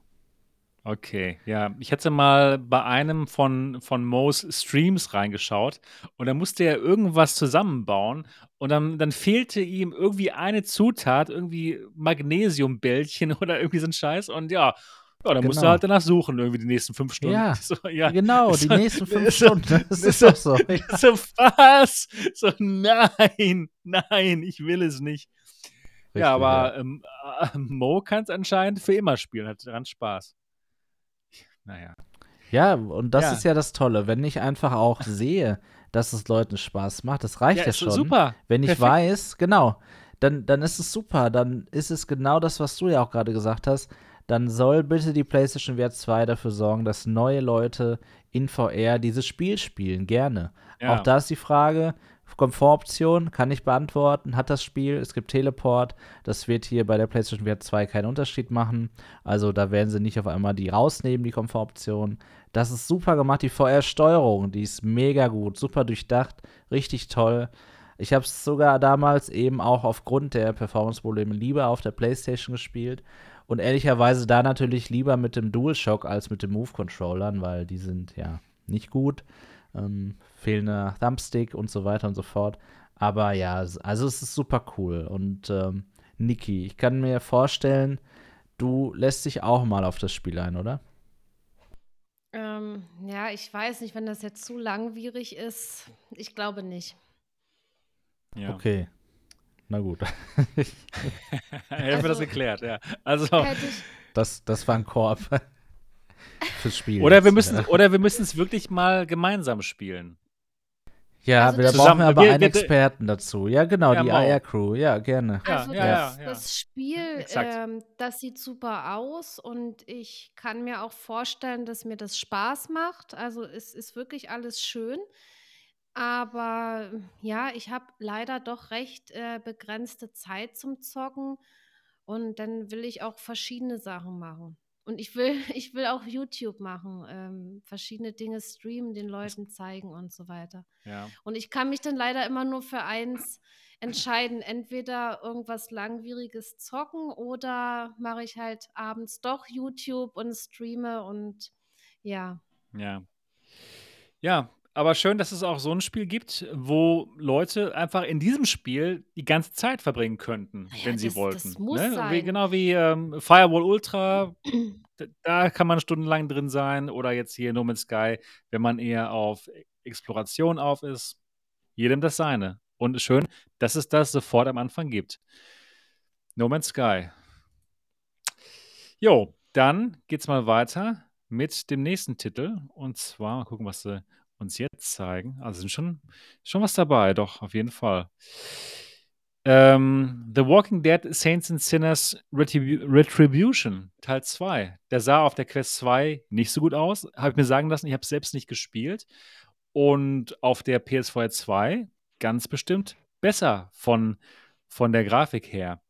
Okay, ja. Ich hatte mal bei einem von, von Mo's Streams reingeschaut und da musste er irgendwas zusammenbauen und dann, dann fehlte ihm irgendwie eine Zutat, irgendwie Magnesiumbällchen oder irgendwie so ein Scheiß und ja, ja, dann musste er Genau. halt danach suchen, irgendwie die nächsten fünf Stunden. Ja, So, ja. Genau, die So- nächsten fünf so- Stunden. Das ist doch so. Ja. So, was? So, nein, nein, ich will es nicht. Richtig, ja, aber ähm, äh, Mo kann es anscheinend für immer spielen, hat daran Spaß. Naja. Ja, und das Ja. ist ja das Tolle, wenn ich einfach auch sehe, dass es Leuten Spaß macht, das reicht ja, schon. super. Wenn ich Perfekt. weiß, genau, dann, dann ist es super. Dann ist es genau das, was du ja auch gerade gesagt hast. Dann soll bitte die PlayStation VR 2 dafür sorgen, dass neue Leute in VR dieses Spiel spielen. Gerne. Ja. Auch da ist die Frage, Komfortoption kann ich beantworten. Hat das Spiel, es gibt Teleport. Das wird hier bei der PlayStation VR 2 keinen Unterschied machen. Also da werden sie nicht auf einmal die rausnehmen, die Komfortoption. Das ist super gemacht. Die VR-Steuerung, die ist mega gut, super durchdacht, richtig toll. Ich habe es sogar damals eben auch aufgrund der Performance-Probleme lieber auf der PlayStation gespielt. Und ehrlicherweise da natürlich lieber mit dem DualShock als mit den Move-Controllern, weil die sind ja nicht gut. Ähm, fehlender Thumbstick und so weiter und so fort. Aber ja, also es ist super cool. Und ähm, Niki, ich kann mir vorstellen, du lässt dich auch mal auf das Spiel ein, oder? Ähm, ja, ich weiß nicht, wenn das jetzt zu langwierig ist. Ich glaube nicht. Ja. Okay. Na gut. Hätten wir das Also- geklärt, ja. Also, ich, Das, das war ein Korb fürs Spiel. oder wir jetzt, müssen ja. oder wir müssen es wirklich mal gemeinsam spielen. Ja, Also da das- brauchen wir aber wir- einen wir- Experten dazu. Ja, genau, Ja, die Mau. AR-Crew. Ja, gerne. Ja, also ja, das, ja, ja. das Spiel, ähm, das sieht super aus und ich kann mir auch vorstellen, dass mir das Spaß macht. Also es ist wirklich alles schön. Aber ja, ich habe leider doch recht äh, begrenzte Zeit zum Zocken und dann will ich auch verschiedene Sachen machen. Und ich will, ich will auch YouTube machen, ähm, verschiedene Dinge streamen, den Leuten zeigen und so weiter. Ja. Und ich kann mich dann leider immer nur für eins entscheiden. Entweder irgendwas Langwieriges zocken oder mache ich halt abends doch YouTube und streame und ja. Ja. Ja, aber schön, dass es auch so ein Spiel gibt, wo Leute einfach in diesem Spiel die ganze Zeit verbringen könnten, Ja, wenn sie das- wollten. das muss ne? Wie, sein. genau wie ähm, Firewall Ultra, da kann man stundenlang drin sein. Oder jetzt hier No Man's Sky, wenn man eher auf Exploration auf ist. Jedem das seine. Und schön, dass es das sofort am Anfang gibt. No Man's Sky. Jo, dann geht's mal weiter mit dem nächsten Titel. Und zwar, mal gucken, was sie uns jetzt zeigen. Also sind schon, schon was dabei, doch, auf jeden Fall. Ähm, The Walking Dead Saints and Sinners Retribu Retribution, Teil 2. Der sah auf der Quest 2 nicht so gut aus. Habe ich mir sagen lassen, ich habe es selbst nicht gespielt. Und auf der PS4 2 ganz bestimmt besser von, von der Grafik her.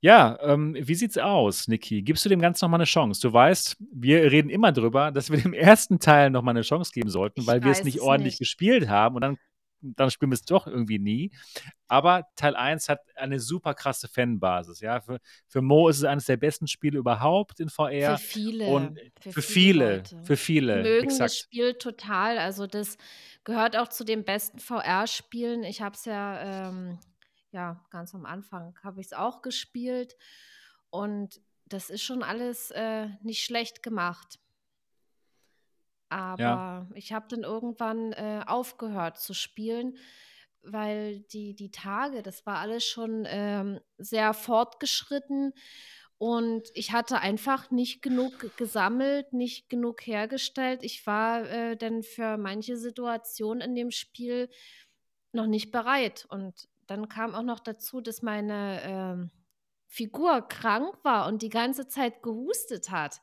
Ja, ähm, wie sieht's aus, Niki? Gibst du dem Ganzen nochmal eine Chance? Du weißt, wir reden immer drüber, dass wir dem ersten Teil nochmal eine Chance geben sollten, Ich weil wir es weiß nicht es ordentlich nicht. gespielt haben und dann, dann spielen wir es doch irgendwie nie. Aber Teil 1 hat eine super krasse Fanbasis. Ja? Für, für Mo ist es eines der besten Spiele überhaupt in VR. Für viele. und für viele, Leute. für viele, mögen das exakt. Spiel total. Also das gehört auch zu den besten VR-Spielen. Ich habe es ja, ähm, ja, ganz am Anfang habe ich es auch gespielt. Und das ist schon alles äh, nicht schlecht gemacht. Aber ich habe dann irgendwann äh, aufgehört zu spielen, weil die, die Tage, das war alles schon ähm, sehr fortgeschritten und ich hatte einfach nicht genug gesammelt, nicht genug hergestellt. Ich war äh, dann für manche Situationen in dem Spiel noch nicht bereit. Und dann kam auch noch dazu, dass meine ähm, Figur krank war und die ganze Zeit gehustet hat.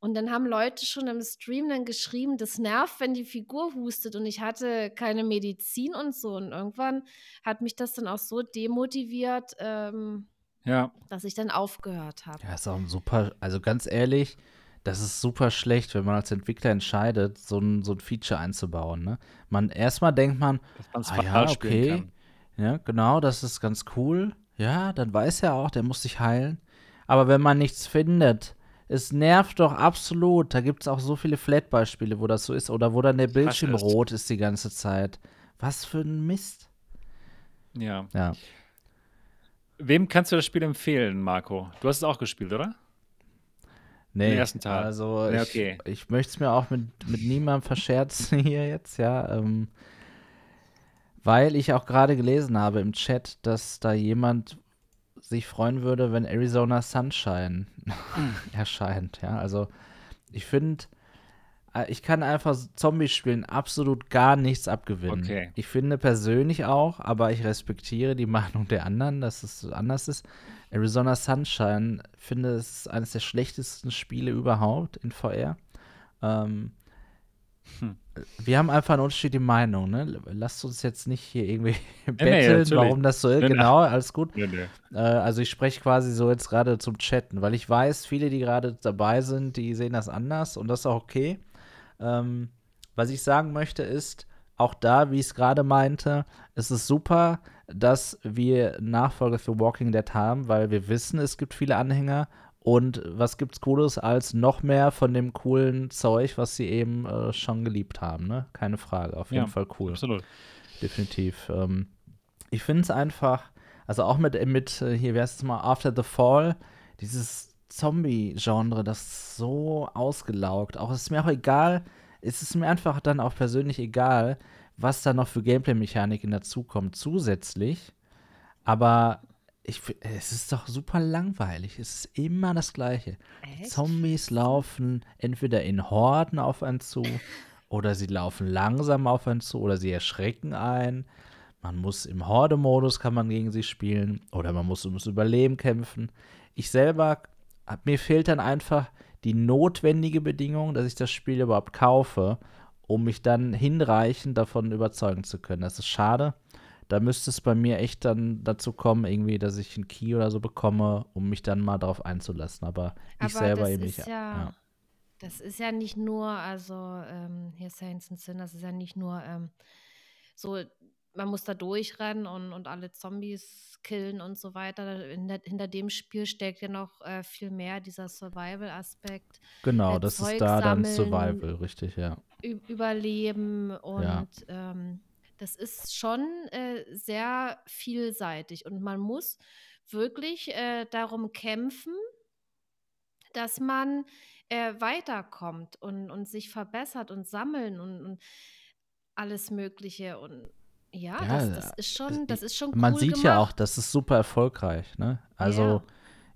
Und dann haben Leute schon im Stream dann geschrieben, das nervt, wenn die Figur hustet und ich hatte keine Medizin und so. Und irgendwann hat mich das dann auch so demotiviert, ähm, Ja. dass ich dann aufgehört habe. Ja, ist auch ein super, also ganz ehrlich, das ist super schlecht, wenn man als Entwickler entscheidet, so ein, so ein Feature einzubauen. Ne? Man erstmal denkt man, Dass man es Ah, ja, spielen okay. Ja, genau, das ist ganz cool. Ja, dann weiß er auch, der muss sich heilen. Aber wenn man nichts findet, es nervt doch absolut. Da gibt es auch so viele Flat-Beispiele, wo das so ist. Oder wo dann der Bildschirm rot ist die ganze Zeit. Was für ein Mist. Ja. Ja. Wem kannst du das Spiel empfehlen, Marco? Du hast es auch gespielt, oder? Nee, Den ersten Teil. Also ich, okay. ich möchte es mir auch mit, mit niemandem verscherzen hier jetzt, ja. Ähm, weil ich auch gerade gelesen habe im Chat, dass da jemand sich freuen würde, wenn Arizona Sunshine erscheint, ja. Also ich finde, äh, ich kann einfach Zombie-Spielen absolut gar nichts abgewinnen. Okay. Ich finde persönlich auch, aber ich respektiere die Meinung der anderen, dass es anders ist. Arizona Sunshine finde es ist eines der schlechtesten Spiele überhaupt in VR. Ähm, Hm. Wir haben einfach eine unterschiedliche Meinung, ne? Lasst uns jetzt nicht hier irgendwie nee, betteln, natürlich. warum das so ist. Nee, nee. Genau, alles gut. Äh, also ich spreche quasi so jetzt gerade zum Chatten, weil ich weiß, viele, die gerade dabei sind, die sehen das anders und das ist auch okay. Ähm, was ich sagen möchte ist, auch da, wie ich es gerade meinte, es ist super, dass wir Nachfolger für Walking Dead haben, weil wir wissen, es gibt viele Anhänger. Und was gibt's Cooles als noch mehr von dem coolen Zeug, was sie eben äh, schon geliebt haben, ne? Keine Frage, auf jeden Ja, Fall cool Absolut. definitiv. Ähm, ich finde es einfach, also auch mit, mit äh, hier, wie heißt es mal, After the Fall, dieses Zombie-Genre, das ist so ausgelaugt. Auch es ist mir auch egal, es ist mir einfach dann auch persönlich egal, was da noch für Gameplay-Mechaniken dazukommt, zusätzlich. Aber ich, es ist doch super langweilig. Es ist immer das Gleiche. Echt? Zombies laufen entweder in Horden auf einen zu oder sie laufen langsam auf einen zu oder sie erschrecken einen. Man muss im Horde-Modus kann man gegen sie spielen oder man muss ums Überleben kämpfen. Ich selber, mir fehlt dann einfach die notwendige Bedingung, dass ich das Spiel überhaupt kaufe, um mich dann hinreichend davon überzeugen zu können. Das ist schade. Da müsste es bei mir echt dann dazu kommen, irgendwie, dass ich einen Key oder so bekomme, um mich dann mal darauf einzulassen. Aber ich Aber selber das eben nicht. ja, das ist ja nicht nur, also ähm, hier Saints and Sin, das ist ja nicht nur ähm, so, man muss da durchrennen und, und alle Zombies killen und so weiter. Hinter, hinter dem Spiel steckt ja noch äh, viel mehr dieser Survival-Aspekt, Genau, äh, das Zeug ist da dann sammeln. Survival, richtig, ja. Überleben und Ja. ähm, das ist schon äh, sehr vielseitig und man muss wirklich äh, darum kämpfen, dass man äh, weiterkommt und, und sich verbessert und sammeln und, und alles Mögliche und ja, Ja, das, das ist schon, das ist schon cool Man sieht gemacht. ja auch, das ist super erfolgreich, ne? Also, Ja.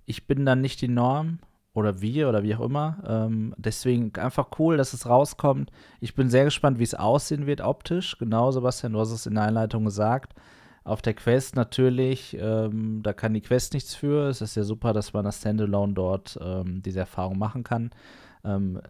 ich bin dann nicht die Norm oder wir oder wie auch immer. Ähm, deswegen einfach cool, dass es rauskommt. Ich bin sehr gespannt, wie es aussehen wird optisch. Genau, Sebastian, du hast es in der Einleitung gesagt. Auf der Quest natürlich, ähm, da kann die Quest nichts für. Es ist ja super, dass man das Standalone dort ähm, diese Erfahrung machen kann. Ähm,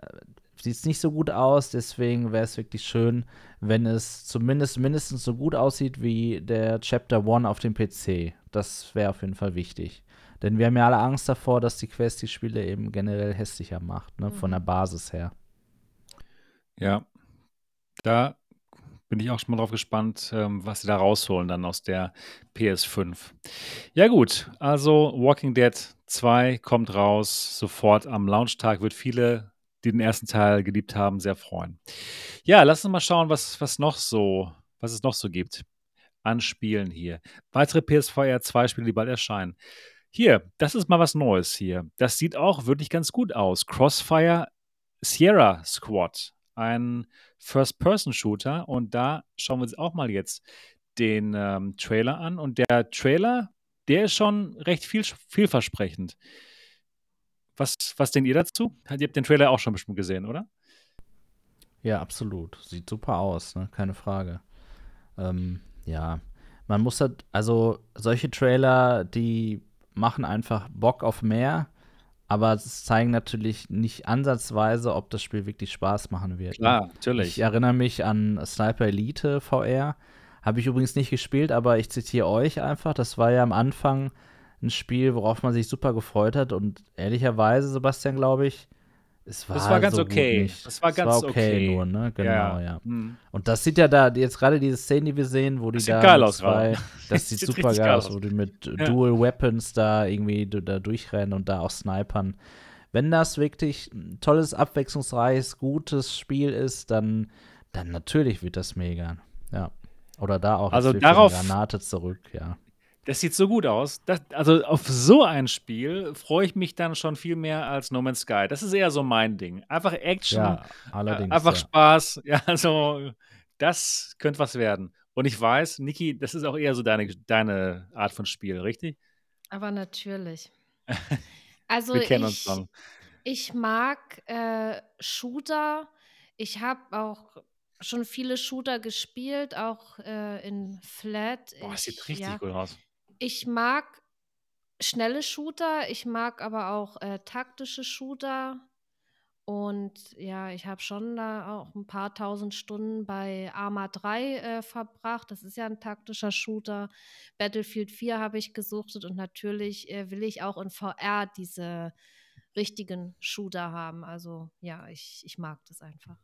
sieht nicht so gut aus, deswegen wäre es wirklich schön, wenn es zumindest mindestens so gut aussieht wie der Chapter 1 auf dem PC. Das wäre auf jeden Fall wichtig. Denn wir haben ja alle Angst davor, dass die Quest die Spiele eben generell hässlicher macht, ne? von Mhm. der Basis her. Ja, da bin ich auch schon mal drauf gespannt, ähm, was sie da rausholen dann aus der PS5. Ja gut, also Walking Dead 2 kommt raus, sofort am Launchtag, wird viele, die den ersten Teil geliebt haben, sehr freuen. Ja, lass uns mal schauen, was, was noch so, was es noch so gibt an Spielen hier. Weitere PSVR 2 Spiele, die bald erscheinen. Hier, das ist mal was Neues hier. Das sieht auch wirklich ganz gut aus. Crossfire Sierra Squad, ein First-Person-Shooter. Und da schauen wir uns auch mal jetzt den ähm, Trailer an. Und der Trailer, der ist schon recht viel, vielversprechend. Was, was denkt ihr dazu? Ihr habt den Trailer auch schon bestimmt gesehen, oder? Ja, absolut. Sieht super aus, ne? keine Frage. Ähm, ja, man muss halt, also solche Trailer, die machen einfach Bock auf mehr. aber es zeigen natürlich nicht ansatzweise, ob das Spiel wirklich Spaß machen wird. Klar, natürlich. Ich erinnere mich an Sniper Elite VR. Habe ich übrigens nicht gespielt, aber ich zitiere euch einfach. Das war ja am Anfang ein Spiel, worauf man sich super gefreut hat. Und ehrlicherweise, Sebastian, glaube ich, es war, das war ganz so okay. Das war ganz es war okay, okay. nur, ne? Genau, ja. ja. Hm. Und das sieht ja da, jetzt gerade diese Szene, die wir sehen, wo die Das sieht da geil mit aus zwei, gerade. das sieht Sieht super geil geil aus, wo die mit Ja. Dual Weapons da irgendwie da durchrennen und da auch snipern. Wenn das wirklich ein tolles, abwechslungsreiches, gutes Spiel ist, dann, dann natürlich wird das mega. Ja. Oder da auch Also darauf- eine Granate zurück, ja. Das sieht so gut aus. Das, also auf so ein Spiel freue ich mich dann schon viel mehr als No Man's Sky. Das ist eher so mein Ding. Einfach Action, Ja, allerdings. äh, einfach ja. Spaß. Ja, also das könnte was werden. Und ich weiß, Niki, das ist auch eher so deine, deine Art von Spiel, richtig? Aber natürlich. Also Wir kennen uns ich, schon. ich mag äh, Shooter. Ich habe auch schon viele Shooter gespielt, auch äh, in Flat. Boah, das ich, sieht richtig ja, gut aus. Ich mag schnelle Shooter, ich mag aber auch äh, taktische Shooter. Und ja, ich habe schon da auch ein paar tausend Stunden bei Arma 3 äh, verbracht. Das ist ja ein taktischer Shooter. Battlefield 4 habe ich gesuchtet und natürlich äh, will ich auch in VR diese richtigen Shooter haben. Also ja, ich, ich mag das einfach.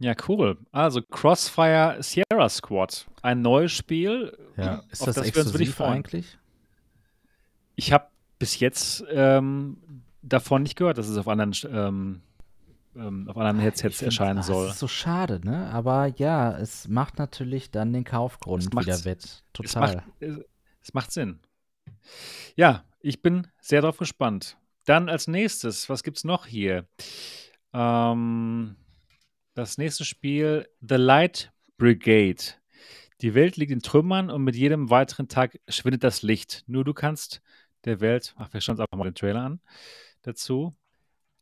Ja, cool. Also Crossfire Sierra Squad. Ein neues Spiel. Ja. Ist das, das wir uns wirklich exklusiv eigentlich? Ich habe bis jetzt ähm, davon nicht gehört, dass es auf anderen, ähm, ähm, auf anderen Ich Headsets erscheinen ach, soll. Das ist so schade, ne? Aber ja, es macht natürlich dann den Kaufgrund wieder wett. Es Total. macht, es, es macht Sinn. Ja, ich bin sehr darauf gespannt. Dann als nächstes, was gibt's noch hier? Ähm, das nächste Spiel, The Light Brigade. Die Welt liegt in Trümmern und mit jedem weiteren Tag schwindet das Licht. Nur du kannst der Welt, ach, wir schauen uns einfach mal den Trailer an dazu.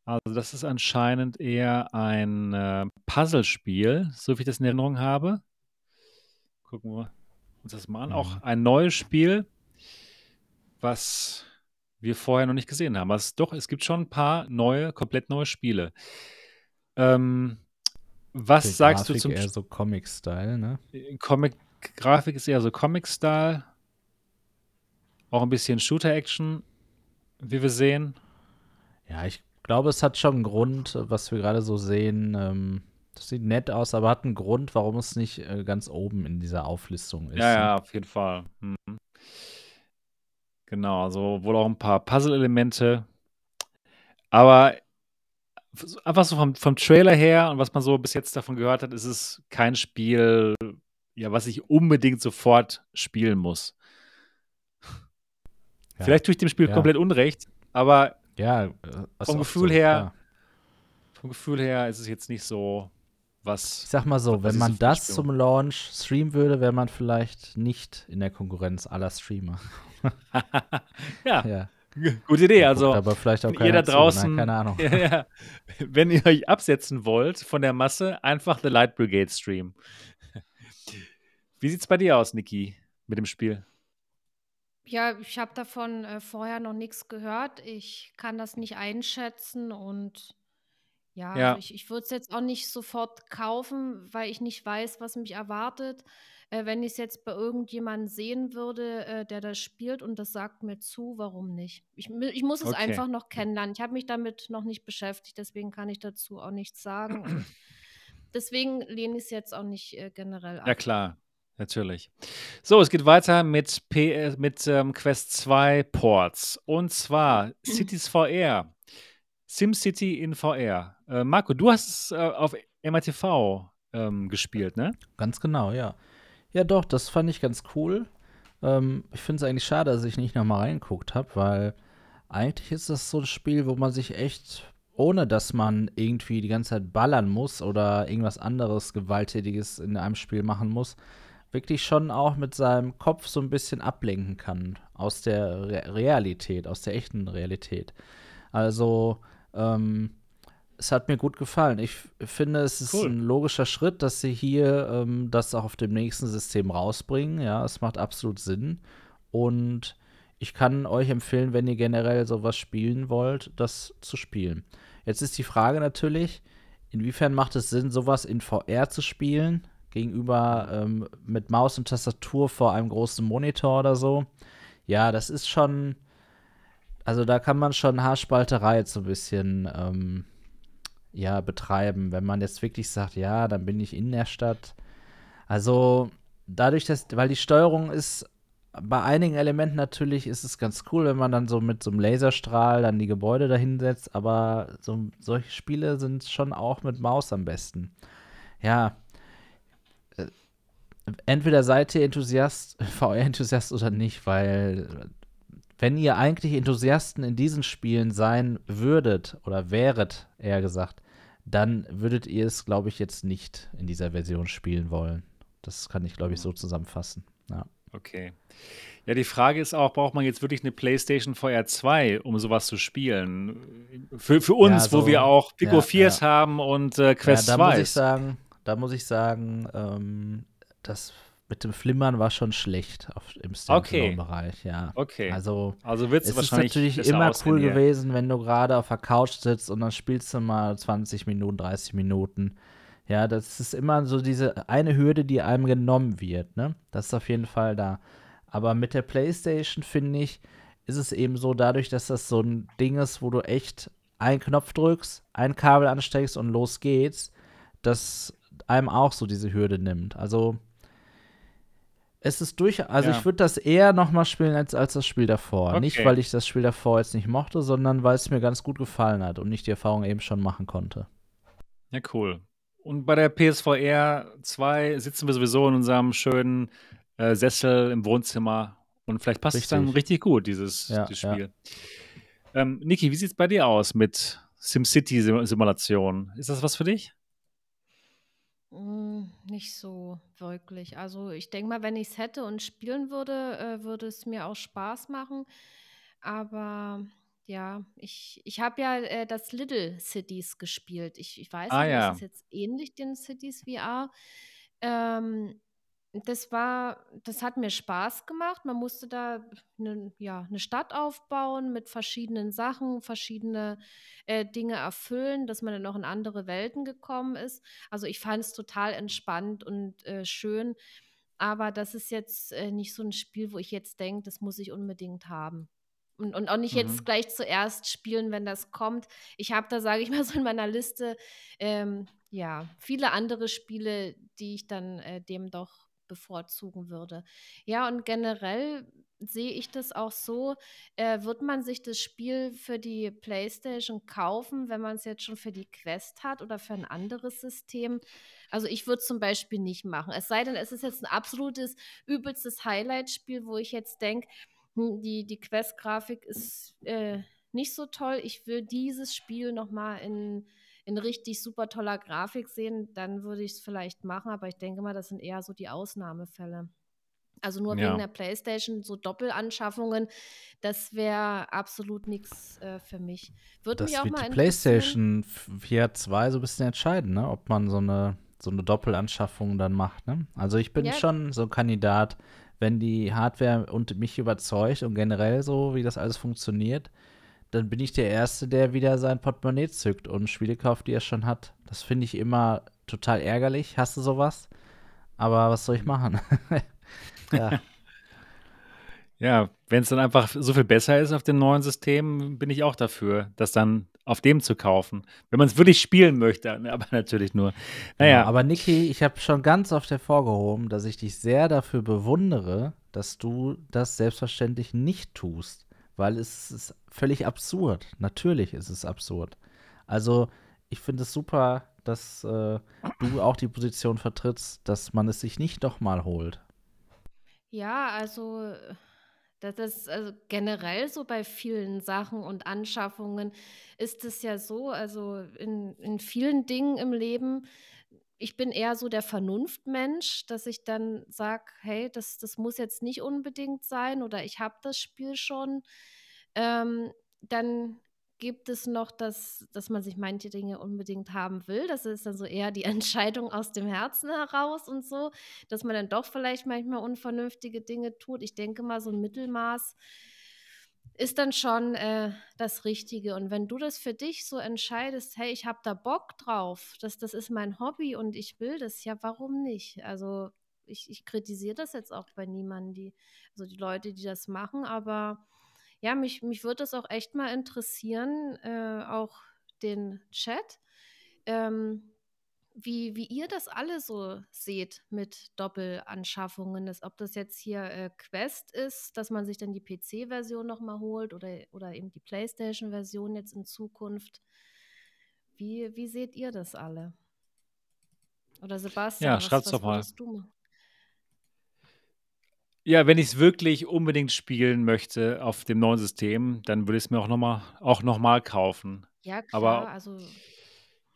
Also das ist anscheinend eher ein äh, Puzzlespiel, so wie ich das in Erinnerung habe. Gucken wir uns das mal an. Mhm. Auch ein neues Spiel, was wir vorher noch nicht gesehen haben. Also doch, es gibt schon ein paar neue, komplett neue Spiele. Ähm, was Die sagst Grafik du zum eher so Comic-Style, ne? Comic-Grafik ist eher so Comic-Style. Auch ein bisschen Shooter-Action, wie wir sehen. Ja, ich glaube, es hat schon einen Grund, was wir gerade so sehen. Ähm, das sieht nett aus, aber hat einen Grund, warum es nicht äh, ganz oben in dieser Auflistung ist. Ja, ja, auf jeden Fall. Mhm. Genau, also wohl auch ein paar Puzzle-Elemente. Aber einfach so vom, vom Trailer her und was man so bis jetzt davon gehört hat, ist es kein Spiel, ja, was ich unbedingt sofort spielen muss. Ja. Vielleicht tue ich dem Spiel Ja. komplett Unrecht, aber Ja, äh, Vom Gefühl so, her- vom Gefühl her ist es jetzt nicht so Ich was. sag mal so, wenn ich man so das zum Launch streamen würde, wäre man vielleicht nicht in der Konkurrenz aller Streamer. ja, Ja, gute Idee. Also, aber vielleicht auch ihr da draußen, na, keine Ahnung. ja, ja, wenn ihr euch absetzen wollt von der Masse, einfach The Light Brigade streamen. Wie sieht's bei dir aus, Niki, mit dem Spiel? Ja, ich habe davon äh, vorher noch nichts gehört. Ich kann das nicht einschätzen und ja, Ja. also ich, ich würde es jetzt auch nicht sofort kaufen, weil ich nicht weiß, was mich erwartet. Äh, wenn ich es jetzt bei irgendjemandem sehen würde, äh, der das spielt und das sagt mir zu, warum nicht? Ich, ich muss es Okay. einfach noch kennenlernen. Ich habe mich damit noch nicht beschäftigt, deswegen kann ich dazu auch nichts sagen. Und deswegen lehne ich es jetzt auch nicht äh, generell ab. Ja, klar, natürlich. So, es geht weiter mit, P mit ähm, Quest 2 Ports. Und zwar Cities VR. SimCity in VR. Äh, Marco, du hast es äh, auf MRTV ähm, gespielt, ne? Ganz genau, ja. Ja, doch, das fand ich ganz cool. Ähm, ich finde es eigentlich schade, dass ich nicht nochmal reingeguckt habe, weil eigentlich ist das so ein Spiel, wo man sich echt, ohne dass man irgendwie die ganze Zeit ballern muss oder irgendwas anderes Gewalttätiges in einem Spiel machen muss, wirklich schon auch mit seinem Kopf so ein bisschen ablenken kann aus der Re Realität, aus der echten Realität. Also, ähm, es hat mir gut gefallen. Ich finde, es ist Cool. ein logischer Schritt, dass sie hier ähm, das auch auf dem nächsten System rausbringen. Ja, es macht absolut Sinn. Und ich kann euch empfehlen, wenn ihr generell sowas spielen wollt, das zu spielen. Jetzt ist die Frage natürlich, inwiefern macht es Sinn, sowas in VR zu spielen, gegenüber ähm, mit Maus und Tastatur vor einem großen Monitor oder so? Ja, das ist schon, also da kann man schon Haarspalterei so ein bisschen ähm, ja, betreiben, wenn man jetzt wirklich sagt, ja, dann bin ich in der Stadt. Also dadurch, dass, weil die Steuerung ist bei einigen Elementen natürlich ist es ganz cool, wenn man dann so mit so einem Laserstrahl dann die Gebäude dahinsetzt, aber so, solche Spiele sind schon auch mit Maus am besten. Ja. Äh, entweder seid ihr Enthusiast, VR-Enthusiast oder nicht, weil wenn ihr eigentlich Enthusiasten in diesen Spielen sein würdet oder wäret, eher gesagt, dann würdet ihr es, glaube ich, jetzt nicht in dieser Version spielen wollen. Das kann ich, glaube ich, so zusammenfassen. Ja. Okay. Ja, die Frage ist auch, braucht man jetzt wirklich eine PlayStation VR 2, um sowas zu spielen? Für, für uns, ja, so, wo wir auch Pico ja, 4s ja. haben und äh, Quest ja, da 2. Muss ich sagen, da muss ich sagen, ähm, das mit dem Flimmern war schon schlecht auf, im Standalone-Bereich, okay. ja. Okay. Also, also wird es wahrscheinlich natürlich immer cool gewesen, wenn du gerade auf der Couch sitzt und dann spielst du mal 20 Minuten, 30 Minuten. Ja, das ist immer so diese eine Hürde, die einem genommen wird, ne? Das ist auf jeden Fall da. Aber mit der PlayStation, finde ich, ist es eben so, dadurch, dass das so ein Ding ist, wo du echt einen Knopf drückst, ein Kabel ansteckst und los geht's, dass einem auch so diese Hürde nimmt. Also, es ist durch, also ja. ich würde das eher nochmal spielen als, als das Spiel davor. Okay. Nicht, weil ich das Spiel davor jetzt nicht mochte, sondern weil es mir ganz gut gefallen hat und ich die Erfahrung eben schon machen konnte. Ja, cool. Und bei der PSVR 2 sitzen wir sowieso in unserem schönen äh, Sessel im Wohnzimmer. Und vielleicht passt es dann richtig gut, dieses, ja, dieses Spiel. Ja. Ähm, Niki, wie sieht es bei dir aus mit SimCity-Simulation? Ist das was für dich? Mm, nicht so wirklich. Also ich denke mal, wenn ich es hätte und spielen würde, äh, würde es mir auch Spaß machen. Aber ja, ich, ich habe ja äh, das Little Cities gespielt. Ich, ich weiß Ah nicht, ist ja. das jetzt ähnlich den Cities VR? Ähm, das war, das hat mir Spaß gemacht. Man musste da eine, ja, eine Stadt aufbauen mit verschiedenen Sachen, verschiedene äh, Dinge erfüllen, dass man dann noch in andere Welten gekommen ist. Also ich fand es total entspannt und äh, schön. Aber das ist jetzt äh, nicht so ein Spiel, wo ich jetzt denke, das muss ich unbedingt haben. Und, und auch nicht mhm. jetzt gleich zuerst spielen, wenn das kommt. Ich habe da, sage ich mal, so in meiner Liste ähm, ja viele andere Spiele, die ich dann äh, dem doch bevorzugen würde. Ja, und generell sehe ich das auch so, äh, wird man sich das Spiel für die PlayStation kaufen, wenn man es jetzt schon für die Quest hat oder für ein anderes System? Also ich würde zum Beispiel nicht machen. Es sei denn, es ist jetzt ein absolutes, übelstes Highlight-Spiel, wo ich jetzt denke, hm, die, die Quest-Grafik ist äh, nicht so toll. Ich will dieses Spiel nochmal in in richtig super toller Grafik sehen, dann würde ich es vielleicht machen, aber ich denke mal, das sind eher so die Ausnahmefälle. Also nur ja. wegen der PlayStation, so Doppelanschaffungen, das wäre absolut nichts äh, für mich. Würde das mich auch wird mal die PlayStation 4 2 so ein bisschen entscheiden, ne? ob man so eine, so eine Doppelanschaffung dann macht. Ne? Also ich bin ja. schon so ein Kandidat, wenn die Hardware und mich überzeugt und generell so, wie das alles funktioniert, dann bin ich der Erste, der wieder sein Portemonnaie zückt und Spiele kauft, die er schon hat. Das finde ich immer total ärgerlich. Hast du sowas? Aber was soll ich machen? ja. ja, wenn es dann einfach so viel besser ist auf dem neuen System, bin ich auch dafür, das dann auf dem zu kaufen. Wenn man es wirklich spielen möchte, ne, aber natürlich nur. Naja. Ja, aber Niki, ich habe schon ganz oft hervorgehoben, dass ich dich sehr dafür bewundere, dass du das selbstverständlich nicht tust weil es ist völlig absurd. Natürlich ist es absurd. Also, ich finde es super, dass äh, du auch die Position vertrittst, dass man es sich nicht nochmal holt. Ja, also das ist also generell so bei vielen Sachen und Anschaffungen ist es ja so, also in, in vielen Dingen im Leben, ich bin eher so der Vernunftmensch, dass ich dann sage, hey, das, das muss jetzt nicht unbedingt sein oder ich habe das Spiel schon. Ähm, dann gibt es noch, dass, dass man sich manche Dinge unbedingt haben will. Das ist dann so eher die Entscheidung aus dem Herzen heraus und so, dass man dann doch vielleicht manchmal unvernünftige Dinge tut. Ich denke mal, so ein Mittelmaß ist dann schon äh, das Richtige. Und wenn du das für dich so entscheidest, hey, ich habe da Bock drauf, das, das ist mein Hobby und ich will das, ja, warum nicht? Also ich, ich kritisiere das jetzt auch bei niemandem, die, also die Leute, die das machen, aber ja, mich, mich würde das auch echt mal interessieren, äh, auch den Chat. Ähm, wie, wie ihr das alle so seht mit Doppelanschaffungen. Das, ob das jetzt hier äh, Quest ist, dass man sich dann die PC-Version nochmal holt oder, oder eben die PlayStation-Version jetzt in Zukunft. Wie, wie seht ihr das alle? Oder Sebastian, ja, was, was doch mal. Du? Ja, wenn ich es wirklich unbedingt spielen möchte auf dem neuen System, dann würde ich es mir auch nochmal auch noch mal kaufen. Ja, klar, Aber also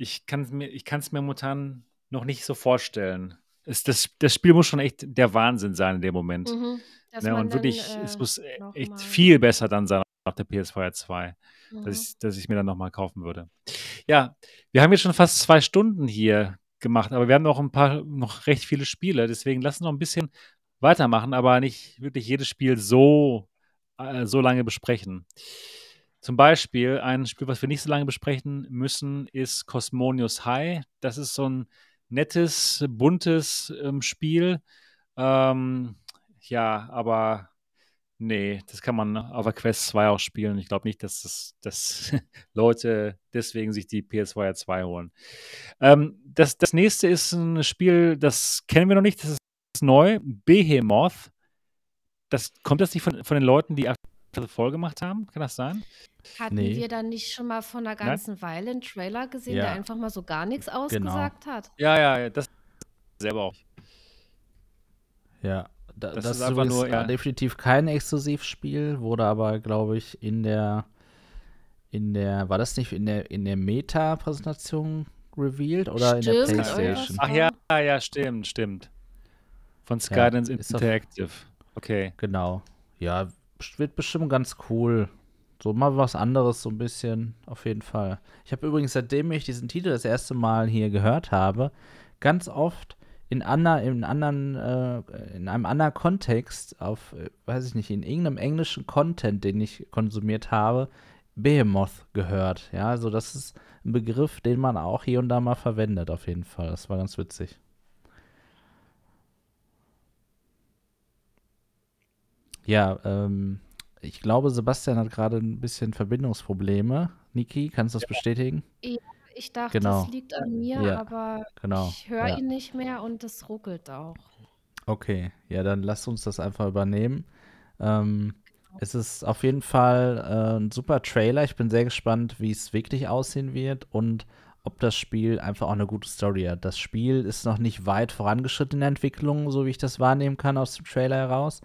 ich kann es mir, mir momentan noch nicht so vorstellen. Es, das, das Spiel muss schon echt der Wahnsinn sein in dem Moment. mhm, dass Ne, und dann wirklich, es äh, muss e- echt nochmal. viel besser dann sein auf der PS4 2, dass Mhm. ich, dass ich mir dann nochmal kaufen würde. Ja, wir haben jetzt schon fast zwei Stunden hier gemacht, aber wir haben noch ein paar, noch recht viele Spiele, deswegen lass uns noch ein bisschen weitermachen, aber nicht wirklich jedes Spiel so, äh, so lange besprechen. Zum Beispiel ein Spiel, was wir nicht so lange besprechen müssen, ist Cosmonius High. Das ist so ein nettes, buntes ähm, Spiel. Ähm, ja, aber nee, das kann man auf der Quest 2 auch spielen. Ich glaube nicht, dass, das, dass Leute deswegen sich die PS2 2 holen. Ähm, das, das nächste ist ein Spiel, das kennen wir noch nicht, das ist neu, Behemoth. Das, kommt das nicht von, von den Leuten, die aktuelle Folge gemacht haben? Kann das sein? Hatten Nee. wir dann nicht schon mal vor einer Nein? ganzen Weile einen Trailer gesehen, Ja. der einfach mal so gar nichts Genau. ausgesagt hat? Ja, ja, ja, das selber auch. Ja, da, Das das, ist einfach nur, ja. definitiv kein Exklusivspiel, wurde aber, glaube ich, in der, in der, war das nicht in der, in der Meta-Präsentation revealed oder in der Stimmt, Playstation? Ach ja, ja, stimmt, stimmt. Von Skydance ist auf- Interactive. Okay. Genau. Ja, wird bestimmt ganz cool. So mal was anderes, so ein bisschen, auf jeden Fall. Ich habe übrigens, seitdem ich diesen Titel das erste Mal hier gehört habe, ganz oft in, ander, in, anderen, äh, in einem anderen Kontext, auf, äh, weiß ich nicht, in irgendeinem englischen Content, den ich konsumiert habe, Behemoth gehört. Ja, also das ist ein Begriff, den man auch hier und da mal verwendet, auf jeden Fall. Das war ganz witzig. Ja, ähm, ich glaube, Sebastian hat gerade ein bisschen Verbindungsprobleme. Niki, kannst du das bestätigen? Ich dachte, Genau. es liegt an mir, Ja, aber genau, ich höre ja. ihn nicht mehr und es ruckelt auch. Okay, ja, dann lasst uns das einfach übernehmen. Ähm, es ist auf jeden Fall äh, ein super Trailer. Ich bin sehr gespannt, wie es wirklich aussehen wird und ob das Spiel einfach auch eine gute Story hat. Das Spiel ist noch nicht weit vorangeschritten in der Entwicklung, so wie ich das wahrnehmen kann aus dem Trailer heraus.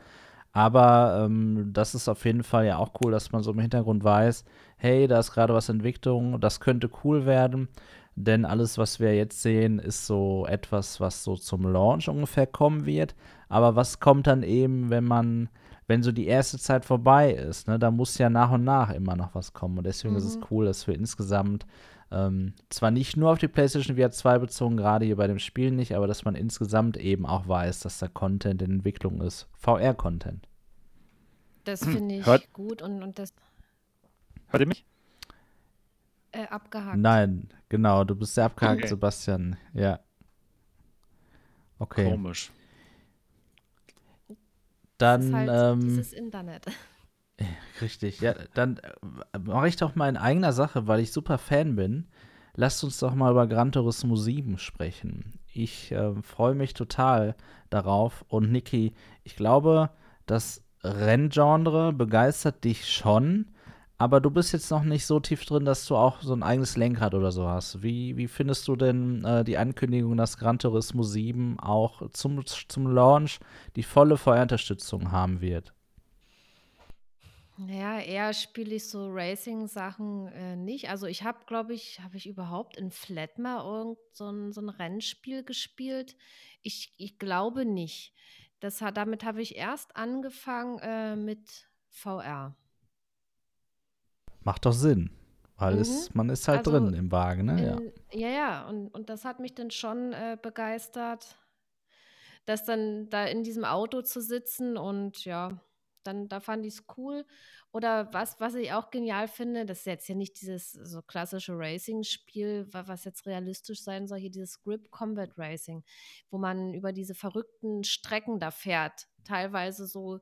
Aber ähm, das ist auf jeden Fall ja auch cool, dass man so im Hintergrund weiß, hey, da ist gerade was Entwicklung, das könnte cool werden. Denn alles, was wir jetzt sehen, ist so etwas, was so zum Launch ungefähr kommen wird. Aber was kommt dann eben, wenn man, wenn so die erste Zeit vorbei ist? Ne? Da muss ja nach und nach immer noch was kommen. Und deswegen ist es Mhm. cool, dass wir insgesamt ähm, zwar nicht nur auf die PlayStation VR 2 bezogen, gerade hier bei dem Spiel nicht, aber dass man insgesamt eben auch weiß, dass da Content in Entwicklung ist. VR-Content. Das finde ich Hört- gut und, und das Hört ihr mich? äh, abgehakt. Nein, genau, du bist sehr abgehakt, Okay. Sebastian. Ja. Okay. Komisch. Das ist Dann, halt ähm, dieses Internet. Richtig, ja, dann äh, mache ich doch mal in eigener Sache, weil ich super Fan bin. Lasst uns doch mal über Gran Turismo 7 sprechen. Ich äh, freue mich total darauf. Und Niki, ich glaube, das Renngenre begeistert dich schon, aber du bist jetzt noch nicht so tief drin, dass du auch so ein eigenes Lenkrad oder so hast. Wie, wie findest du denn äh, die Ankündigung, dass Gran Turismo 7 auch zum, zum Launch die volle VR-Unterstützung haben wird? Naja, eher spiele ich so Racing-Sachen äh, nicht. Also ich habe, glaube ich, habe ich überhaupt in Flat mal irgend so ein, so ein Rennspiel gespielt? Ich, ich glaube nicht. Das hat, damit habe ich erst angefangen äh, mit VR. Macht doch Sinn. Weil Mhm. es, man ist halt Also drin im Wagen, ne? Ja. In, ja, ja, und, und das hat mich dann schon äh, begeistert, das dann da in diesem Auto zu sitzen und ja, dann da fand ich es cool. Oder was, was ich auch genial finde, das ist jetzt ja nicht dieses so klassische Racing-Spiel, was jetzt realistisch sein soll, hier dieses Grip Combat Racing, wo man über diese verrückten Strecken da fährt. Teilweise so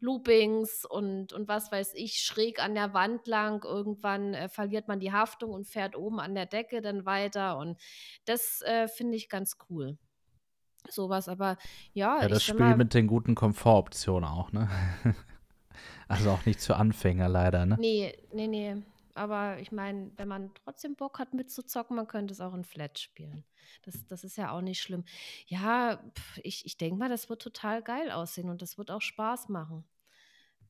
Loopings und, und was weiß ich, schräg an der Wand lang. Irgendwann äh, verliert man die Haftung und fährt oben an der Decke dann weiter. Und das äh, finde ich ganz cool. Sowas, aber ja. Ja, das Spiel mal, mit den guten Komfortoptionen auch, ne? also auch nicht für Anfänger leider, ne? Nee, nee, nee. Aber ich meine, wenn man trotzdem Bock hat mitzuzocken, man könnte es auch in Flat spielen. Das, das ist ja auch nicht schlimm. Ja, ich, ich denke mal, das wird total geil aussehen und das wird auch Spaß machen.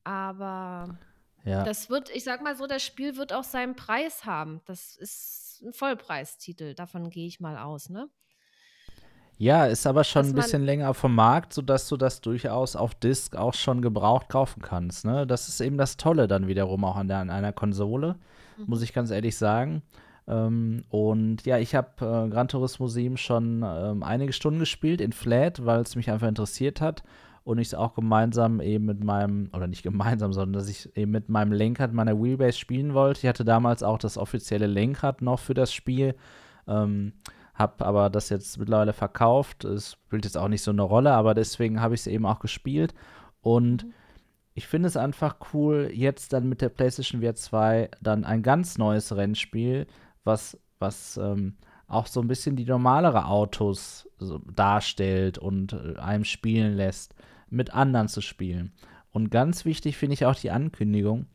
Aber ja. das wird, ich sag mal so, das Spiel wird auch seinen Preis haben. Das ist ein Vollpreistitel, davon gehe ich mal aus, ne? Ja, ist aber schon ein bisschen länger vom Markt, sodass du das durchaus auf Disk auch schon gebraucht kaufen kannst. Ne? Das ist eben das Tolle dann wiederum auch an, der, an einer Konsole, mhm. muss ich ganz ehrlich sagen. Ähm, und ja, ich habe äh, Gran Turismo 7 schon ähm, einige Stunden gespielt in Flat, weil es mich einfach interessiert hat und ich es auch gemeinsam eben mit meinem, oder nicht gemeinsam, sondern dass ich eben mit meinem Lenkrad meiner Wheelbase spielen wollte. Ich hatte damals auch das offizielle Lenkrad noch für das Spiel, ähm, habe aber das jetzt mittlerweile verkauft. Es spielt jetzt auch nicht so eine Rolle, aber deswegen habe ich es eben auch gespielt und mhm ich finde es einfach cool, jetzt dann mit der PlayStation VR 2 dann ein ganz neues Rennspiel was, was ähm, auch so ein bisschen die normalere Autos so darstellt und äh, einem spielen lässt, mit anderen zu spielen. Und ganz wichtig finde ich auch die Ankündigung.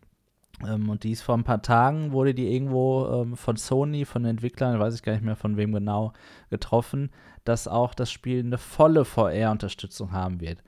Ähm, und die ist vor ein paar Tagen, wurde die irgendwo ähm, von Sony, von den Entwicklern, weiß ich gar nicht mehr von wem genau, getroffen, dass auch das Spiel eine volle VR-Unterstützung haben wird.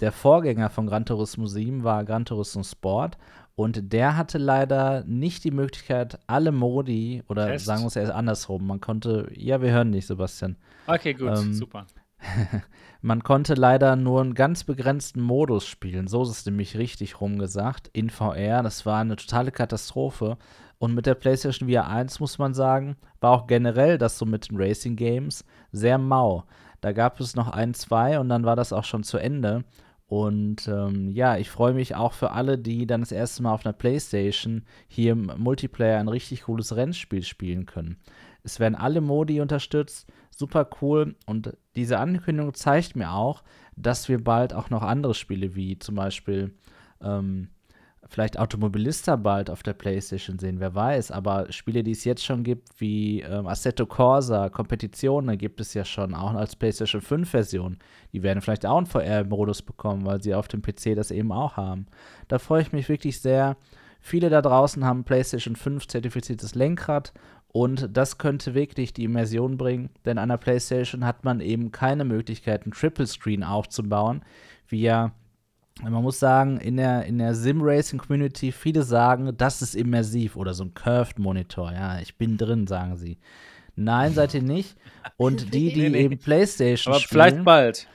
Der Vorgänger von Gran Turismo 7 war Gran Turismo Sport und der hatte leider nicht die Möglichkeit, alle Modi, oder Test. sagen wir es erst andersrum, man konnte, ja, wir hören dich, Sebastian. Okay, gut, ähm, super. man konnte leider nur einen ganz begrenzten Modus spielen. So ist es nämlich richtig rumgesagt. In VR. Das war eine totale Katastrophe. Und mit der PlayStation VR 1 muss man sagen, war auch generell das so mit den Racing Games sehr mau. Da gab es noch ein, zwei und dann war das auch schon zu Ende. Und ähm, ja, ich freue mich auch für alle, die dann das erste Mal auf einer Playstation hier im Multiplayer ein richtig cooles Rennspiel spielen können. Es werden alle Modi unterstützt, super cool. Und diese Ankündigung zeigt mir auch, dass wir bald auch noch andere Spiele wie zum Beispiel ähm, vielleicht Automobilista bald auf der PlayStation sehen, wer weiß. Aber Spiele, die es jetzt schon gibt, wie ähm, Assetto Corsa, Kompetitionen, gibt es ja schon auch als PlayStation 5-Version. Die werden vielleicht auch einen VR-Modus bekommen, weil sie auf dem PC das eben auch haben. Da freue ich mich wirklich sehr. Viele da draußen haben PlayStation 5 zertifiziertes Lenkrad und das könnte wirklich die Immersion bringen, denn an der PlayStation hat man eben keine Möglichkeit, einen Triple Screen aufzubauen, wie ja man muss sagen, in der, in der Sim-Racing-Community, viele sagen, das ist immersiv oder so ein Curved-Monitor. Ja, ich bin drin, sagen sie. Nein, seid ihr nicht. Und die, die nee, nee. eben PlayStation aber spielen. Aber vielleicht bald.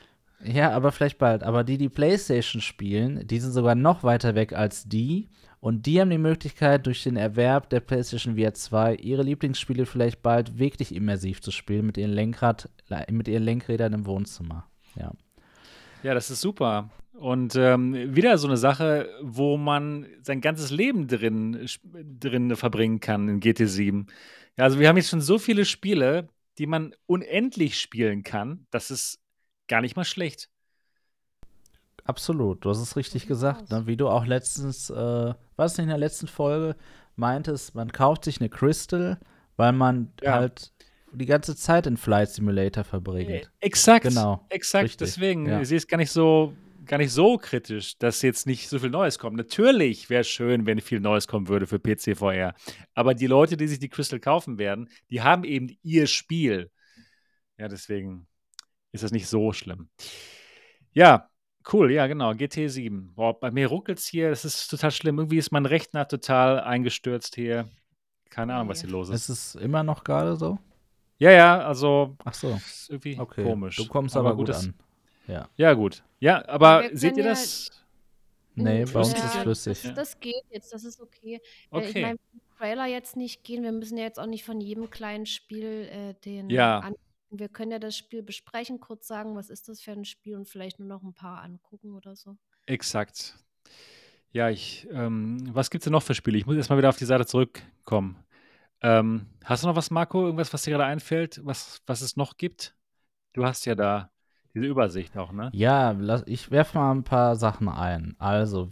Ja, aber vielleicht bald. Aber die, die PlayStation spielen, die sind sogar noch weiter weg als die. Und die haben die Möglichkeit, durch den Erwerb der PlayStation VR 2 ihre Lieblingsspiele vielleicht bald wirklich immersiv zu spielen mit ihren, Lenkrad, mit ihren Lenkrädern im Wohnzimmer. Ja. Ja, das ist super. Und ähm, wieder so eine Sache, wo man sein ganzes Leben drin, drin verbringen kann in GT7. Ja, also wir haben jetzt schon so viele Spiele, die man unendlich spielen kann. Das ist gar nicht mal schlecht. Absolut, du hast es richtig gesagt. Ne? Wie du auch letztens, äh, was in der letzten Folge meintest, man kauft sich eine Crystal, weil man ja. halt die ganze Zeit in Flight Simulator verbringt. Äh, exakt. Genau. Exakt. Richtig. Deswegen, ja. sie ist gar nicht so gar nicht so kritisch, dass jetzt nicht so viel Neues kommt. Natürlich wäre es schön, wenn viel Neues kommen würde für PC VR. Aber die Leute, die sich die Crystal kaufen werden, die haben eben ihr Spiel. Ja, deswegen ist das nicht so schlimm. Ja, cool, ja, genau. GT7. Boah, bei mir ruckelt es hier, das ist total schlimm. Irgendwie ist mein Rechner total eingestürzt hier. Keine Ahnung, was hier los ist. Ist es immer noch gerade so? Ja, ja, also. Ach so. Ist irgendwie okay. komisch. Du kommst aber, aber gut an. Ja. Ja, gut. Ja, aber seht ihr das? Nee, bei uns ist es flüssig. Das, das, geht jetzt, das ist okay. okay. Äh, ich meine, Trailer jetzt nicht gehen. Wir müssen ja jetzt auch nicht von jedem kleinen Spiel äh, den ja. angucken. Wir können ja das Spiel besprechen, kurz sagen, was ist das für ein Spiel und vielleicht nur noch ein paar angucken oder so. Exakt. Ja, ich, ähm, was gibt's denn noch für Spiele? Ich muss erst mal wieder auf die Seite zurückkommen. Ähm, hast du noch was, Marco? Irgendwas, was dir gerade einfällt, was, was es noch gibt? Du hast ja da diese Übersicht auch, ne? Ja, lass, ich werfe mal ein paar Sachen ein. Also,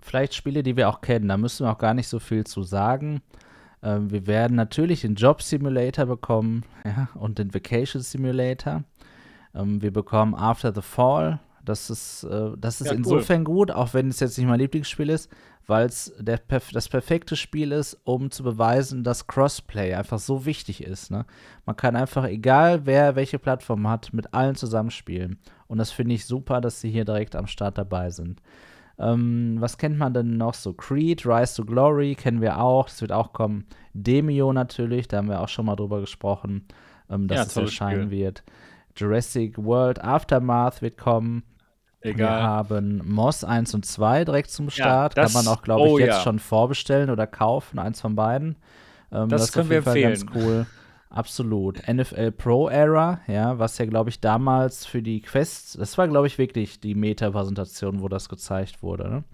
vielleicht Spiele, die wir auch kennen, da müssen wir auch gar nicht so viel zu sagen. Ähm, wir werden natürlich den Job Simulator bekommen ja, und den Vacation Simulator. Ähm, wir bekommen After the Fall. Das ist, äh, das ist Ja, cool. insofern gut, auch wenn es jetzt nicht mein Lieblingsspiel ist, weil es perf das perfekte Spiel ist, um zu beweisen, dass Crossplay einfach so wichtig ist. Ne? Man kann einfach, egal wer welche Plattform hat, mit allen zusammenspielen. Und das finde ich super, dass sie hier direkt am Start dabei sind. Ähm, was kennt man denn noch so? Creed, Rise to Glory kennen wir auch, das wird auch kommen. Demio natürlich, da haben wir auch schon mal drüber gesprochen, ähm, dass Ja, es erscheinen Spiel. wird. Jurassic World Aftermath wird kommen. Wir Egal. haben Moss 1 und 2 direkt zum Ja, Start. das- Kann man auch, glaube ich, oh jetzt ja. schon vorbestellen oder kaufen, eins von beiden. Ähm, Das ist können auf wir jeden Fall ganz empfehlen. cool. Absolut. NFL Pro Era, ja, was ja, glaube ich, damals für die Quest, das war, glaube ich, wirklich die Meta-Präsentation, wo das gezeigt wurde. Ne?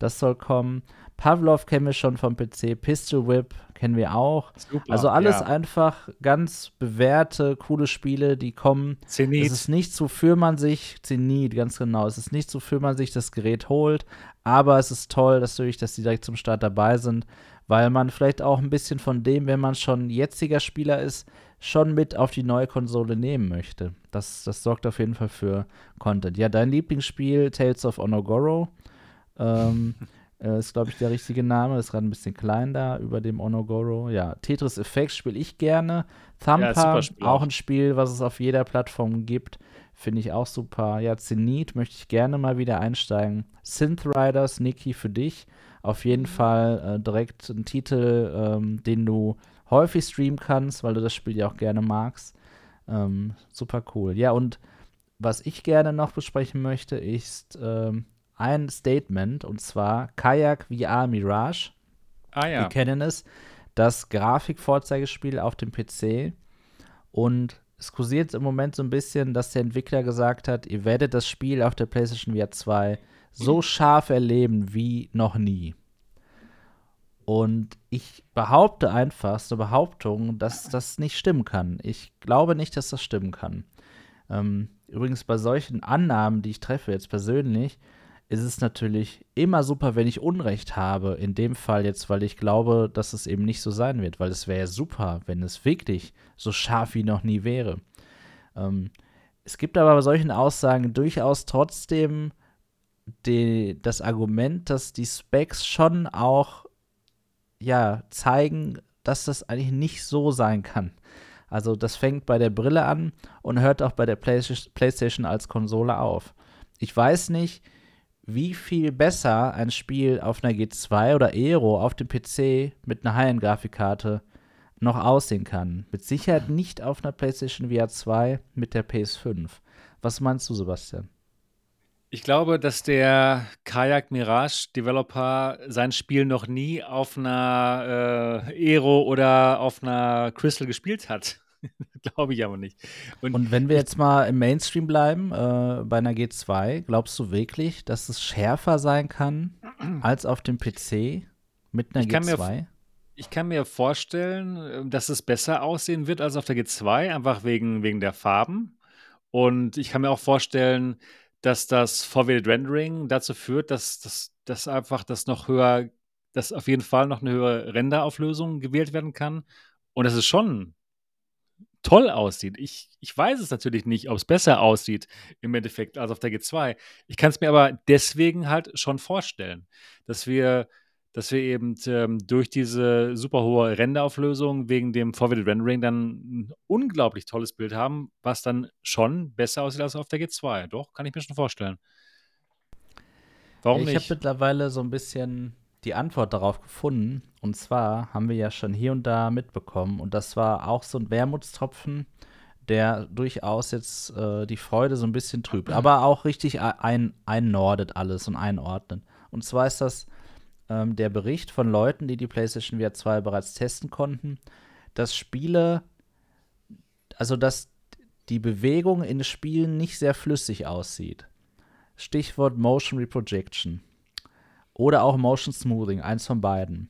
Das soll kommen. Pavlov kennen wir schon vom PC. Pistol Whip kennen wir auch. Super. Also alles ja. einfach ganz bewährte, coole Spiele, die kommen Zenit. es ist nichts, wofür man sich, Zenit, ganz genau, es ist nichts, wofür man sich das Gerät holt, aber es ist toll, dass, natürlich, dass die direkt zum Start dabei sind, weil man vielleicht auch ein bisschen von dem, wenn man schon jetziger Spieler ist, schon mit auf die neue Konsole nehmen möchte. Das, das sorgt auf jeden Fall für Content. Ja, dein Lieblingsspiel, Tales of Onogoro, ähm, äh, ist, glaube ich, der richtige Name. Ist gerade ein bisschen klein da über dem Onogoro. Ja, Tetris Effect spiele ich gerne. Thumper, auch auch. ein Spiel, was es auf jeder Plattform gibt. Finde ich auch super. Ja, Zenith möchte ich gerne mal wieder einsteigen. Synth Riders, Niki, für dich. Auf jeden Fall äh, direkt ein Titel, ähm, den du häufig streamen kannst, weil du das Spiel ja auch gerne magst. Ähm, super cool. Ja, und was ich gerne noch besprechen möchte, ist ähm, ein Statement und zwar Kayak VR Mirage. ah Wir ja. kennen es, das Grafikvorzeigespiel auf dem PC. Und es kursiert im Moment so ein bisschen, dass der Entwickler gesagt hat, ihr werdet das Spiel auf der PlayStation VR 2 so scharf erleben wie noch nie. Und ich behaupte einfach, so Behauptung, dass das nicht stimmen kann. Ich glaube nicht, dass das stimmen kann. Ähm, übrigens bei solchen Annahmen, die ich treffe jetzt persönlich, ist es natürlich immer super, wenn ich Unrecht habe. In dem Fall jetzt, weil ich glaube, dass es eben nicht so sein wird, weil es wäre ja super, wenn es wirklich so scharf wie noch nie wäre. Ähm, es gibt aber bei solchen Aussagen durchaus trotzdem die, das Argument, dass die Specs schon auch ja, zeigen, dass das eigentlich nicht so sein kann. Also das fängt bei der Brille an und hört auch bei der Playsta- PlayStation als Konsole auf. Ich weiß nicht, wie viel besser ein Spiel auf einer G2 oder Aero auf dem PC mit einer High-End-Grafikkarte noch aussehen kann. Mit Sicherheit nicht auf einer PlayStation VR 2 mit der PS5. Was meinst du, Sebastian? Ich glaube, dass der Kayak Mirage Developer sein Spiel noch nie auf einer äh, Aero oder auf einer Crystal gespielt hat. glaube ich aber nicht. Und, Und wenn wir jetzt mal im Mainstream bleiben, äh, bei einer G2, glaubst du wirklich, dass es schärfer sein kann als auf dem PC mit einer Ich kann mir G2? ich kann mir vorstellen, äh, dass es besser aussehen wird als auf der G2, einfach wegen, wegen der Farben. Und ich kann mir auch vorstellen, dass das Forwarded Rendering dazu führt, dass, dass, dass einfach das noch höher, dass auf jeden Fall noch eine höhere Renderauflösung gewählt werden kann. Und dass es schon toll aussieht. Ich, ich weiß es natürlich nicht, ob es besser aussieht im Endeffekt als auf der G2. Ich kann es mir aber deswegen halt schon vorstellen, dass wir, dass wir eben ähm, durch diese super hohe Renderauflösung wegen dem Forwarded Rendering dann ein unglaublich tolles Bild haben, was dann schon besser aussieht als auf der G2. Doch, kann ich mir schon vorstellen. Warum ich habe nicht? mittlerweile so ein bisschen die Antwort darauf gefunden. Und zwar haben wir ja schon hier und da mitbekommen. Und das war auch so ein Wermutstropfen, der durchaus jetzt äh, die Freude so ein bisschen trübt. Aber auch richtig ein, einnordet alles und einordnet. Und zwar ist das ähm, der Bericht von Leuten, die die PlayStation VR 2 bereits testen konnten, dass Spiele, also dass die Bewegung in Spielen nicht sehr flüssig aussieht. Stichwort Motion Reprojection. oder auch Motion Smoothing, eins von beiden.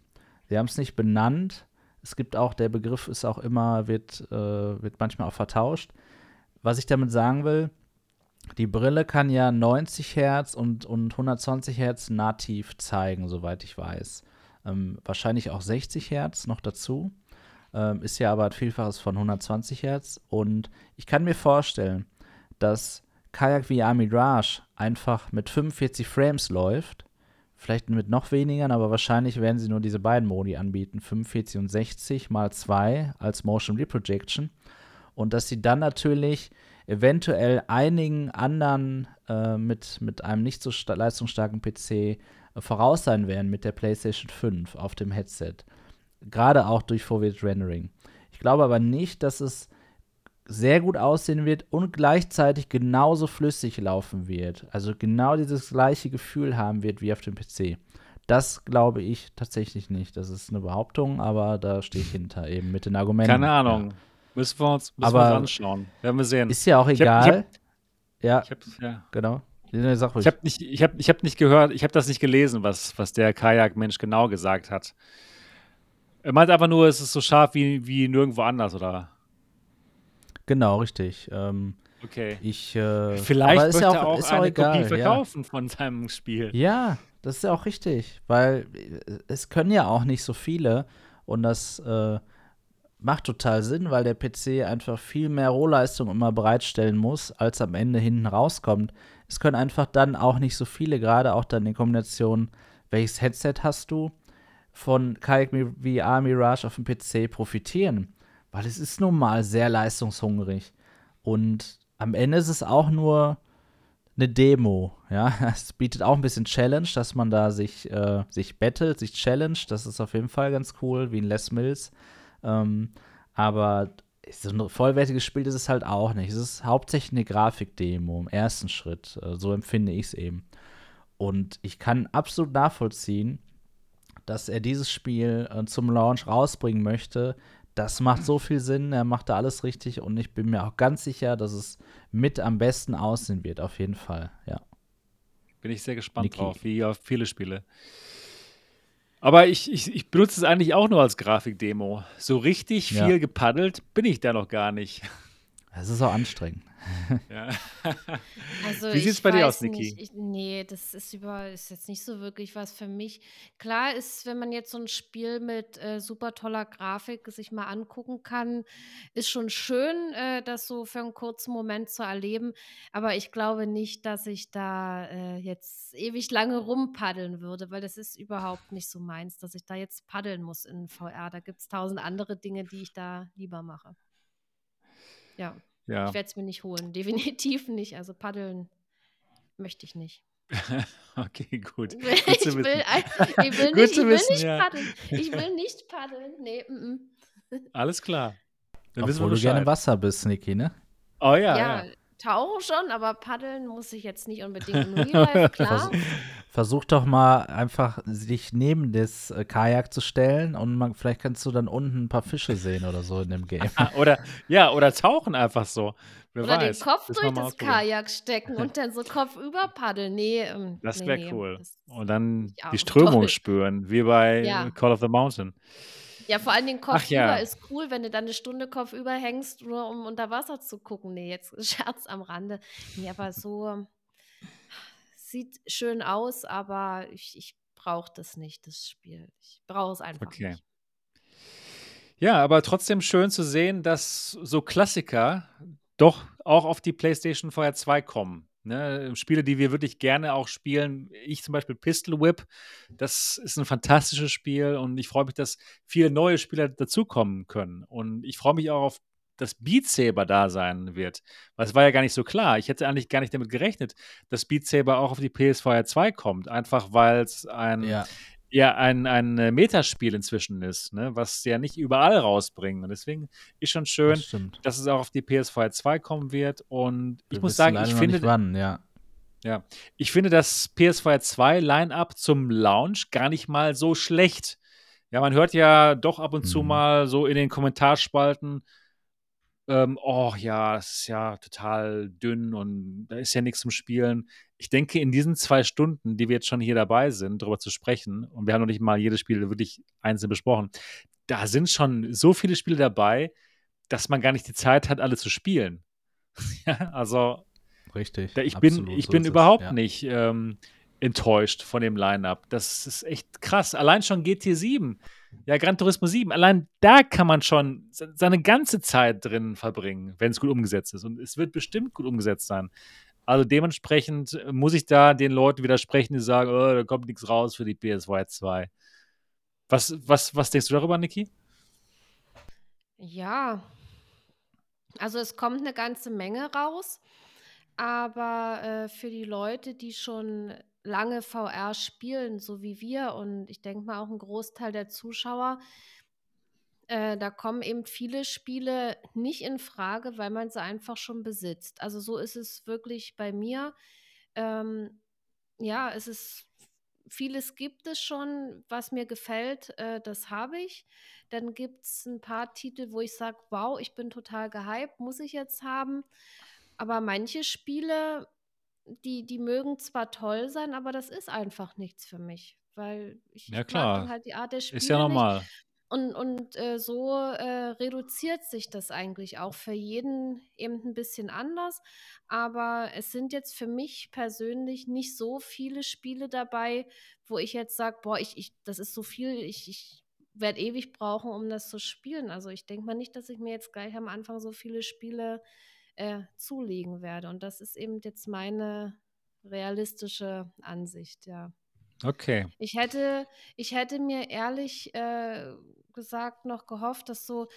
Sie haben es nicht benannt. Es gibt auch, der Begriff ist auch immer, wird, äh, wird manchmal auch vertauscht. Was ich damit sagen will, die Brille kann ja 90 Hertz und, und 120 Hertz nativ zeigen, soweit ich weiß. Ähm, wahrscheinlich auch 60 Hertz noch dazu. Ähm, ist ja aber ein Vielfaches von 120 Hertz. Und ich kann mir vorstellen, dass Kayak VR Mirage einfach mit 45 Frames läuft. Vielleicht mit noch weniger, aber wahrscheinlich werden sie nur diese beiden Modi anbieten: 45 und 60 mal 2 als Motion Reprojection. Und dass sie dann natürlich eventuell einigen anderen äh, mit, mit einem nicht so leistungsstarken PC äh, voraus sein werden mit der PlayStation 5 auf dem Headset. Gerade auch durch Forward Rendering. Ich glaube aber nicht, dass es sehr gut aussehen wird und gleichzeitig genauso flüssig laufen wird. Also genau dieses gleiche Gefühl haben wird wie auf dem PC. Das glaube ich tatsächlich nicht. Das ist eine Behauptung, aber da stehe ich hinter eben mit den Argumenten. Keine Ahnung. Ja. Müssen wir uns, müssen aber wir uns anschauen. Werden wir sehen. Ist ja auch egal. Ich hab, ich hab, ja, ich hab, ja, genau. Ich habe nicht, ich hab, ich hab nicht gehört, ich habe das nicht gelesen, was, was der Kajak-Mensch genau gesagt hat. Er meint einfach nur, es ist so scharf wie, wie nirgendwo anders, oder? Genau, richtig. Ähm, okay. Ich, äh, Vielleicht aber ist möchte ja auch, ist auch eine egal, Kopie verkaufen von seinem Spiel. Ja, das ist ja auch richtig, weil es können ja auch nicht so viele und das äh, macht total Sinn, weil der PC einfach viel mehr Rohleistung immer bereitstellen muss, als am Ende hinten rauskommt. Es können einfach dann auch nicht so viele, gerade auch dann in Kombination, welches Headset hast du, von Kayak VR Mirage auf dem PC profitieren weil es ist nun mal sehr leistungshungrig. Und am Ende ist es auch nur eine Demo, ja. Es bietet auch ein bisschen Challenge, dass man da sich, äh, sich battelt, sich challenge. Das ist auf jeden Fall ganz cool, wie in Les Mills. Ähm, aber so ein vollwertiges Spiel ist es halt auch nicht. Es ist hauptsächlich eine Grafikdemo im ersten Schritt. Äh, so empfinde ich es eben. Und ich kann absolut nachvollziehen, dass er dieses Spiel äh, zum Launch rausbringen möchte, das macht so viel Sinn, er macht da alles richtig und ich bin mir auch ganz sicher, dass es mit am besten aussehen wird, auf jeden Fall, ja. Bin ich sehr gespannt Niki. drauf, wie auf viele Spiele. Aber ich, ich, ich benutze es eigentlich auch nur als Grafikdemo. So richtig Ja. viel gepaddelt bin ich da noch gar nicht. Es ist auch anstrengend. Ja. Also Wie sieht's ich bei dir aus, Niki? ich, nee, das ist über, ist jetzt nicht so wirklich was für mich. Klar ist, wenn man jetzt so ein Spiel mit äh, super toller Grafik sich mal angucken kann, ist schon schön, äh, das so für einen kurzen Moment zu erleben. Aber ich glaube nicht, dass ich da äh, jetzt ewig lange rumpaddeln würde, weil das ist überhaupt nicht so meins, dass ich da jetzt paddeln muss in VR. Da gibt es tausend andere Dinge, die ich da lieber mache. Ja. Ja. Ich werde es mir nicht holen, definitiv nicht. Also paddeln möchte ich nicht. Okay, gut. Ich Gut zu will, ich will Gut nicht, zu ich will wissen, nicht ja. paddeln. Ich will nicht paddeln. Nee, mm, mm. Alles klar. Dann wissen wir Obwohl du gerne im. Wasser bist, Niki, ne? Oh ja, ja, ja. tauchen schon, aber paddeln muss ich jetzt nicht unbedingt im Real Life, klar. Vers versuch doch mal einfach sich neben das äh, Kajak zu stellen und man, vielleicht kannst du dann unten ein paar Fische sehen oder so in dem Game. Oder, ja, oder tauchen einfach so. Wer Oder weiß. den Kopf durch das. Kajak stecken und dann so Kopf über paddeln. Nee, ähm, Das wäre nee, cool. Und dann Ja, die Strömung toll. spüren, wie bei Ja. Call of the Mountain. Ja, vor allen Dingen kopfüber ja. ist cool, wenn du dann eine Stunde kopfüber hängst, nur um unter Wasser zu gucken. Nee, jetzt Scherz am Rande. Nee, aber so sieht schön aus, aber ich, ich brauche das nicht, das Spiel. Ich brauche es einfach Okay. nicht. Ja, aber trotzdem schön zu sehen, dass so Klassiker doch auch auf die PlayStation VR 2 kommen. Ne? Spiele, die wir wirklich gerne auch spielen. Ich zum Beispiel Pistol Whip. Das ist ein fantastisches Spiel und ich freue mich, dass viele neue Spieler dazukommen können. Und ich freue mich auch auf das Beat Saber da sein wird. Weil es war ja gar nicht so klar. Ich hätte eigentlich gar nicht damit gerechnet, dass Beat Saber auch auf die PSVR 2 kommt. Einfach weil es ein Ja, ja ein, ein äh, Metaspiel inzwischen ist, ne? was ja nicht überall rausbringen. Und deswegen ist schon schön, das dass es auch auf die PS4 2 kommen wird. Und ich Wir muss sagen, ich finde, wann, ja. ja, ich finde das PS4 2 Line-Up zum Launch gar nicht mal so schlecht. Ja, man hört ja doch ab und zu Mhm. mal so in den Kommentarspalten, ähm, oh ja, das ist ja total dünn und da ist ja nichts zum Spielen. Ich denke, in diesen zwei Stunden, die wir jetzt schon hier dabei sind, darüber zu sprechen, und wir haben noch nicht mal jedes Spiel wirklich einzeln besprochen, da sind schon so viele Spiele dabei, dass man gar nicht die Zeit hat, alle zu spielen. ja, also Richtig. ich bin, ich so bin überhaupt es, ja. nicht ähm, enttäuscht von dem Line-Up. Das ist echt krass. Allein schon GT 7, ja, Gran Turismo 7, allein da kann man schon seine ganze Zeit drin verbringen, wenn es gut umgesetzt ist. Und es wird bestimmt gut umgesetzt sein. Also dementsprechend muss ich da den Leuten widersprechen, die sagen, oh, da kommt nichts raus für die PSY 2. Was, was, was denkst du darüber, Niki? Ja, also es kommt eine ganze Menge raus, aber äh, für die Leute, die schon lange VR spielen, so wie wir und ich denke mal auch ein Großteil der Zuschauer, äh, da kommen eben viele Spiele nicht in Frage, weil man sie einfach schon besitzt. Also so ist es wirklich bei mir. Ähm, ja, es ist vieles gibt es schon, was mir gefällt, äh, das habe ich. Dann gibt es ein paar Titel, wo ich sage, wow, ich bin total gehypt, muss ich jetzt haben. Aber manche Spiele die, die mögen zwar toll sein, aber das ist einfach nichts für mich, weil ich, ja, klar. halt die Art der Spiele Ist ja normal. Nicht. Und, und äh, so äh, reduziert sich das eigentlich auch für jeden eben ein bisschen anders. Aber es sind jetzt für mich persönlich nicht so viele Spiele dabei, wo ich jetzt sage, boah, ich, ich, das ist so viel, ich, ich werde ewig brauchen, um das zu spielen. Also ich denke mal nicht, dass ich mir jetzt gleich am Anfang so viele Spiele äh, zulegen werde. Und das ist eben jetzt meine realistische Ansicht, ja. Okay. Ich hätte, ich hätte mir ehrlich äh, gesagt noch gehofft, dass so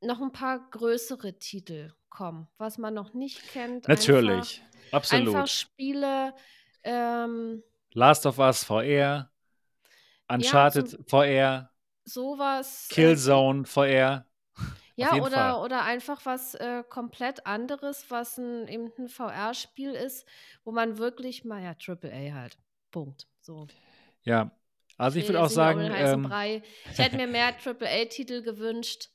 noch ein paar größere Titel kommen, was man noch nicht kennt. Natürlich, einfach, absolut. Einfach Spiele. Ähm, Last of Us VR, Uncharted ja, VR, sowas. Äh, Killzone äh, Ja, oder, oder einfach was äh, komplett anderes, was ein, eben ein VR-Spiel ist, wo man wirklich mal, ja, AAA halt. Punkt. So. Ja, also ich, ich würde auch sagen. Ähm, ich hätte mir mehr AAA-Titel gewünscht.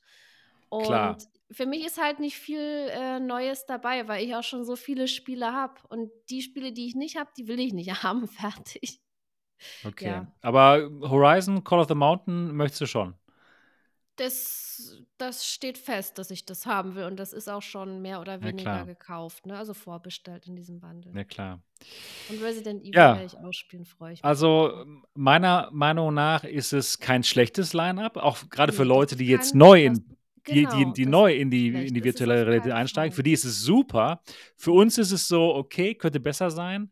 Und Klar. für mich ist halt nicht viel äh, Neues dabei, weil ich auch schon so viele Spiele habe. Und die Spiele, die ich nicht habe, die will ich nicht haben. Fertig. Okay. Ja. Aber Horizon, Call of the Mountain möchtest du schon? Das, das steht fest, dass ich das haben will und das ist auch schon mehr oder weniger gekauft, ne? Also vorbestellt in diesem Bundle. Ja, klar. Und Resident Evil ja. werde ich ausspielen, freue ich mich. Also meiner Meinung nach ist es kein schlechtes Line-up, auch gerade für Leute, die jetzt neu in die, genau, die, die neu in die, in die virtuelle Realität einsteigen. Für die ist es super. Für uns ist es so, okay, könnte besser sein.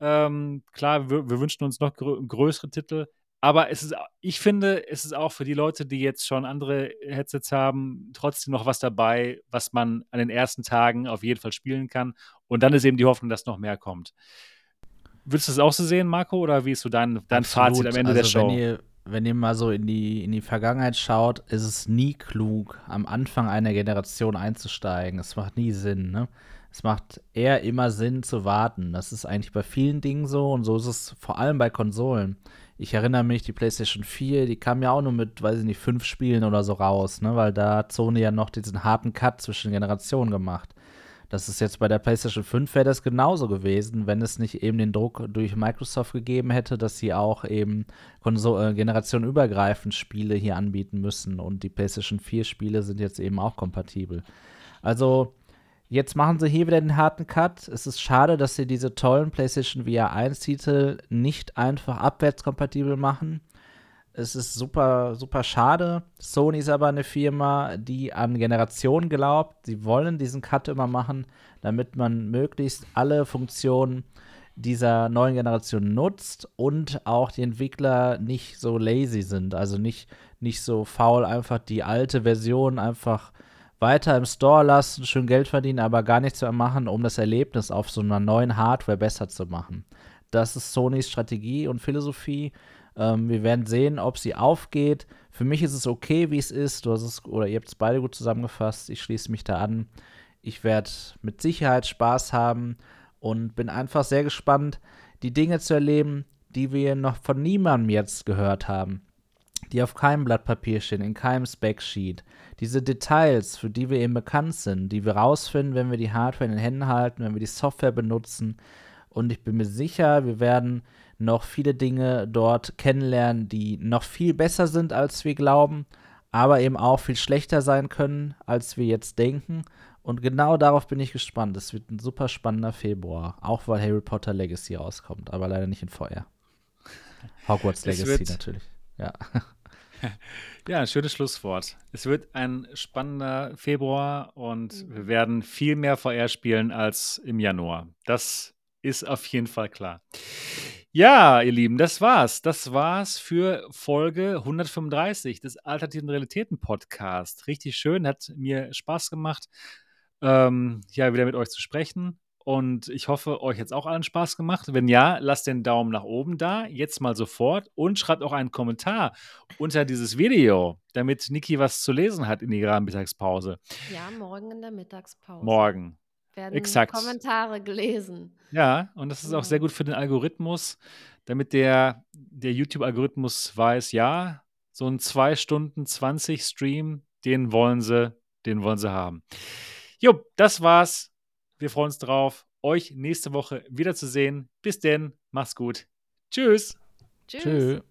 Ähm, klar, wir, wir, wünschen uns noch grö größere Titel, aber es ist, ich finde, es ist auch für die Leute, die jetzt schon andere Headsets haben, trotzdem noch was dabei, was man an den ersten Tagen auf jeden Fall spielen kann. Und dann ist eben die Hoffnung, dass noch mehr kommt. Würdest du das auch so sehen, Marco, oder wie ist so dein, dein Fazit am Ende also der Show? Wenn ihr, wenn ihr mal so in die, in die Vergangenheit schaut, ist es nie klug, am Anfang einer Generation einzusteigen. Es macht nie Sinn, ne? Es macht eher immer Sinn zu warten. Das ist eigentlich bei vielen Dingen so und so ist es vor allem bei Konsolen ich erinnere mich, die PlayStation 4, die kam ja auch nur mit, weiß ich nicht, fünf Spielen oder so raus, ne? Weil da hat Sony ja noch diesen harten Cut zwischen Generationen gemacht. Das ist jetzt bei der PlayStation 5 wäre das genauso gewesen, wenn es nicht eben den Druck durch Microsoft gegeben hätte, dass sie auch eben äh, generationenübergreifend Spiele hier anbieten müssen. Und die PlayStation 4 Spiele sind jetzt eben auch kompatibel. Also Jetzt machen sie hier wieder den harten Cut. Es ist schade, dass sie diese tollen PlayStation VR 1-Titel nicht einfach abwärtskompatibel machen. Es ist super, super schade. Sony ist aber eine Firma, die an Generationen glaubt. Sie wollen diesen Cut immer machen, damit man möglichst alle Funktionen dieser neuen Generation nutzt und auch die Entwickler nicht so lazy sind, also nicht, nicht so faul einfach die alte Version einfach weiter im Store lassen, schön Geld verdienen, aber gar nichts mehr machen, um das Erlebnis auf so einer neuen Hardware besser zu machen. Das ist Sonys Strategie und Philosophie. Ähm, wir werden sehen, ob sie aufgeht. Für mich ist es okay, wie es ist. Du hast es, oder ihr habt es beide gut zusammengefasst. Ich schließe mich da an. Ich werde mit Sicherheit Spaß haben und bin einfach sehr gespannt, die Dinge zu erleben, die wir noch von niemandem jetzt gehört haben die auf keinem Blatt Papier stehen, in keinem Spec-Sheet. Diese Details, für die wir eben bekannt sind, die wir rausfinden, wenn wir die Hardware in den Händen halten, wenn wir die Software benutzen. Und ich bin mir sicher, wir werden noch viele Dinge dort kennenlernen, die noch viel besser sind, als wir glauben, aber eben auch viel schlechter sein können, als wir jetzt denken. Und genau darauf bin ich gespannt. Es wird ein super spannender Februar, auch weil Harry Potter Legacy rauskommt, aber leider nicht in VR. Hogwarts Legacy natürlich. Ja. Ja, ein schönes Schlusswort. Es wird ein spannender Februar und wir werden viel mehr VR spielen als im Januar. Das ist auf jeden Fall klar. Ja, ihr Lieben, das war's. Das war's für Folge 135 des Alternativen Realitäten Podcast. Richtig schön, hat mir Spaß gemacht, ähm, ja, wieder mit euch zu sprechen. Und ich hoffe, euch hat es auch allen Spaß gemacht. Wenn ja, lasst den Daumen nach oben da, jetzt mal sofort und schreibt auch einen Kommentar unter dieses Video, damit Niki was zu lesen hat in ihrer Mittagspause. Ja, morgen in der Mittagspause. Morgen. Werden Exakt. Kommentare gelesen. Ja, und das ist auch sehr Ja. gut für den Algorithmus, damit der, der YouTube-Algorithmus weiß, ja, so ein 2 Stunden 20 Stream, den wollen sie, den wollen sie haben. Jo, das war's. Wir freuen uns drauf, euch nächste Woche wiederzusehen. Bis denn, macht's gut. Tschüss. Tschüss. Tschüss.